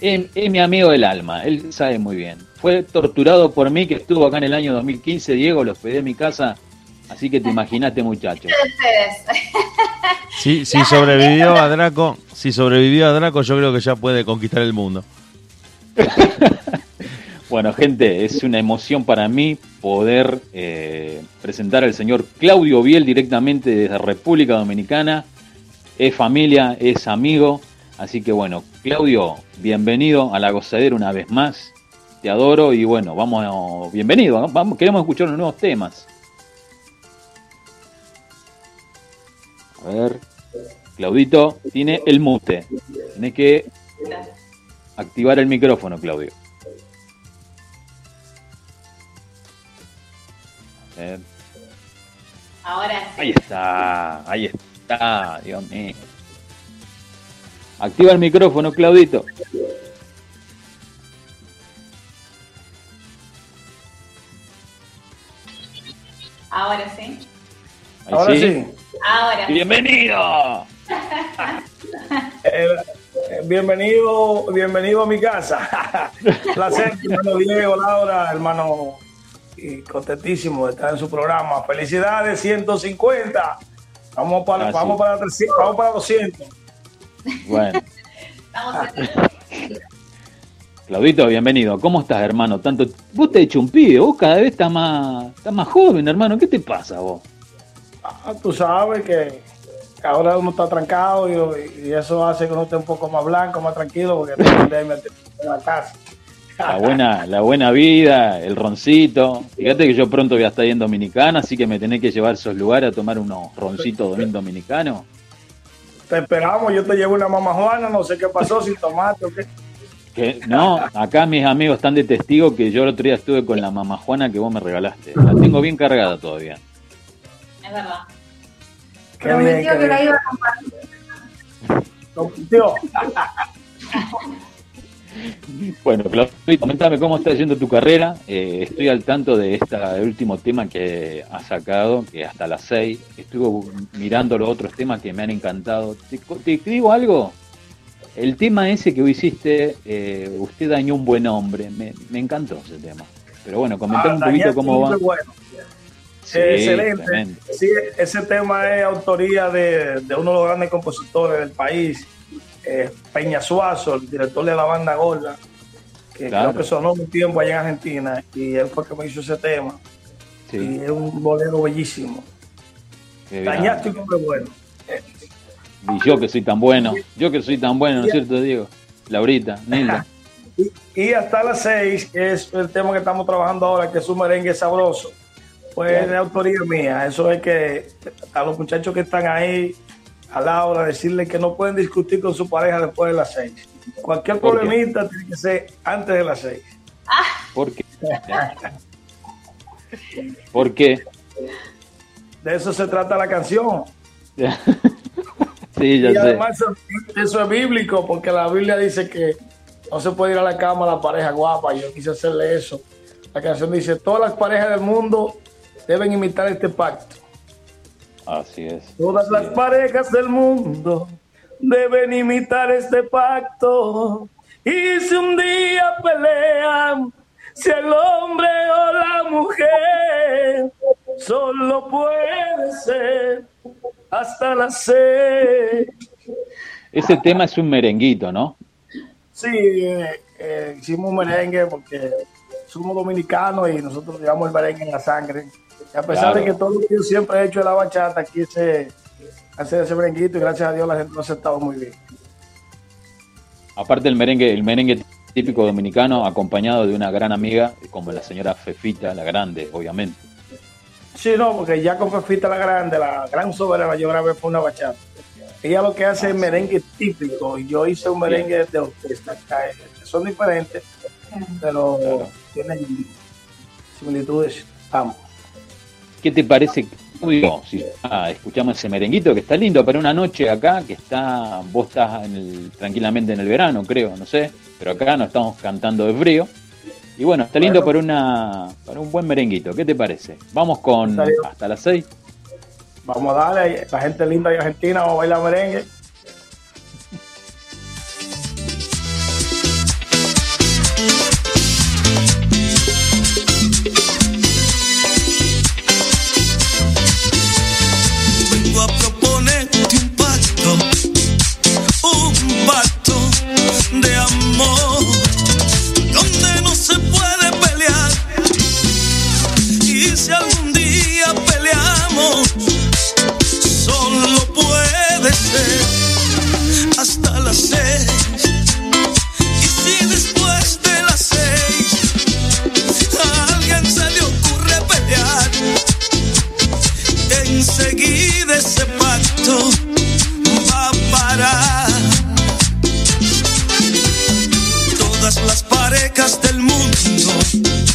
es, es mi amigo del alma, él sabe muy bien. Fue torturado por mí, que estuvo acá en el año 2015, Diego, lo hospedé en mi casa, así que te imaginaste, muchacho. si sobrevivió a Draco, si sobrevivió a Draco, yo creo que ya puede conquistar el mundo. Bueno, gente, es una emoción para mí poder eh, presentar al señor Claudio Biel directamente desde República Dominicana. Es familia, es amigo. Así que bueno, Claudio, bienvenido a la gozadera una vez más. Te adoro y bueno, vamos, bienvenido. Vamos, queremos escuchar los nuevos temas. A ver. Claudito tiene el mute. Tenés que activar el micrófono, Claudio. A ver. Ahora sí. Ahí está, ahí está, Dios mío. Activa el micrófono, Claudito. Ahora sí. Ahí Ahora sí. sí. Ahora. Bienvenido. Eh, eh, bienvenido, bienvenido a mi casa. Placer, hermano Diego, Laura, hermano, y contentísimo de estar en su programa. Felicidades, 150. Vamos para, Gracias. vamos para, 300, vamos para 200. Bueno. Claudito, bienvenido. ¿Cómo estás, hermano? Tanto vos te has hecho un pibe, vos cada vez estás más, estás más joven, hermano. ¿Qué te pasa vos? Ah, tú sabes que ahora uno está trancado y, y eso hace que uno esté un poco más blanco, más tranquilo, porque en la casa. La buena, la buena vida, el roncito. Fíjate que yo pronto voy a estar ahí en Dominicana, así que me tenés que llevar a esos lugares a tomar unos roncitos dominicanos. Te esperamos, yo te llevo una mamá Juana, no sé qué pasó, sin tomate o qué. Que, no, acá mis amigos están de testigo que yo el otro día estuve con la mamá Juana que vos me regalaste. La tengo bien cargada todavía. Es verdad. Qué bien, que la iba a compartir. Bueno, Claudio, comentame cómo está yendo tu carrera. Eh, estoy al tanto de este último tema que has sacado, que hasta las 6. Estuve mirando los otros temas que me han encantado. ¿Te, te digo algo? El tema ese que hiciste, eh, usted dañó un buen hombre. Me, me encantó ese tema. Pero bueno, comentame un Ah, poquito cómo va. bueno. Sí, Excelente. tremendo. Sí, ese tema es autoría de, de uno de los grandes compositores del país, eh, Peña Suazo, el director de la banda Gorda, que Claro. creo que sonó un tiempo allá en Argentina, y él fue el que me hizo ese tema. Sí. Y es un bolero bellísimo. Dañaste un hombre bueno. Y yo que soy tan bueno, yo que soy tan bueno, ¿no es cierto, Diego? Laurita, Nilda. Y hasta las seis, que es el tema que estamos trabajando ahora, que es un merengue sabroso, pues Claro. de autoría mía. Eso es que a los muchachos que están ahí, a la hora, decirles que no pueden discutir con su pareja después de las seis. Cualquier problemita tiene que ser antes de las seis. ¿Por qué? ¿Por qué? De eso se trata la canción. Sí, ya y sé. además eso, eso es bíblico, porque la Biblia dice que no se puede ir a la cama la pareja guapa. Yo quise hacerle eso. La canción dice, todas las parejas del mundo deben imitar este pacto. Así es. Todas las parejas del mundo deben imitar este pacto. Y si un día pelean, si el hombre o la mujer, solo puede ser hasta las seis. Ese tema es un merenguito, ¿no? Sí, eh, eh, hicimos un merengue porque somos dominicanos y nosotros llevamos el merengue en la sangre. Y a pesar Claro. de que todo lo que yo siempre he hecho de la bachata, quise hacer ese merenguito y gracias a Dios la gente lo ha aceptado muy bien. Aparte el merengue, el merengue típico dominicano, acompañado de una gran amiga, como la señora Fefita, la grande, obviamente. Sí, no, porque ya con Fefita la Grande, la gran soberana, yo grabé fue una bachata. Ella lo que hace es merengue típico y yo hice un merengue de orquesta. que Son diferentes, pero tienen similitudes ambos. ¿Qué te parece, Claudio, si ah, escuchamos ese merenguito que está lindo para una noche acá, que está, vos estás en el- tranquilamente en el verano, creo, no sé, pero acá no estamos cantando de frío. Y bueno, está lindo para una para un buen merenguito. ¿Qué te parece? Vamos con hasta las seis. Vamos a darle, la gente linda de Argentina, vamos a bailar merengue. Amor, del mundo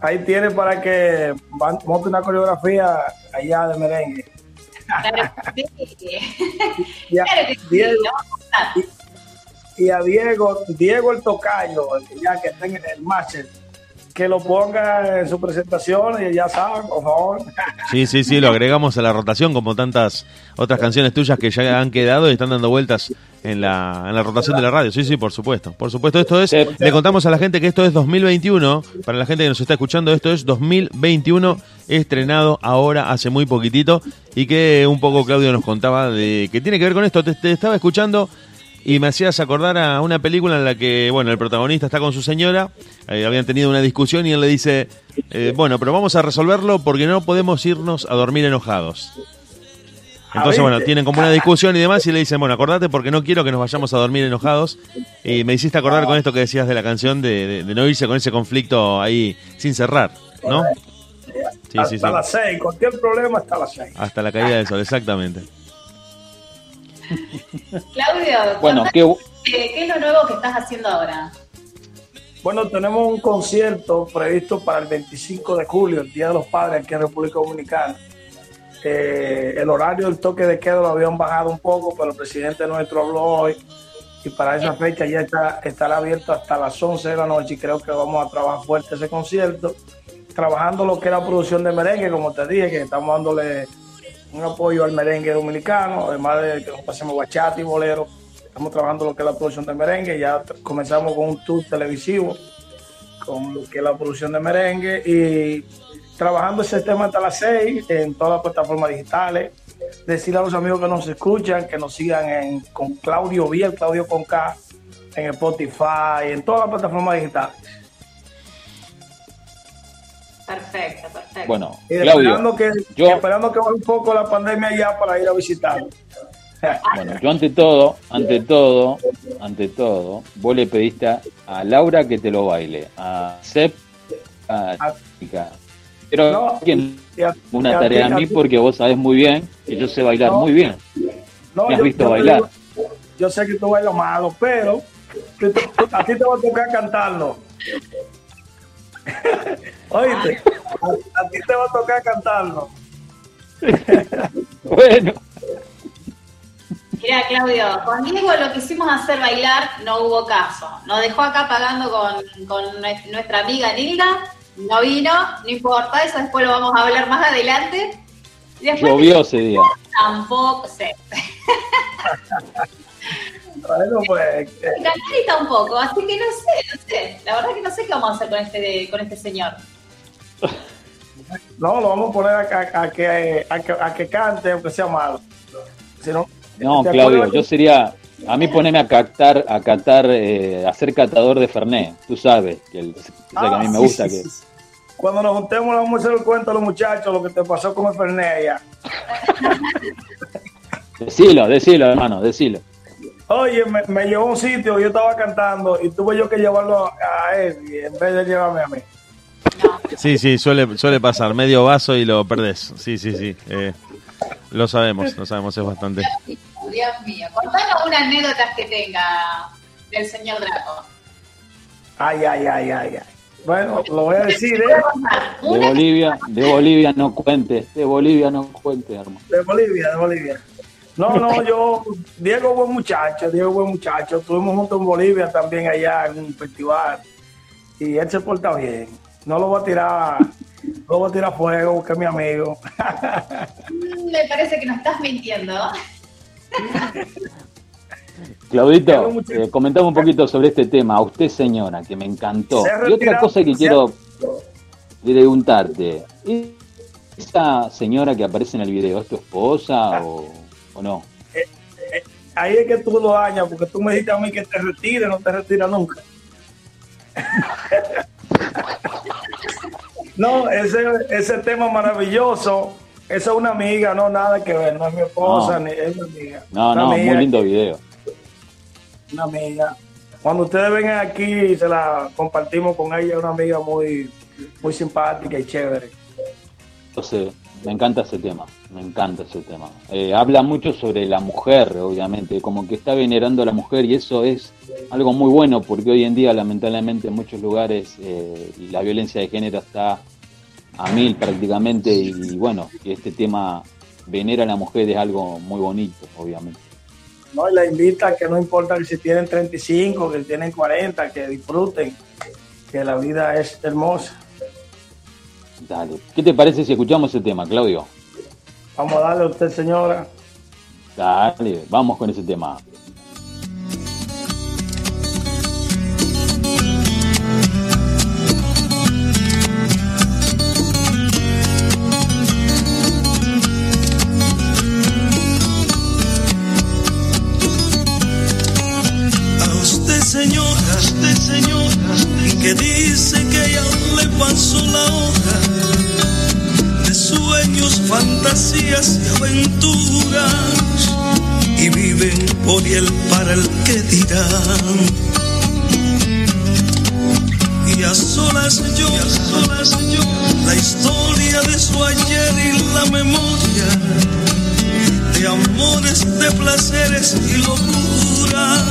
ahí tiene para que monte una coreografía allá de merengue. Y a, Claro que sí, Diego, y a Diego, Diego el tocayo, ya que está en el máster, que lo ponga en su presentación y ya saben, por favor. Sí, sí, sí, lo agregamos a la rotación como tantas otras canciones tuyas que ya han quedado y están dando vueltas en la, en la rotación de la radio. Sí, sí, por supuesto. Por supuesto, esto es, le contamos a la gente que esto es 2021, para la gente que nos está escuchando, esto es 2021, estrenado ahora hace muy poquitito y que un poco Claudio nos contaba de que tiene que ver con esto. Te, te estaba escuchando y me hacías acordar a una película en la que, bueno, el protagonista está con su señora, eh, habían tenido una discusión y él le dice, eh, bueno, pero vamos a resolverlo porque no podemos irnos a dormir enojados. Entonces, bueno, tienen como una discusión y demás y le dicen, bueno, acordate porque no quiero que nos vayamos a dormir enojados. Y me hiciste acordar con esto que decías de la canción de, de- de no irse con ese conflicto ahí sin cerrar, ¿no? Sí, hasta sí, sí. las seis, cualquier problema hasta las seis. Hasta la caída del sol, exactamente. Claudio, Bueno, ¿qué es lo nuevo que estás haciendo ahora? Bueno, tenemos un concierto previsto para el 25 de julio, el Día de los Padres, aquí en República Dominicana. Eh, el horario del toque de queda lo habían bajado un poco, pero el presidente nuestro habló hoy y para esa fecha ya está, estará abierto hasta las 11 de la noche y creo que vamos a trabajar fuerte ese concierto, trabajando lo que es la producción de merengue, como te dije, que estamos dándole un apoyo al merengue dominicano, además de que nos pasemos bachata y bolero, estamos trabajando lo que es la producción de merengue, ya comenzamos con un tour televisivo, con lo que es la producción de merengue y trabajando ese tema hasta las seis en todas las plataformas digitales. Decirle a los amigos que nos escuchan que nos sigan en, con Claudio Biel, Claudio con K, en Spotify, en todas las plataformas digitales. Perfecto, perfecto. Bueno, Y Claudio, esperando que, yo- esperando que baje un poco la pandemia ya para ir a visitar. Bueno, yo ante todo, ante todo, ante todo, vos le pediste a, a Laura que te lo baile, a Sep, a Chica. Pero ¿quién? una tarea a mí porque vos sabés muy bien que yo sé bailar No. muy bien. No, Me has yo- visto yo te bailar. digo, yo sé que tú bailas malo, pero a ti te va a tocar cantarlo. Oíste, a, a ti te va a tocar cantarlo. Bueno. Mira, Claudio, con Diego lo quisimos hacer bailar, no hubo caso. Nos dejó acá pagando con, con nues- nuestra amiga Nilda, no vino, no importa, eso después lo vamos a hablar más adelante. Después Llovió ese día. tampoco sé. Bueno, pues, eh, Cantarita un poco, así que no sé, no sé. La verdad que no sé qué vamos a hacer con este, con este señor. No, lo vamos a poner a, a- a que, a, que, a que cante, aunque sea malo. Si no, No, ¿te Claudio, yo sería. A mí poneme a captar, a catar, eh, a ser catador de Fernet. Tú sabes que, el, que a mí me Ah, sí, gusta sí, que. Cuando nos juntemos, le vamos a hacer el cuento a los muchachos lo que te pasó con el Fernet ya. Decilo, decilo, hermano, decilo. Oye, me, me llevó a un sitio, yo estaba cantando y tuve yo que llevarlo a él en vez de llevarme a mí. Sí, sí, suele, suele pasar. Medio vaso y lo perdés. Sí, sí, sí. eh, lo sabemos, lo sabemos, es bastante. Dios mío, contanos una anécdota que tenga del señor Draco. Ay, ay, ay, ay, ay. Bueno, lo voy a decir, ¿eh? De Bolivia, de Bolivia no cuentes, de Bolivia no cuentes, hermano. De Bolivia, de Bolivia. No, no, yo, Diego buen muchacho, Diego buen muchacho. Estuvimos juntos en Bolivia también allá en un festival. Y él se porta bien. No lo voy a tirar, no lo voy a tirar a fuego, porque es mi amigo. Mm, Me parece que nos estás mintiendo. Claudito, eh, comentame un poquito sobre este tema. A usted, señora, que me encantó. Y otra cosa que quiero preguntarte. ¿Esa señora que aparece en el video es tu esposa o, o no? Ahí es que tú lo dañas, porque tú me dijiste a mí que te retires, no te retiras nunca. No, ese, ese tema maravilloso, esa es una amiga, no nada que ver, no es mi esposa, No. ni es mi amiga. No, Una no, amiga, muy lindo video. Una amiga. Cuando ustedes vengan aquí, se la compartimos con ella, una amiga muy, muy simpática y chévere. Entonces, me encanta ese tema, me encanta ese tema. Eh, habla mucho sobre la mujer, obviamente, como que está venerando a la mujer y eso es algo muy bueno porque hoy en día, lamentablemente, en muchos lugares eh, la violencia de género está a mil prácticamente y bueno, este tema venera a la mujer es algo muy bonito, obviamente. ¿no? Y la invita a que no importa que si tienen 35, que tienen 40, que disfruten, que la vida es hermosa. Dale. ¿Qué te parece si escuchamos ese tema, Claudio? Vamos a darle a usted, señora. Dale, vamos con ese tema. Fantasías y aventuras y viven por y el para el que dirán. Y a solas yo, a solas yo, la historia de su ayer y la memoria de amores, de placeres y locuras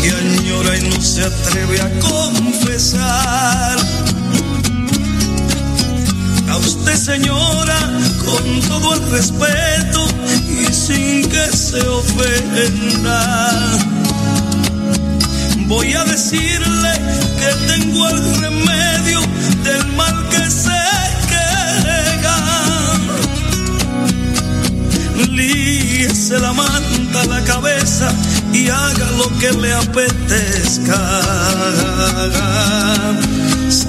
que añora y no se atreve a confesar. A usted, señora, con todo el respeto y sin que se ofenda, voy a decirle que tengo el remedio del mal que se queda. Líese la manta a la cabeza y haga lo que le apetezca.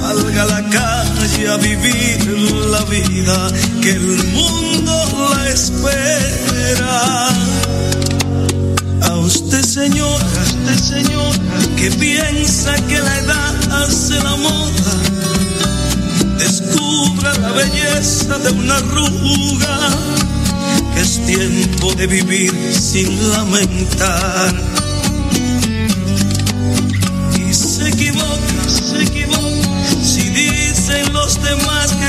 Salga a la calle a vivir la vida que el mundo la espera. A usted señora, a usted señora, que piensa que la edad hace la moda, descubra la belleza de una arruga que es tiempo de vivir sin lamentar. Y se equivoca, se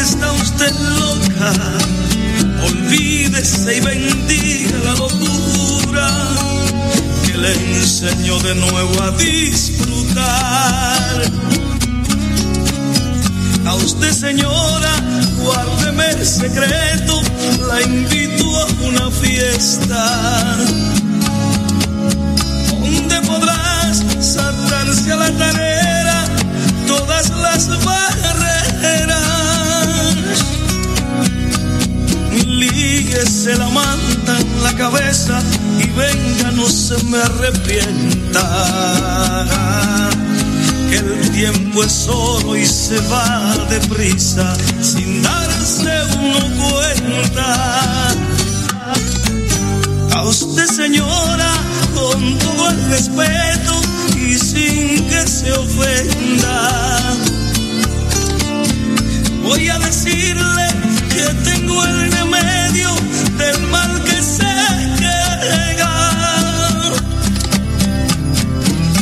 está usted loca, olvídese y bendiga la locura que le enseñó de nuevo a disfrutar. A usted señora, guárdeme el secreto, la invito a una fiesta. Donde podrás saltarse a la tarea todas las barreras. Líguese la manta en la cabeza y venga, no se me arrepienta. Que el tiempo es oro y se va deprisa sin darse uno cuenta. A usted señora, con todo el respeto y sin que se ofenda. Voy a decirle tengo el remedio del mal que se llega.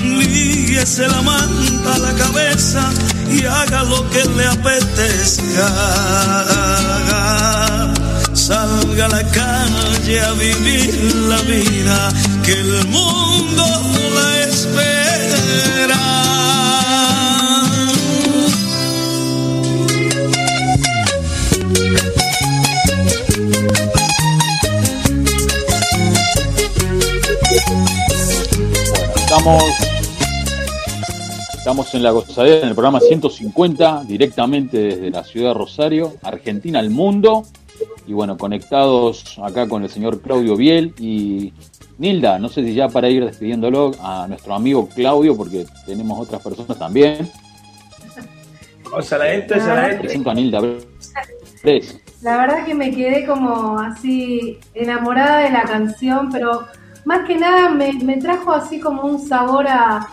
Líguese la manta a la cabeza y haga lo que le apetezca. Salga a la calle a vivir la vida que el mundo la espera. Estamos, estamos en la gozadera, en el programa 150, directamente desde la ciudad de Rosario, Argentina al mundo. Y bueno, conectados acá con el señor Claudio Biel y Nilda, no sé si ya para ir despidiéndolo a nuestro amigo Claudio, porque tenemos otras personas también. Excelente, excelente. Presento a Nilda. La verdad que me quedé como así enamorada de la canción, pero más que nada me, me trajo así como un sabor a,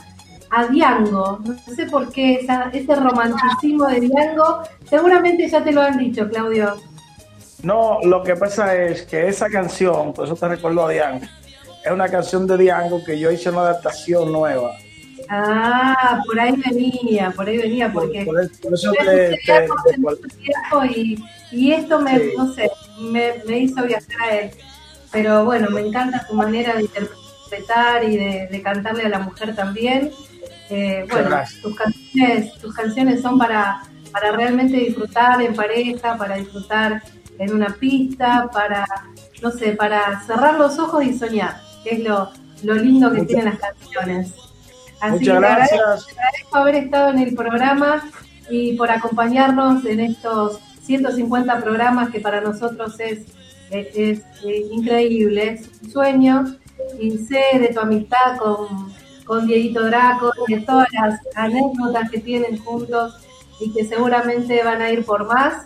a Diango. No sé por qué, esa- ese romanticismo de Diango. Seguramente ya te lo han dicho, Claudio. No, lo que pasa es que esa canción, por eso te recuerdo a Diango, es una canción de Diango que yo hice una adaptación nueva. Ah, por ahí venía, por ahí venía, porque Por, por eso yo te, te- y, y esto me, Sí. no sé, me, me hizo viajar a él. Pero bueno, me encanta tu manera de interpretar y de, de cantarle a la mujer también. Eh, bueno, gracias. tus canciones, tus canciones son para, para realmente disfrutar en pareja, para disfrutar en una pista, para, no sé, para cerrar los ojos y soñar, que es lo, lo lindo que Muchas- tienen las canciones. Así Muchas que te agradezco, gracias. te agradezco haber estado en el programa y por acompañarnos en estos 150 programas que para nosotros es, es, es, eh, increíble, es un sueño y sé de tu amistad con, con Dieguito Draco, de todas las anécdotas que tienen juntos y que seguramente van a ir por más.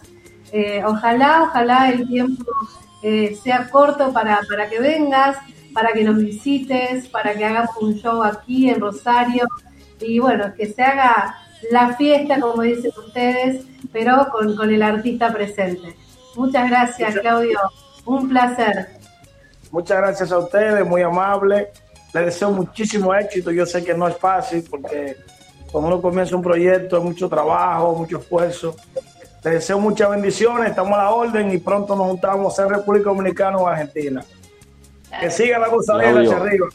Eh, ojalá, ojalá el tiempo eh, sea corto para, para que vengas, para que nos visites, para que hagamos un show aquí en Rosario y bueno, que se haga la fiesta, como dicen ustedes, pero con, con el artista presente. Muchas gracias, Claudio. Un placer. Muchas gracias a ustedes, muy amable. Les deseo muchísimo éxito. Yo sé que no es fácil porque cuando uno comienza un proyecto hay mucho trabajo, mucho esfuerzo. Les deseo muchas bendiciones, estamos a la orden y pronto nos juntamos en República Dominicana o Argentina. Que siga la gozadera hacia arriba.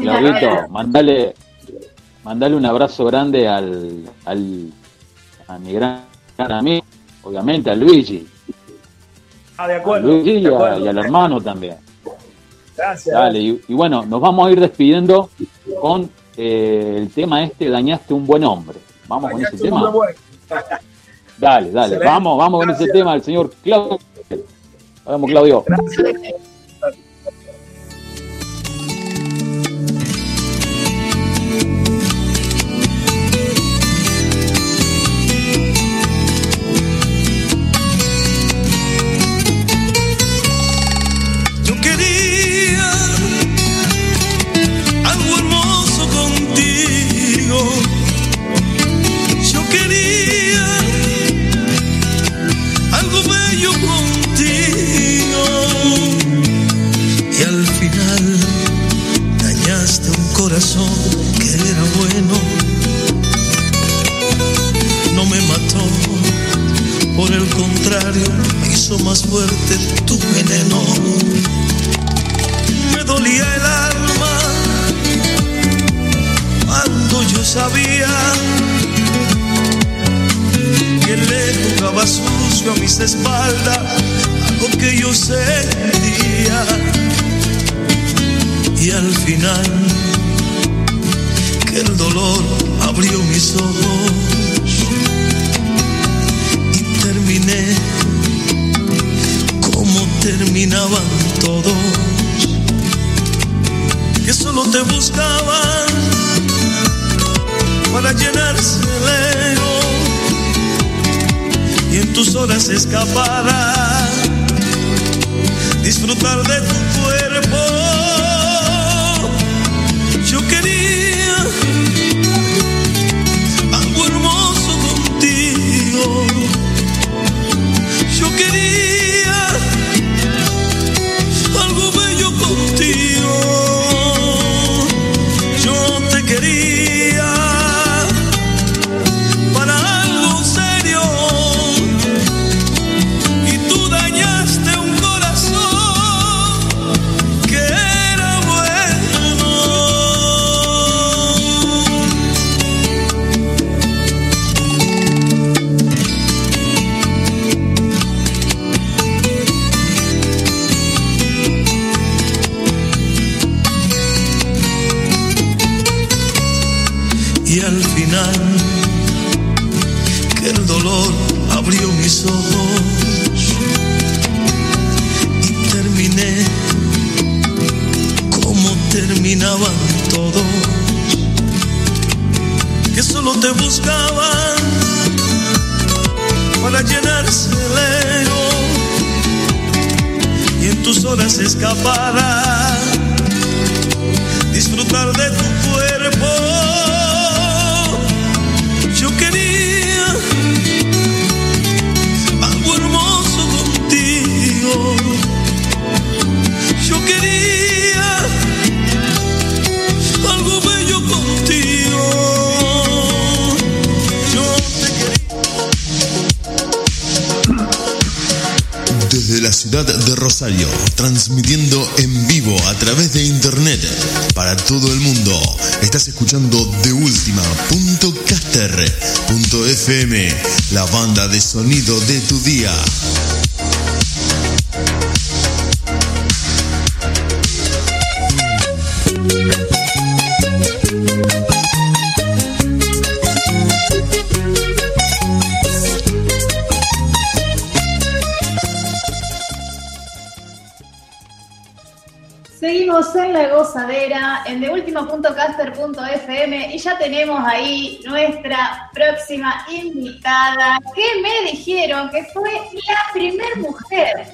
Claudito, mandale, mandale un abrazo grande al, al a mi gran amigo, obviamente a Luigi, Ah, de acuerdo. Luigi y, de a- acuerdo. y al hermano también. Gracias. Dale, y, y bueno, nos vamos a ir despidiendo con eh, el tema este, dañaste un buen hombre. Vamos con ese tema. Dale, dale, Excelente. vamos, vamos con ese tema, el señor Claudio. Vamos, Claudio. Yo te buscaban para llenarse el ego y en tus horas escapadas disfrutar de tu de Rosario, transmitiendo en vivo a través de internet para todo el mundo. Estás escuchando de FM, la banda de sonido de tu día. Gozadera en deultima.caster.fm y ya tenemos ahí nuestra próxima invitada que me dijeron que fue la primer mujer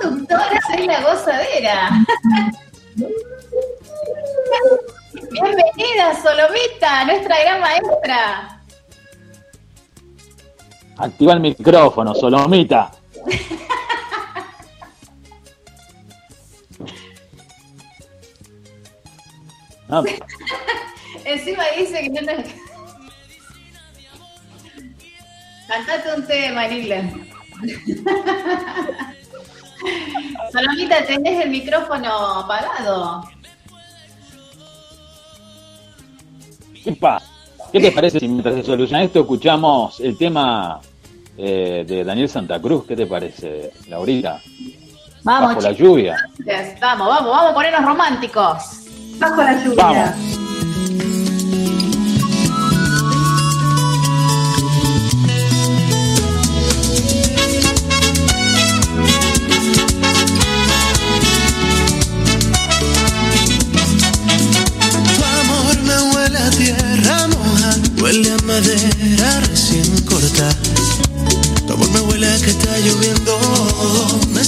conductora en la gozadera. Bienvenida, Solomita, nuestra gran maestra. Activa el micrófono, Solomita. Ah, Encima dice que no te... Cantate un tema, Nila. Solomita, tenés el micrófono apagado. ¿Qué pasa? ¿Qué te parece si mientras se soluciona esto escuchamos el tema eh, de Daniel Santa Cruz? ¿Qué te parece, Laurita? Vamos, Bajo la lluvia. Vamos, vamos, vamos a ponernos románticos. Bajo la lluvia. Vamos. Tu amor me huele a tierra moja, huele a madera recién corta. Tu amor me huele a que está lloviendo, me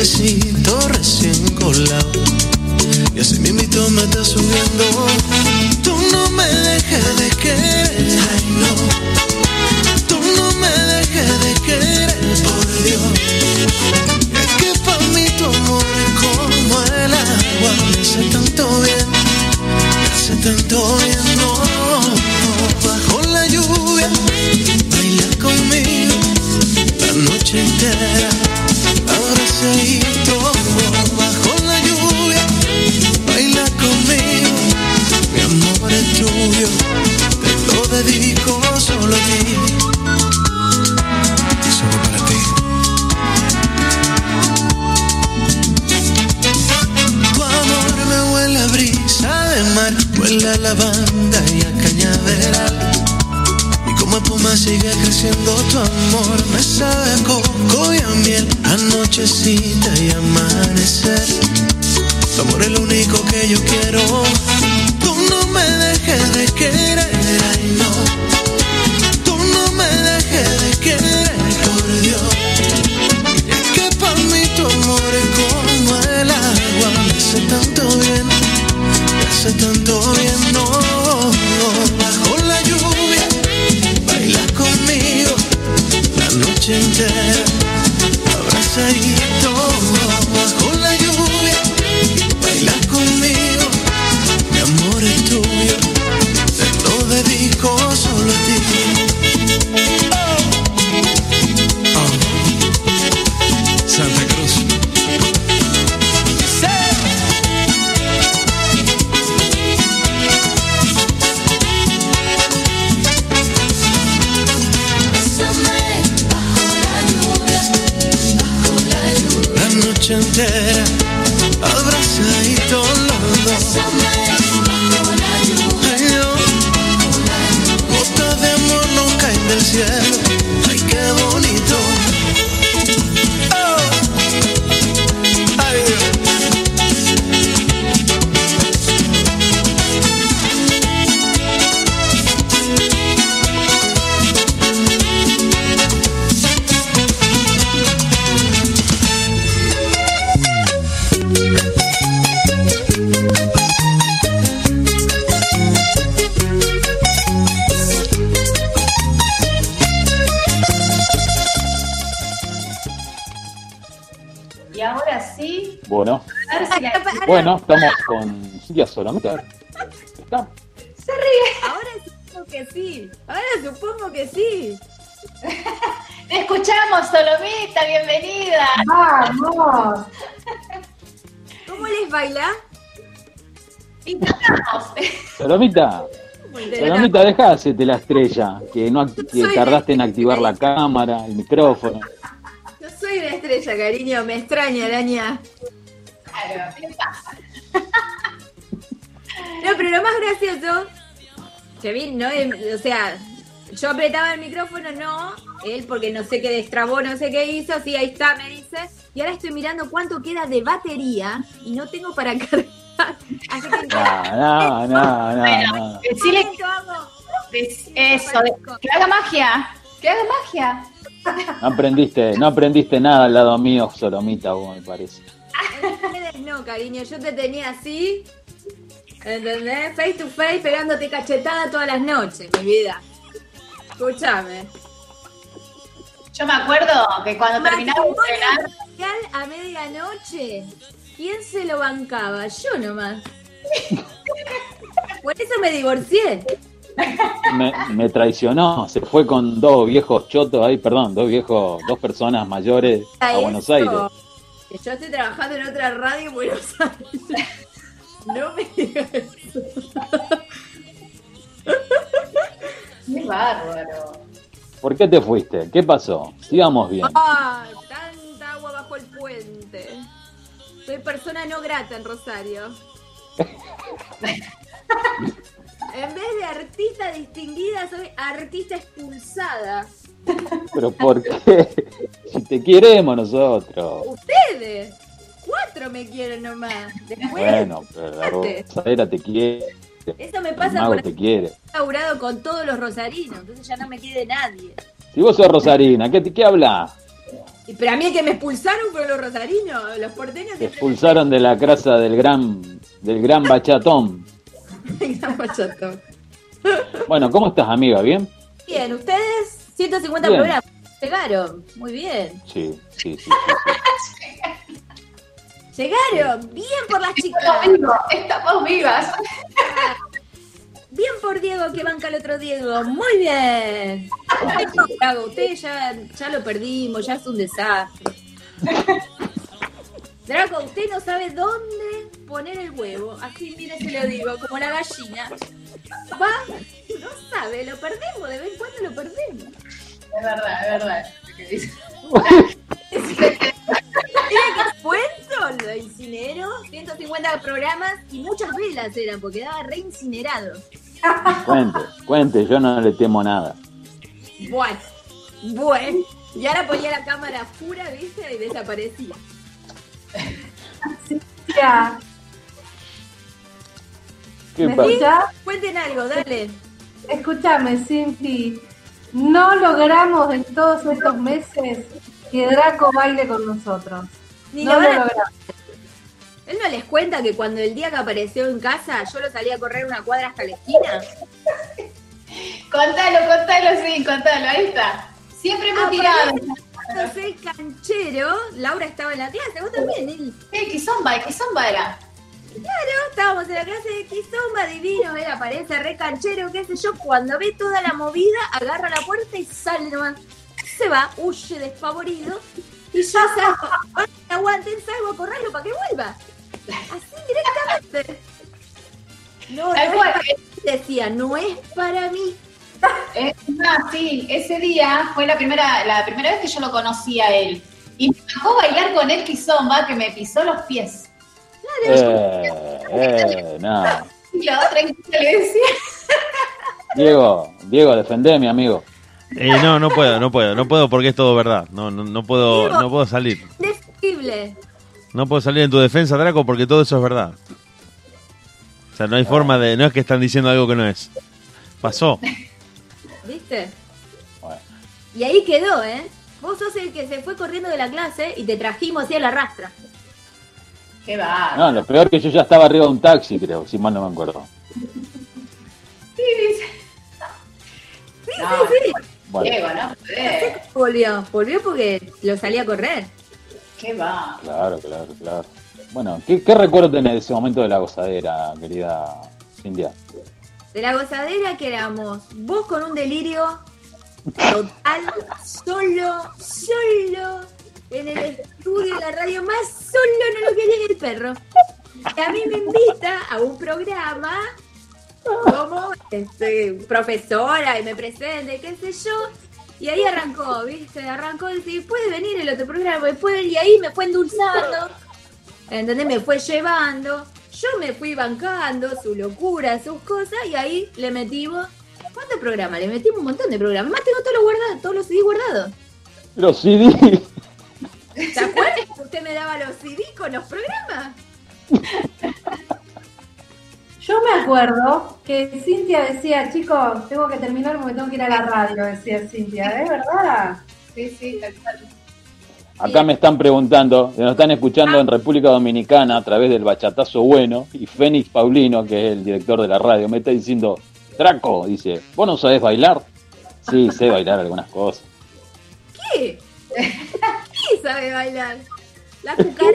cafecito recién colado. Y así mismito me está subiendo. Tú no me dejes de querer, no. Creciendo tu amor. Me sabe a coco y a miel, anochecita y amanecer. Tu amor es lo único que yo quiero. Tú no me dejes de querer, ay no. Abrazadito, noche entera, abrazadito los dos. Ay, no. Gotas de amor no caen del cielo. Bueno, estamos con Cintia Solomita. Se ríe. Ahora supongo que sí. Ahora supongo que sí. Te escuchamos, Solomita, bienvenida. Vamos. ¿Cómo les baila? Intentamos. Solomita, Solomita, deja de hacerte la estrella, que no que tardaste en activar la cámara, el micrófono. Yo soy una estrella, cariño. Me extraña, araña. Claro, ¿qué pasa? No, pero lo más gracioso, que vi, no, o sea, yo apretaba el micrófono, no, él porque no sé qué destrabó, no sé qué hizo, sí, ahí está, me dice, y ahora estoy mirando cuánto queda de batería y no tengo para cargar. Así que No, no, no, no, Bueno, no. que Eso, que haga magia. Que haga magia. No aprendiste, no aprendiste nada al lado mío, Solomita, vos me parece. Ustedes no, cariño, yo te tenía así, ¿entendés? Face to face, pegándote cachetada todas las noches, mi vida. Escúchame. Yo me acuerdo que cuando terminaba de radial a medianoche. ¿Quién se lo bancaba? Yo nomás. Por eso me divorcié. Me, me traicionó, se fue con dos viejos chotos ahí, perdón, dos viejos, dos personas mayores a Buenos Aires. Que yo estoy trabajando en otra radio en Buenos Aires. No me digas eso. qué bárbaro. ¿Por qué te fuiste? ¿Qué pasó? Sigamos bien. Ah, tanta agua bajo el puente. Soy persona no grata en Rosario. En vez de artista distinguida, soy artista expulsada. ¿Pero por qué? Si te queremos nosotros. Ustedes, cuatro me quieren nomás. Después, Bueno, pero la Rosadera te quiere. eso me El pasa por te quiere. haber laburado con todos los rosarinos, entonces ya no me quiere nadie. Si vos sos Rosarina, ¿qué, qué hablas? Pero a mí es que me expulsaron fueron los rosarinos, los porteños Te expulsaron de la casa del gran, del gran bachatón. me llaman machato. Bueno, ¿cómo estás, amiga? ¿Bien? Bien, ustedes 150 Bien. programas. Llegaron, muy bien. Sí, sí, sí. Llegaron, bien por las chicas. Estamos vivos, estamos vivas. Bien por Diego que banca el otro Diego. Muy bien. Usted no, Gago, usted ya, ya lo perdimos, ya es un desastre. Draco, usted no sabe dónde poner el huevo. Así, mire, se lo digo, como la gallina. Va, no sabe, lo perdemos, de vez en cuando lo perdemos. Es verdad, es verdad. Mira que cuento, lo incinero, 150 programas y muchas velas eran, porque daba re incinerado. Cuente, cuente, yo no le temo nada. Bueno, bueno. Y ahora ponía la cámara pura, ¿viste? Y desaparecía. Ya. ¿Qué ¿Me pasa? Cuenten algo, dale. Escúchame, Cinti. No logramos en todos estos meses que Draco baile con nosotros. Ni no lo lo logramos. Él no les cuenta que cuando el día que apareció en casa, yo lo salí a correr una cuadra hasta la esquina. Contalo, contalo, sí, contalo, ahí está. Siempre hemos tirado. Cuando el canchero, Laura estaba en la clase, vos también, él. Eh, Kizomba, Kizomba era. Claro, estábamos en la clase de Kizomba, divino, él aparece re canchero, qué sé yo, cuando ve toda la movida, agarra la puerta y sale nomás. Se va, huye despavorido, y yo salgo, "Ay, aguanten, salgo a correrlo para que vuelva. Así directamente. No, no cual. decía, no es para mí. Es más, sí, ese día fue la primera, la primera vez que yo lo conocí a él. Y me tocó bailar con él Kizomba, que me pisó los pies. Eh, eh, no. Y la otra en que le decía. Diego, Diego, defendé, mi amigo. Eh, no, no puedo, no puedo, no puedo porque es todo verdad. No, no, no puedo, Diego. no puedo salir. Indefendible. No puedo salir en tu defensa, Draco, porque todo eso es verdad. O sea, no hay forma de, no es que están diciendo algo que no es. Pasó. ¿Viste? Y ahí quedó, ¿eh? Vos sos el que se fue corriendo de la clase y te trajimos así a la rastra. Qué va. No, lo peor que yo ya estaba arriba de un taxi, creo, si mal no me acuerdo. Sí, dice. Sí, No, sí, sí. Bueno. Diego, no. Volvió, volvió porque lo salí a correr. Qué va. Claro, claro, claro. Bueno, ¿qué, qué recuerdo tenés de ese momento de la gozadera, querida Cintia? De la gozadera que éramos vos con un delirio total, solo, solo, en el estudio de la radio, más solo no lo quería el perro. Y a mí me invita a un programa como este, profesora y me presente, qué sé yo. Y ahí arrancó, ¿viste? Arrancó el decir, puede venir el otro programa, venir, y ahí me fue endulzando. ¿Entendés? Me fue llevando. Yo me fui bancando su locura, sus cosas, y ahí le metimos. ¿Cuántos programas? Le metimos un montón de programas. Más tengo todos los guardados, todos los CD guardados. Los CD. ¿Te acuerdas que usted me daba los CD con los programas? Yo me acuerdo que Cintia decía, chicos, tengo que terminar porque tengo que ir a la radio, decía Cintia, ¿es verdad? Sí, sí, tal cual. Acá me están preguntando, nos están escuchando en República Dominicana a través del bachatazo bueno y Fénix Paulino, que es el director de la radio, me está diciendo, Draco, dice, ¿vos no sabés bailar? Sí, sé bailar algunas cosas. ¿Qué? ¿Qué sabe bailar? La cucaracha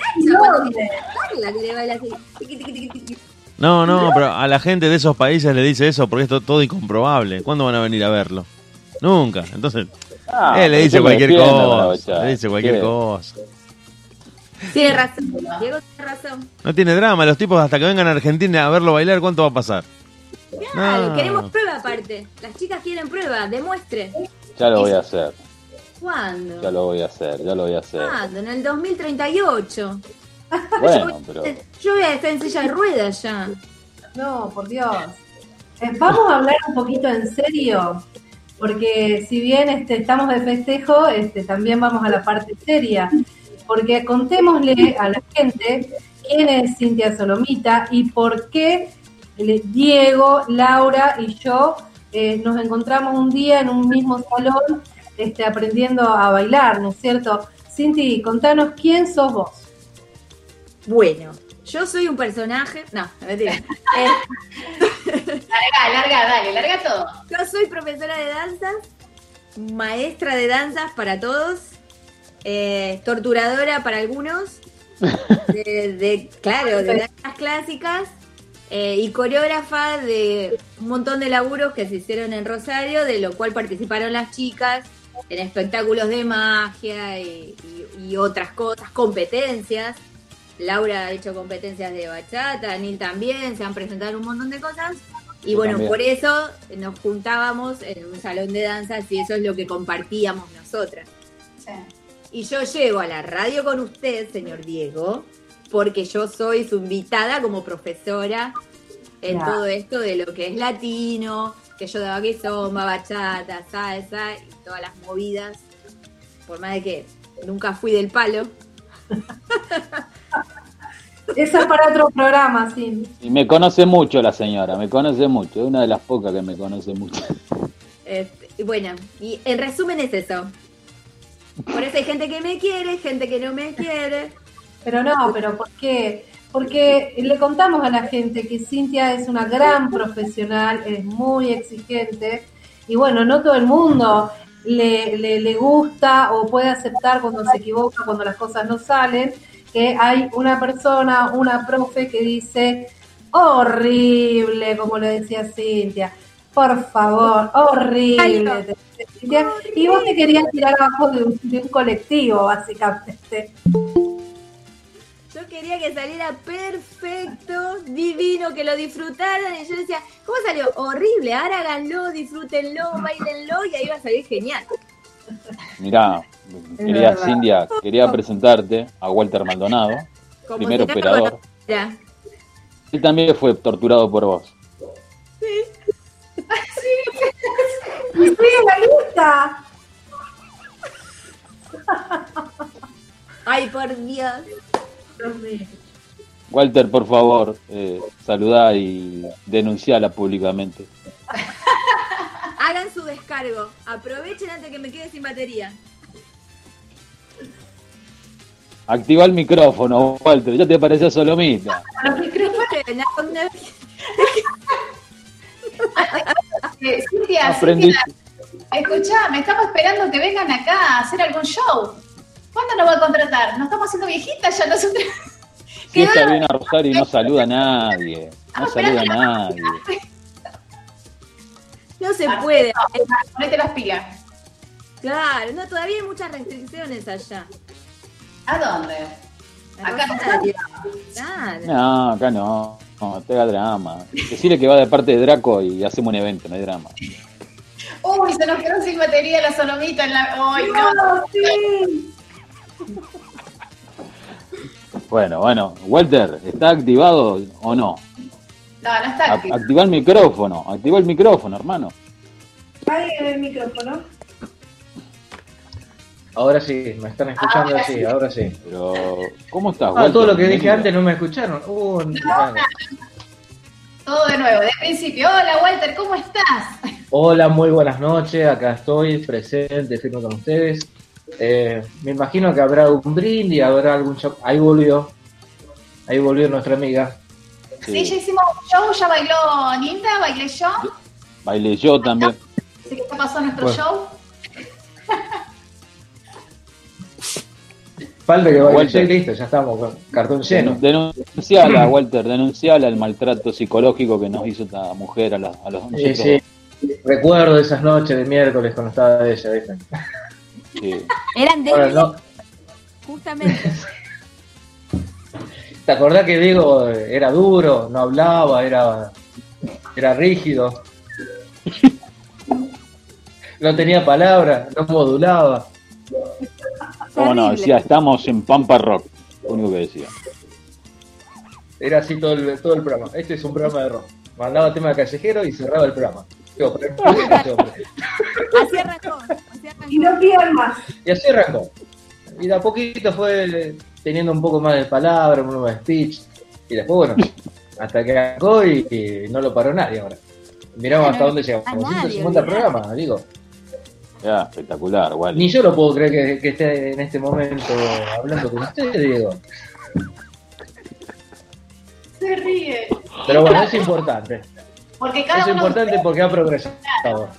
cuando la que le baila así. Tiqui, tiqui, tiqui, tiqui. No, no, pero a la gente de esos países le dice eso porque esto es todo incomprobable. ¿Cuándo van a venir a verlo? Nunca. Entonces, Ah, él le dice cualquier cosa. Le dice cualquier ¿Qué? cosa. Tiene razón. Diego tiene razón. No tiene drama. Los tipos hasta que vengan a Argentina a verlo bailar, ¿cuánto va a pasar? Claro, No. queremos prueba aparte. Las chicas quieren prueba, demuestre. Ya lo voy a hacer, ¿Cuándo? ya lo voy a hacer, ya lo voy a hacer. ¿Cuándo? En el 2038. Bueno, pero Yo voy a estar en silla de ruedas ya. No, por Dios. Eh, vamos a hablar un poquito en serio, porque si bien este, estamos de festejo, este, también vamos a la parte seria, porque contémosle a la gente quién es Cintia Solomita y por qué le- Diego, Laura y yo eh, nos encontramos un día en un mismo salón este, aprendiendo a bailar, ¿no es cierto? Cinti, contanos quién sos vos. Bueno, yo soy un personaje. No, mentira. Eh, Larga, larga, dale, larga todo. Yo soy profesora de danzas, maestra de danzas para todos, eh, torturadora para algunos, de, de- claro, de danzas clásicas eh, y coreógrafa de un montón de laburos que se hicieron en Rosario, de lo cual participaron las chicas en espectáculos de magia y, y- y otras cosas, competencias. Laura ha hecho competencias de bachata, Neil también, se han presentado en un montón de cosas. Y Yo bueno, también. por eso nos juntábamos en un salón de danzas y eso es lo que compartíamos nosotras. Y yo llego a la radio con usted, señor Diego, porque yo soy su invitada como profesora en todo esto de lo que es latino, que yo daba guisoma, bachata, salsa y todas las movidas. Por más de que nunca fui del palo. Eso es para otro programa, sí. Y me conoce mucho la señora, me conoce mucho. Es una de las pocas que me conoce mucho. Este, y bueno, y en resumen es eso. Por eso hay gente que me quiere, gente que no me quiere. Pero no, pero ¿por qué? Porque le contamos a la gente que Cintia es una gran profesional, es muy exigente y bueno, no todo el mundo le, le, le gusta o puede aceptar cuando se equivoca, cuando las cosas no salen, que hay una persona, una profe que dice horrible, como le decía Cintia, por favor, horrible. Cintia, y vos te querías tirar abajo de un, de un colectivo, básicamente. Yo quería que saliera perfecto, divino, que lo disfrutaran. Y yo decía, ¿cómo salió? Horrible, ahora háganlo, disfrútenlo, bailenlo y ahí va a salir genial. Mirá, querida Cindia, quería presentarte a Walter Maldonado, Como primer operador. conociera. Él también fue torturado por vos. ¡Y estoy en la lista! Ay, por Dios. Walter, por favor, eh, saludá y denunciala públicamente. Hagan su descargo. Aprovechen antes que me quede sin batería. Activa el micrófono, Walter, ya te parecía solomita. Escuchen, ¿a dónde- Eh, Cintia. Cintia, escuchame, estamos esperando que vengan acá a hacer algún show. ¿Cuándo nos va a contratar? Nos estamos haciendo viejitas ya nosotros. Si esta viene a Rosario y no saluda a nadie. No saluda a nadie. No se puede. Ponete las pilas. Claro, no, todavía hay muchas restricciones allá. ¿A dónde? Acá Rosario. Claro. No, acá no. No, te haga drama. Decirle que va de parte de Draco y hacemos un evento, no hay drama. Uy, se nos quedó sin batería la solomita en la. ¡Ay, no! Bueno, bueno. Walter, ¿está activado o no? No, no está A- aquí. activa el micrófono. Activa el micrófono, hermano. Ahí en el micrófono. Ahora sí, me están escuchando, Ahora sí, sí. ahora sí. Pero, ¿cómo estás, Ah, Walter? todo lo que dije antes no me escucharon. Uh. Todo de nuevo, de principio. Hola, Walter, ¿cómo estás? Hola, muy buenas noches. Acá estoy presente, firme con ustedes. Eh, me imagino que habrá un brindis, habrá algún show. Ahí volvió. Ahí volvió nuestra amiga. Sí, ya hicimos un show, ya bailó Linda, bailé yo. Bailé yo también. Así que ya pasó nuestro Bueno. show. Falta que baile Walter. y listo, ya estamos con cartón lleno. Denun- Denunciala, Walter, denunciala el maltrato psicológico que nos hizo esta mujer a, la- a los Sí, sí. Recuerdo esas noches de miércoles cuando estaba ella, ¿viste? Sí. Eran de Ahora, no, justamente. ¿Te acordás que Diego era duro, no hablaba, era, era rígido? No tenía palabra, no modulaba. ¿Cómo no? Decía, estamos en Pampa Rock. Lo único que decía. Era así todo el, todo el programa. Este es un programa de rock. Mandaba tema de callejero y cerraba el programa. Así arrancó. Así arrancó. Y no pidan más. Y así arrancó. Y de a poquito fue teniendo un poco más de palabra, un nuevo speech. Y después, bueno, hasta que arrancó y, y no lo paró nadie ahora. Miramos hasta dónde llegamos. a nadie, 150 olvidate. programas, digo. Ya, espectacular. Ni yo lo puedo creer que, que esté en este momento hablando con usted, Diego. Se ríe. Pero bueno, es importante. Porque cada Es uno importante porque ha progresado.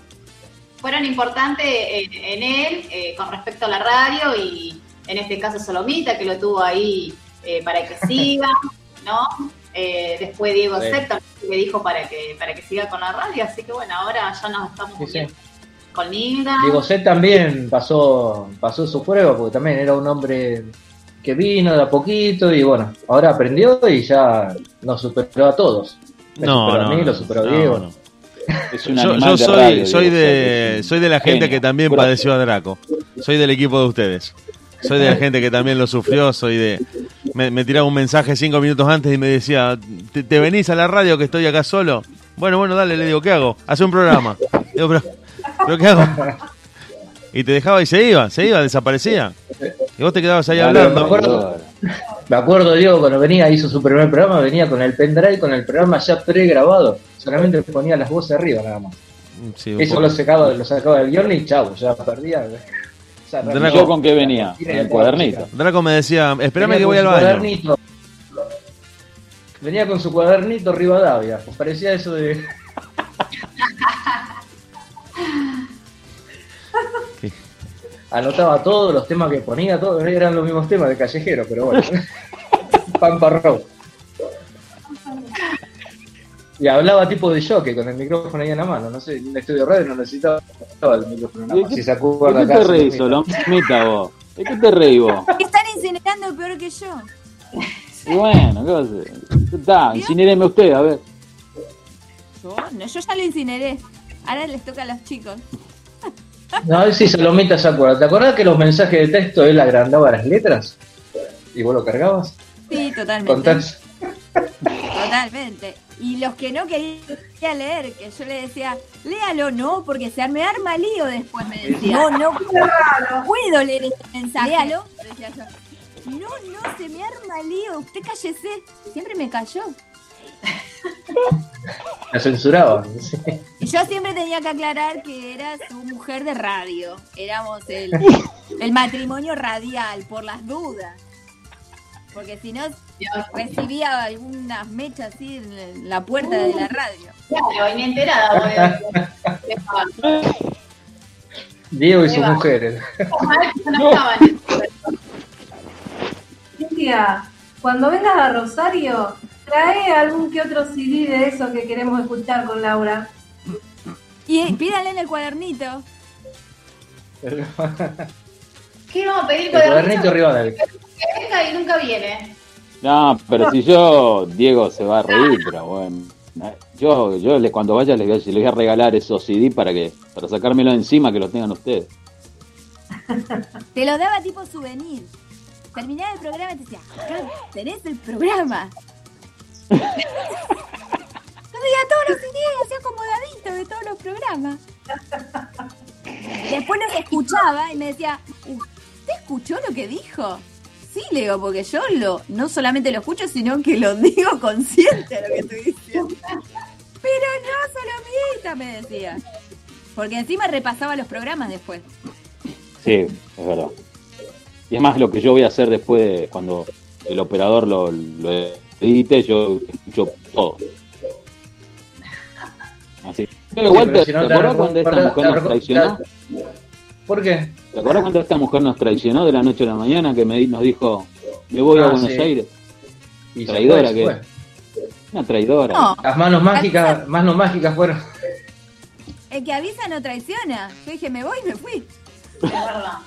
fueron importantes en, en él eh, con respecto a la radio y en este caso Solomita que lo tuvo ahí eh, para que siga, ¿no? Eh, después Diego Sí. Zep también le dijo para que para que siga con la radio, así que bueno, ahora ya nos estamos Sí, sí. uniendo con Nilda. Diego Zet también pasó, pasó su prueba porque también era un hombre que vino de a poquito y bueno, ahora aprendió y ya nos superó a todos. No, superó no, a mí, no, lo superó no, Diego. no. Es un Yo, animal yo de soy, radio, soy, Diego de, soy de la gente genio. que también padeció a Draco. Soy del equipo de ustedes. Soy de la gente que también lo sufrió. Soy de. Me, me tiraba un mensaje cinco minutos antes y me decía: ¿Te, te venís a la radio que estoy acá solo? Bueno, bueno, dale, le digo, ¿qué hago? Hace un programa. Digo, pero, ¿pero qué hago? Y te dejaba y se iba, se iba, desaparecía. Y vos te quedabas ahí Claro, hablando. Me acuerdo, me acuerdo, Diego, cuando venía, hizo su primer programa, venía con el pendrive, con el programa ya pregrabado. Solamente ponía las voces arriba nada más. Sí, Eso vos- lo sacaba, lo sacaba del guion y chau, ya perdía. Ya, Draco- ¿Yo con qué venía? Con el cuadernito. Draco me decía, espérame Venía que voy al baño. cuadernito. Venía con su cuadernito Rivadavia. Parecía eso de. Anotaba todos los temas que ponía, todos eran los mismos temas de callejero, pero bueno. Pampa Row. Y hablaba tipo de jockey con el micrófono ahí en la mano. No sé, en un estudio radio no necesitaba el micrófono en la ¿De mano. qué, Si se de acuerda qué acá, te reís. Solomita, vos? ¿De qué te reís vos? Están incinerando peor que yo. Bueno, ¿qué va a hacer? Está, incinéreme usted, a ver. Yo, no, yo ya lo incineré. Ahora les toca a los chicos. No, a ver si Salomita se acuerda. ¿Te acordás que los mensajes de texto él agrandaba las letras? ¿Y vos lo cargabas? Sí, totalmente. Contás. Totalmente. Y los que no quería leer, que yo le decía, léalo, no, porque se me arma lío después, me decía. No, no, no puedo leer este mensaje. Léalo, decía yo. No, no, se me arma lío, usted cállese. Siempre me cayó. La censuraba. sí. Y yo siempre tenía que aclarar que era su mujer de radio. Éramos el, el matrimonio radial, por las dudas. Porque si no, recibía algunas mechas así en la puerta de la radio. Claro, y ni enterada. Diego y sus Eva. mujeres. No cuando vengas a Rosario, trae algún que otro CD de esos que queremos escuchar con Laura. Y pídanle en el cuadernito. ¿Qué vamos a pedir El cuadernito Rivadavia. Que venga y nunca viene. No, pero si yo, Diego se va a reír, pero bueno. Yo, yo cuando vaya les voy, a, les voy a regalar esos CD para que para sacármelo encima que los tengan ustedes. Te lo daba tipo souvenir. Terminaba el programa y te decía, tenés el programa. Veía todos los CD, hacía acomodadito de todos los programas. Después los escuchaba y me decía, ¿usted escuchó lo que dijo? Sí, le digo, porque yo lo, no solamente lo escucho, sino que lo digo consciente de lo que estoy diciendo. Pero no, Solomita, me decía. Porque encima repasaba los programas después. Sí, es verdad. Y es más lo que yo voy a hacer después de cuando el operador lo, lo edite, yo escucho todo. Así. Pero pero ¿te, si no te te acordás recu- cuando esta mujer nos traicionó? ¿Por qué? ¿Te acordás cuando esta mujer nos traicionó de la noche a la mañana que me, nos dijo, me voy a Ah, Buenos sí. Aires? Y traidora fue, que fue. Una traidora. No. Las manos mágicas, manos mágicas fueron. El que avisa no traiciona. Yo dije, me voy y me fui. Es verdad.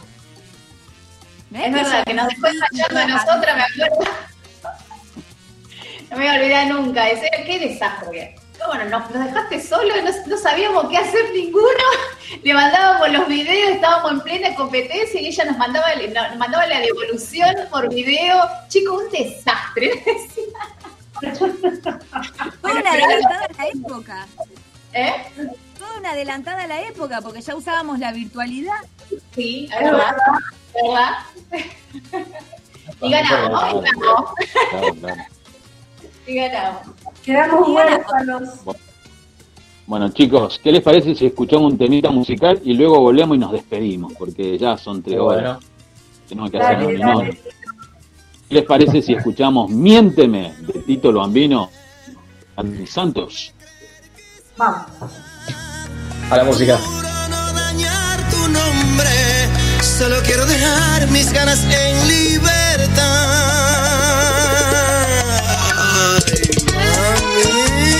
¿Ves Es que verdad que nos dejó ensayando a nosotras, me acuerdo. No me voy a olvidar nunca. Ese, qué desastre. Bueno, nos, nos dejaste solos, no, no sabíamos qué hacer ninguno. Le mandábamos los videos, estábamos en plena competencia y ella nos mandaba, nos mandaba la devolución por video. Chico, un desastre. Toda una adelantada a la época. ¿Eh? Toda una adelantada a la época, porque ya usábamos la virtualidad. Sí, es verdad. ¿Verdad? Y ganamos, y ganamos. Y ganamos. Quedamos Y huérfanos. Bueno, chicos, ¿qué les parece si escuchamos un temita musical y luego volvemos y nos despedimos? Porque ya son tres Bueno. horas. Tenemos que hacer Dale, un minuto. dale. ¿Qué les parece si escuchamos Miénteme de Tito Lo Bambino Andy Santos? Vamos. A la música. tu nombre. Solo quiero dejar mis ganas en libertad. Ay, mami.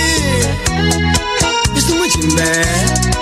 It's too much in there.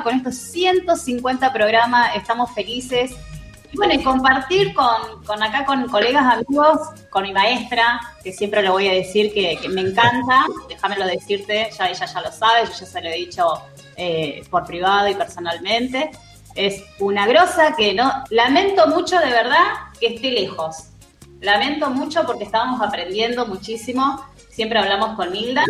Con estos 150 programas. Estamos felices. Y bueno, y compartir con, con acá con colegas, amigos, con mi maestra, que siempre lo voy a decir que, que me encanta. Déjamelo decirte, ya ella ya lo sabe, yo ya se lo he dicho eh, por privado y personalmente. Es una grosa que no. Lamento mucho de verdad que esté lejos. Lamento mucho porque estábamos aprendiendo muchísimo. Siempre hablamos con Hilda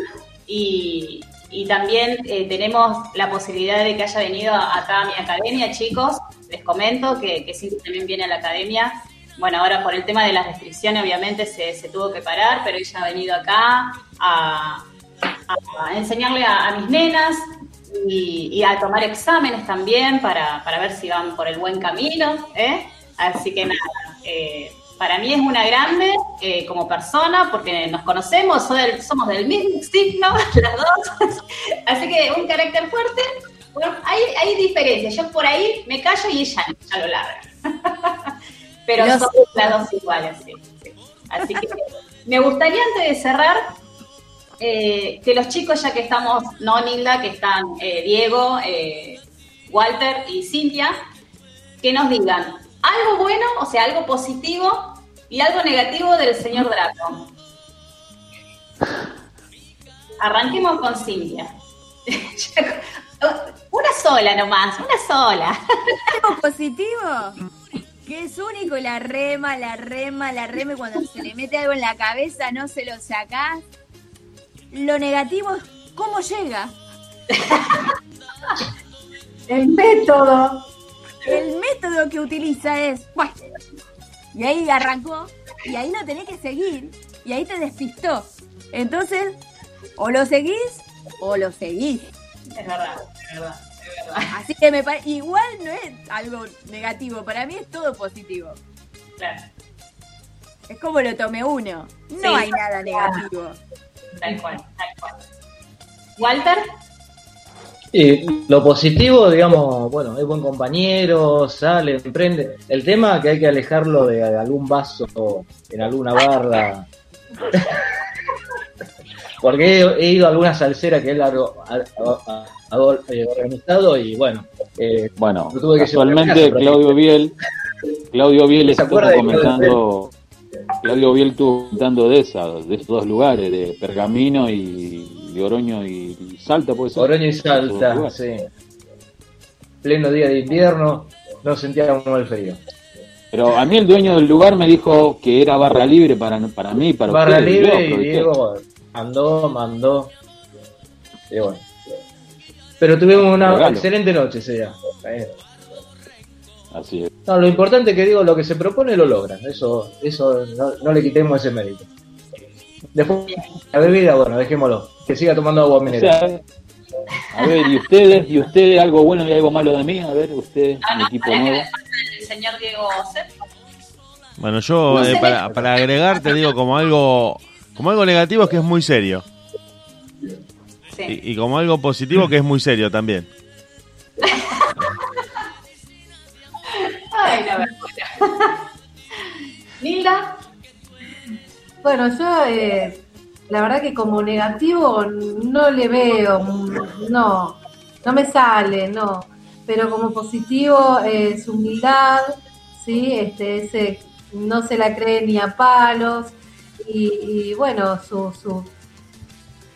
y, y también eh, tenemos la posibilidad de que haya venido acá a mi academia, chicos. Les comento que, que Cintia también viene a la academia. Bueno, ahora por el tema de las restricciones, obviamente se, tuvo que parar, pero ella ha venido acá a, enseñarle a, mis nenas y, y a tomar exámenes también para, para ver si van por el buen camino. ¿eh? Así que nada, eh, para mí es una grande eh, como persona porque nos conocemos, somos del mismo signo, las dos. Así que un carácter fuerte. Bueno, hay, hay diferencias. Yo por ahí me callo y ella ya lo larga. Pero somos las dos iguales, sí, sí. Así que me gustaría antes de cerrar eh, que los chicos, ya que estamos, no Nilda, que están eh, Diego, Walter y Cintia, que nos digan algo bueno, o sea, algo positivo y algo negativo del señor Draco. Arranquemos con Cintia. Una sola nomás, una sola. ¿Algo positivo? Que es único, la rema, la rema, la rema, y cuando se le mete algo en la cabeza no se lo sacás. Lo negativo es cómo llega. El método. El método que utiliza es, bueno, y ahí arrancó, y ahí lo tenés que seguir, y ahí te despistó. Entonces, o lo seguís, o lo seguís. Es verdad, es verdad, es verdad. Así que me parece, igual no es algo negativo, para mí es todo positivo. Claro. Es como lo tomé uno. No Sí. hay nada negativo. Tal cual, tal cual. Walter, Y lo positivo, digamos, bueno, es buen compañero, sale, emprende. El tema que hay que alejarlo de algún vaso en alguna barra. Porque he, he ido a alguna salsera que él ha, ha- organizado y bueno. eh, Bueno, tuve que llevar a casualmente casa, Claudio Biel, Claudio Biel ¿Se estuvo comentando, Claudio Biel estuvo comentando de esa, de estos dos lugares, de Pergamino y de Oroño y, y Salta, puede ser. Oroño y Salta, sí. Pleno día de invierno, no sentía uno el frío. Pero a mí el dueño del lugar me dijo que era barra libre para, para mí, para Barra ustedes, libre y. Diego mandó, mandó. Y bueno. Pero tuvimos una Regalo. excelente noche ese día. Así es. No, lo importante es que digo, lo que se propone lo logran. Eso, eso no, no le quitemos ese mérito. Después, la bebida, bueno, dejémoslo. Que siga tomando agua O mineral. sea, a ver, ¿y ustedes? ¿Y ustedes algo bueno y algo malo de mí? A ver, ustedes, el equipo nuevo. El señor Diego. Bueno, yo No eh, para, para agregar te digo como algo como algo negativo es que es muy serio. Sí. Y, y como algo positivo que es muy serio también. Ay, la vergüenza. Nilda. Bueno, yo eh, la verdad que como negativo no le veo, no, no me sale, no. Pero como positivo eh, su humildad, sí, este, ese no se la cree ni a palos y, y, bueno su, su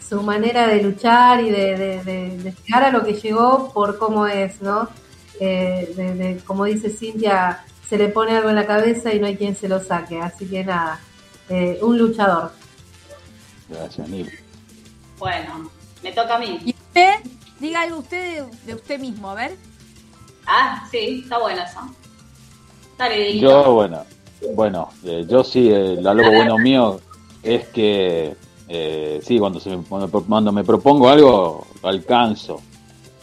su manera de luchar y de, de, llegar a lo que llegó por cómo es, ¿no? Eh, como dice Cintia, se le pone algo en la cabeza y no hay quien se lo saque. Así que nada, eh, un luchador. Gracias, Nil. Bueno, me toca a mí. ¿Y usted? Diga algo usted de, de usted mismo, a ver. Ah, sí, está bueno eso. Dale. Yo, bueno, bueno, eh, yo sí, eh, algo bueno mío es que, eh, sí, cuando, se me, cuando, cuando me propongo algo, lo alcanzo,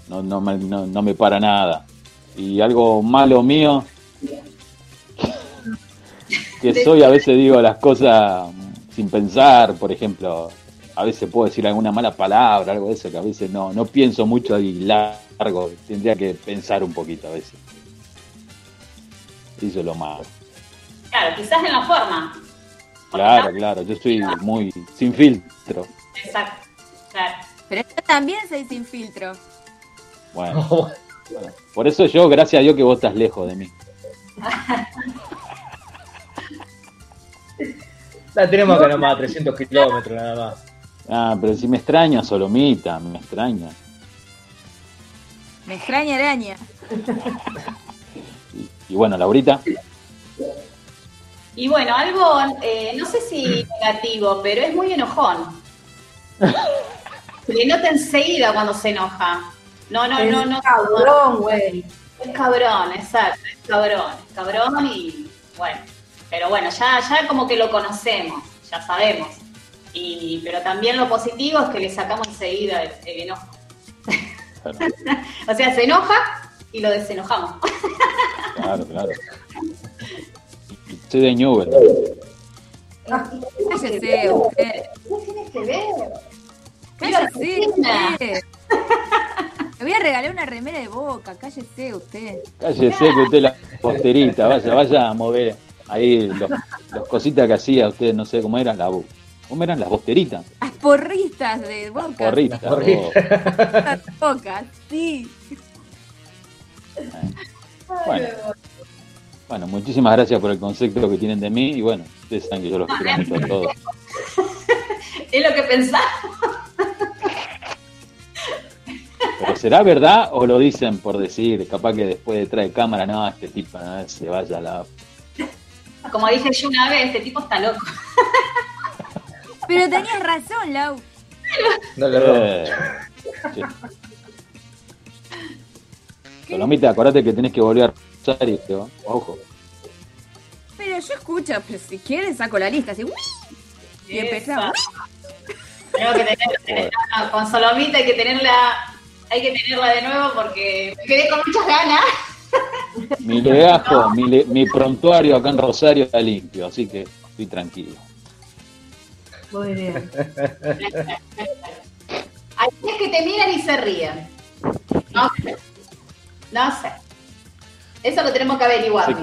no, no, me, no, no me para nada. Y algo malo mío, que soy, a veces digo las cosas sin pensar, por ejemplo, a veces puedo decir alguna mala palabra, algo de eso, que a veces no, no pienso mucho y largo, tendría que pensar un poquito a veces. Eso es lo malo. Claro, quizás en la forma. Claro, claro, yo soy muy sin filtro. Exacto. Claro. Pero yo también soy sin filtro. Bueno, bueno, por eso yo, gracias a Dios que vos estás lejos de mí. La tenemos acá nomás, a 300 kilómetros nada más. Ah, pero si me extraña, Solomita, me extraña. Me extraña araña. Y bueno, Laurita, Y bueno, algo, eh, no sé si negativo, pero es muy enojón. Se le nota enseguida cuando se enoja. No, no, Es no, no. cabrón, güey. Es cabrón, exacto, es cabrón, es cabrón y bueno, pero bueno, ya, ya como que lo conocemos, ya sabemos. Y, pero también lo positivo es que le sacamos enseguida el, el enojo. o sea, se enoja y lo desenojamos. claro, claro. Soy de Newell. Cállese usted. ¿Qué tienes que ver? Cállese usted. Le voy a regalar una remera de boca. Cállese usted. Cállese que usted la posterita, vaya, vaya a mover ahí los, los cositas que hacía usted, no sé cómo eran, la, ¿cómo eran las bosteritas? Las porritas de boca. Porritas. Las boca, sí. Bueno. Bueno, muchísimas gracias por el concepto que tienen de mí y bueno, ustedes saben que yo los quiero mucho a todos. Es lo que pensaba. Pero ¿será verdad o lo dicen por decir? Capaz que después detrás de cámara, no, este tipo no, se vaya a la... Como dije yo una vez, este tipo está loco. Pero tenías razón, Lau. No le Eh, sí. Solomita, acordate que tenés que volver a Rosario, ¿no? ojo. Pero yo escucho, pero si quieres saco la lista así. ¡uy! Y empezamos. Tengo que tener, no, con Solomita hay que tenerla, hay que tenerla de nuevo porque me quedé con muchas ganas. Mi legajo, mi, le- mi prontuario acá en Rosario está limpio, así que estoy tranquilo. Muy bien. Hay días que te miran y se ríen. No sé. No sé. Eso lo tenemos que averiguar, ¿eh?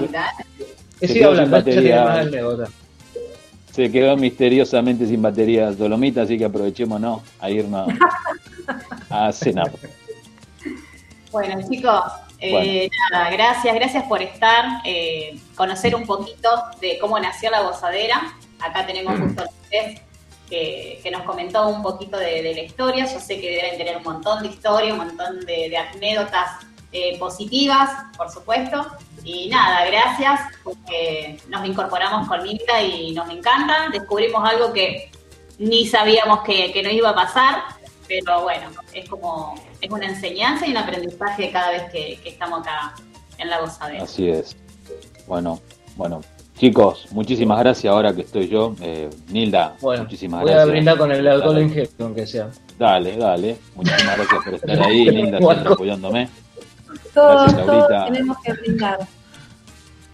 He Se sido quedó sin batería. Se quedó misteriosamente sin batería Solomita, así que aprovechémonos a irnos a cenar. Bueno, chicos, eh, nada, gracias, gracias por estar, eh, conocer un poquito de cómo nació la gozadera. Acá tenemos justo a ustedes que, que nos comentó un poquito de, de la historia. Yo sé que deben tener un montón de historia, un montón de, de anécdotas eh, positivas, por supuesto. Y nada, gracias porque nos incorporamos con Nilda y nos encanta. Descubrimos algo que ni sabíamos que, que nos iba a pasar, pero bueno, es como, es una enseñanza y un aprendizaje cada vez que, que estamos acá en la gozadera. Así es. Bueno, bueno. Chicos, muchísimas gracias ahora que estoy yo. Eh, Nilda, Bueno, muchísimas voy gracias. a brindar con el alcohol Dale. en gel, aunque sea. Dale, dale. Muchísimas gracias por estar ahí, Nilda, siempre apoyándome. Todos, Gracias, todos tenemos que brindar.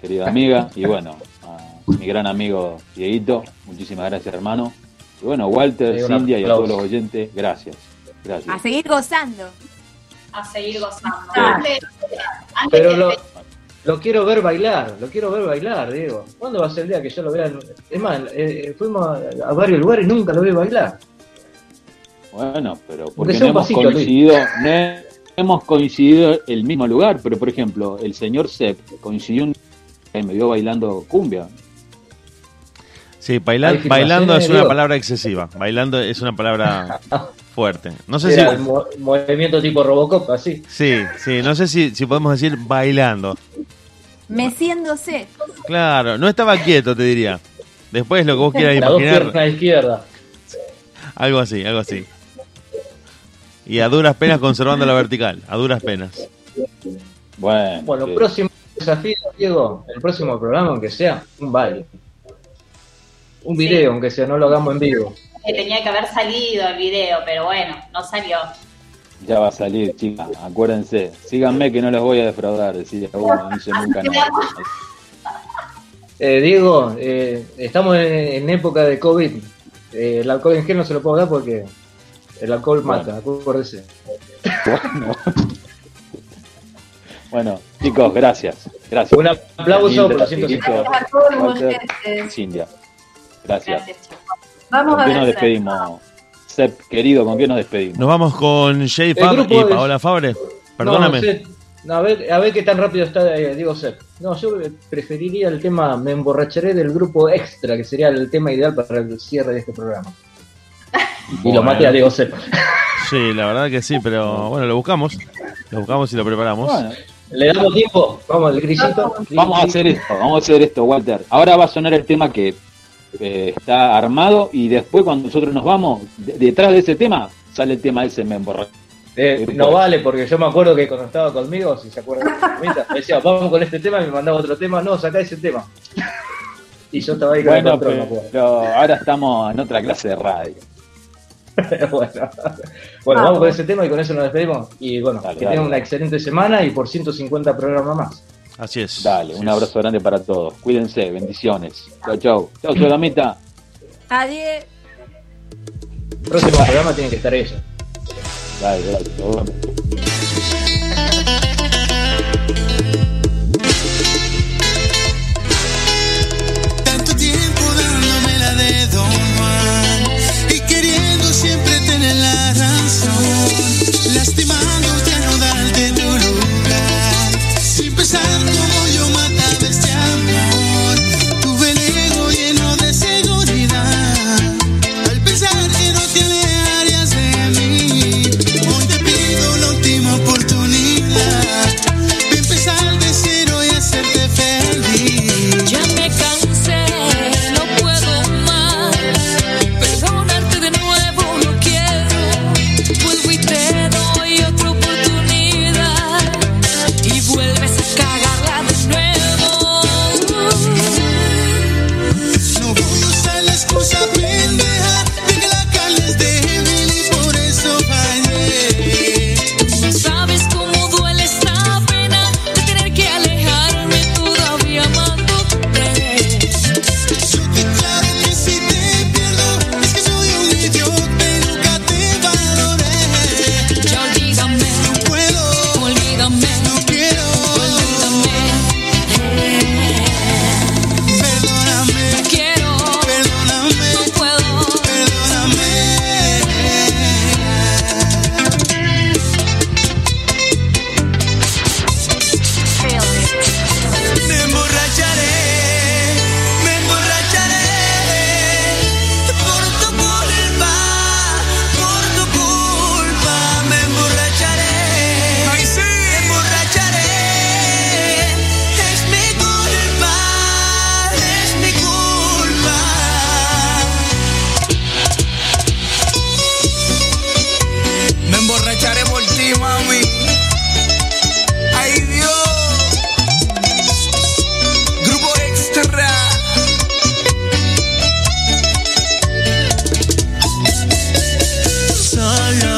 querida amiga. Y bueno, a mi gran amigo Dieguito, muchísimas gracias, hermano. Y bueno, Walter, Cindia y a todos los oyentes, gracias. Gracias. A seguir gozando. A seguir gozando. Sí. Antes- antes Pero lo, lo quiero ver bailar, lo quiero ver bailar, Diego. ¿Cuándo va a ser el día que yo lo vea? en- Es más, eh, fuimos a, a varios lugares y nunca lo vi bailar. Bueno, pero porque no hemos pasito, coincidido, no hemos coincidido el mismo lugar, pero por ejemplo, el señor Sepp coincidió un y me vio bailando cumbia. Sí, baila- Hay filmaciones, bailando es una palabra excesiva. Bailando es una palabra fuerte. No sé Era si. el mo- movimiento tipo Robocop, así. Sí, sí, no sé si, si podemos decir bailando. Meciéndose. Claro, no estaba quieto, te diría. Después lo que vos quieras dos imaginar, piernas a la izquierda. algo así, algo así. Y a duras penas conservando la vertical, a duras penas. Bueno, Bueno, sí. próximo desafío, Diego, el próximo programa, aunque sea, un baile. Un video, aunque sea, no lo hagamos en vivo. que tenía que haber salido el video, pero bueno, no salió. ya va a salir, chicas, acuérdense. Síganme que no los voy a defraudar, decía uno, no hice nunca nada. Eh, Diego, eh, estamos en, en época de COVID. Eh, el alcohol en gel no se lo puedo dar porque el alcohol mata, acuérdese. Bueno. Bueno, chicos, gracias. Gracias. Un aplauso por los 150. Dieguito, A todos los Walter, oyentes. Cindia. Gracias. Vamos ¿Con a qué nos despedimos? Sep, querido, ¿con qué nos despedimos? Nos vamos con Jay Fab y Paola Fabre. Perdóname. No, Seth, no, a, ver, a ver qué tan rápido está eh, Diego Sepp. No, yo preferiría el tema Me emborracharé del grupo extra, que sería el tema ideal para el cierre de este programa. Y lo maté a Diego Sepp. Sí, la verdad que sí, pero bueno, lo buscamos. Lo buscamos y lo preparamos. Bueno, ¿Le damos tiempo? Vamos, el grillito. vamos a hacer esto, vamos a hacer esto, Walter. Ahora va a sonar el tema que eh, está armado y después cuando nosotros nos vamos, de- detrás de ese tema sale el tema ese me emborraché. Eh, no vale, porque yo me acuerdo que cuando estaba conmigo, si se acuerdan, me decía, vamos con este tema y me mandaba otro tema, no, sacá ese tema. Y yo estaba ahí con Bueno, el control, pero, acuerdo. pero ahora estamos en otra clase de radio. bueno, bueno vamos con ese tema y con eso nos despedimos. Y bueno, Dale, que dale, tengan una excelente semana y por 150 programas más. Así es. Dale, un abrazo grande para todos. Cuídense, bendiciones. Chau, chau. Chau, Solamita. Adiós. El próximo programa tiene que estar ella. Dale, dale. Tanto tiempo dándome la de Don Juan y queriendo siempre tener la razón. Lástima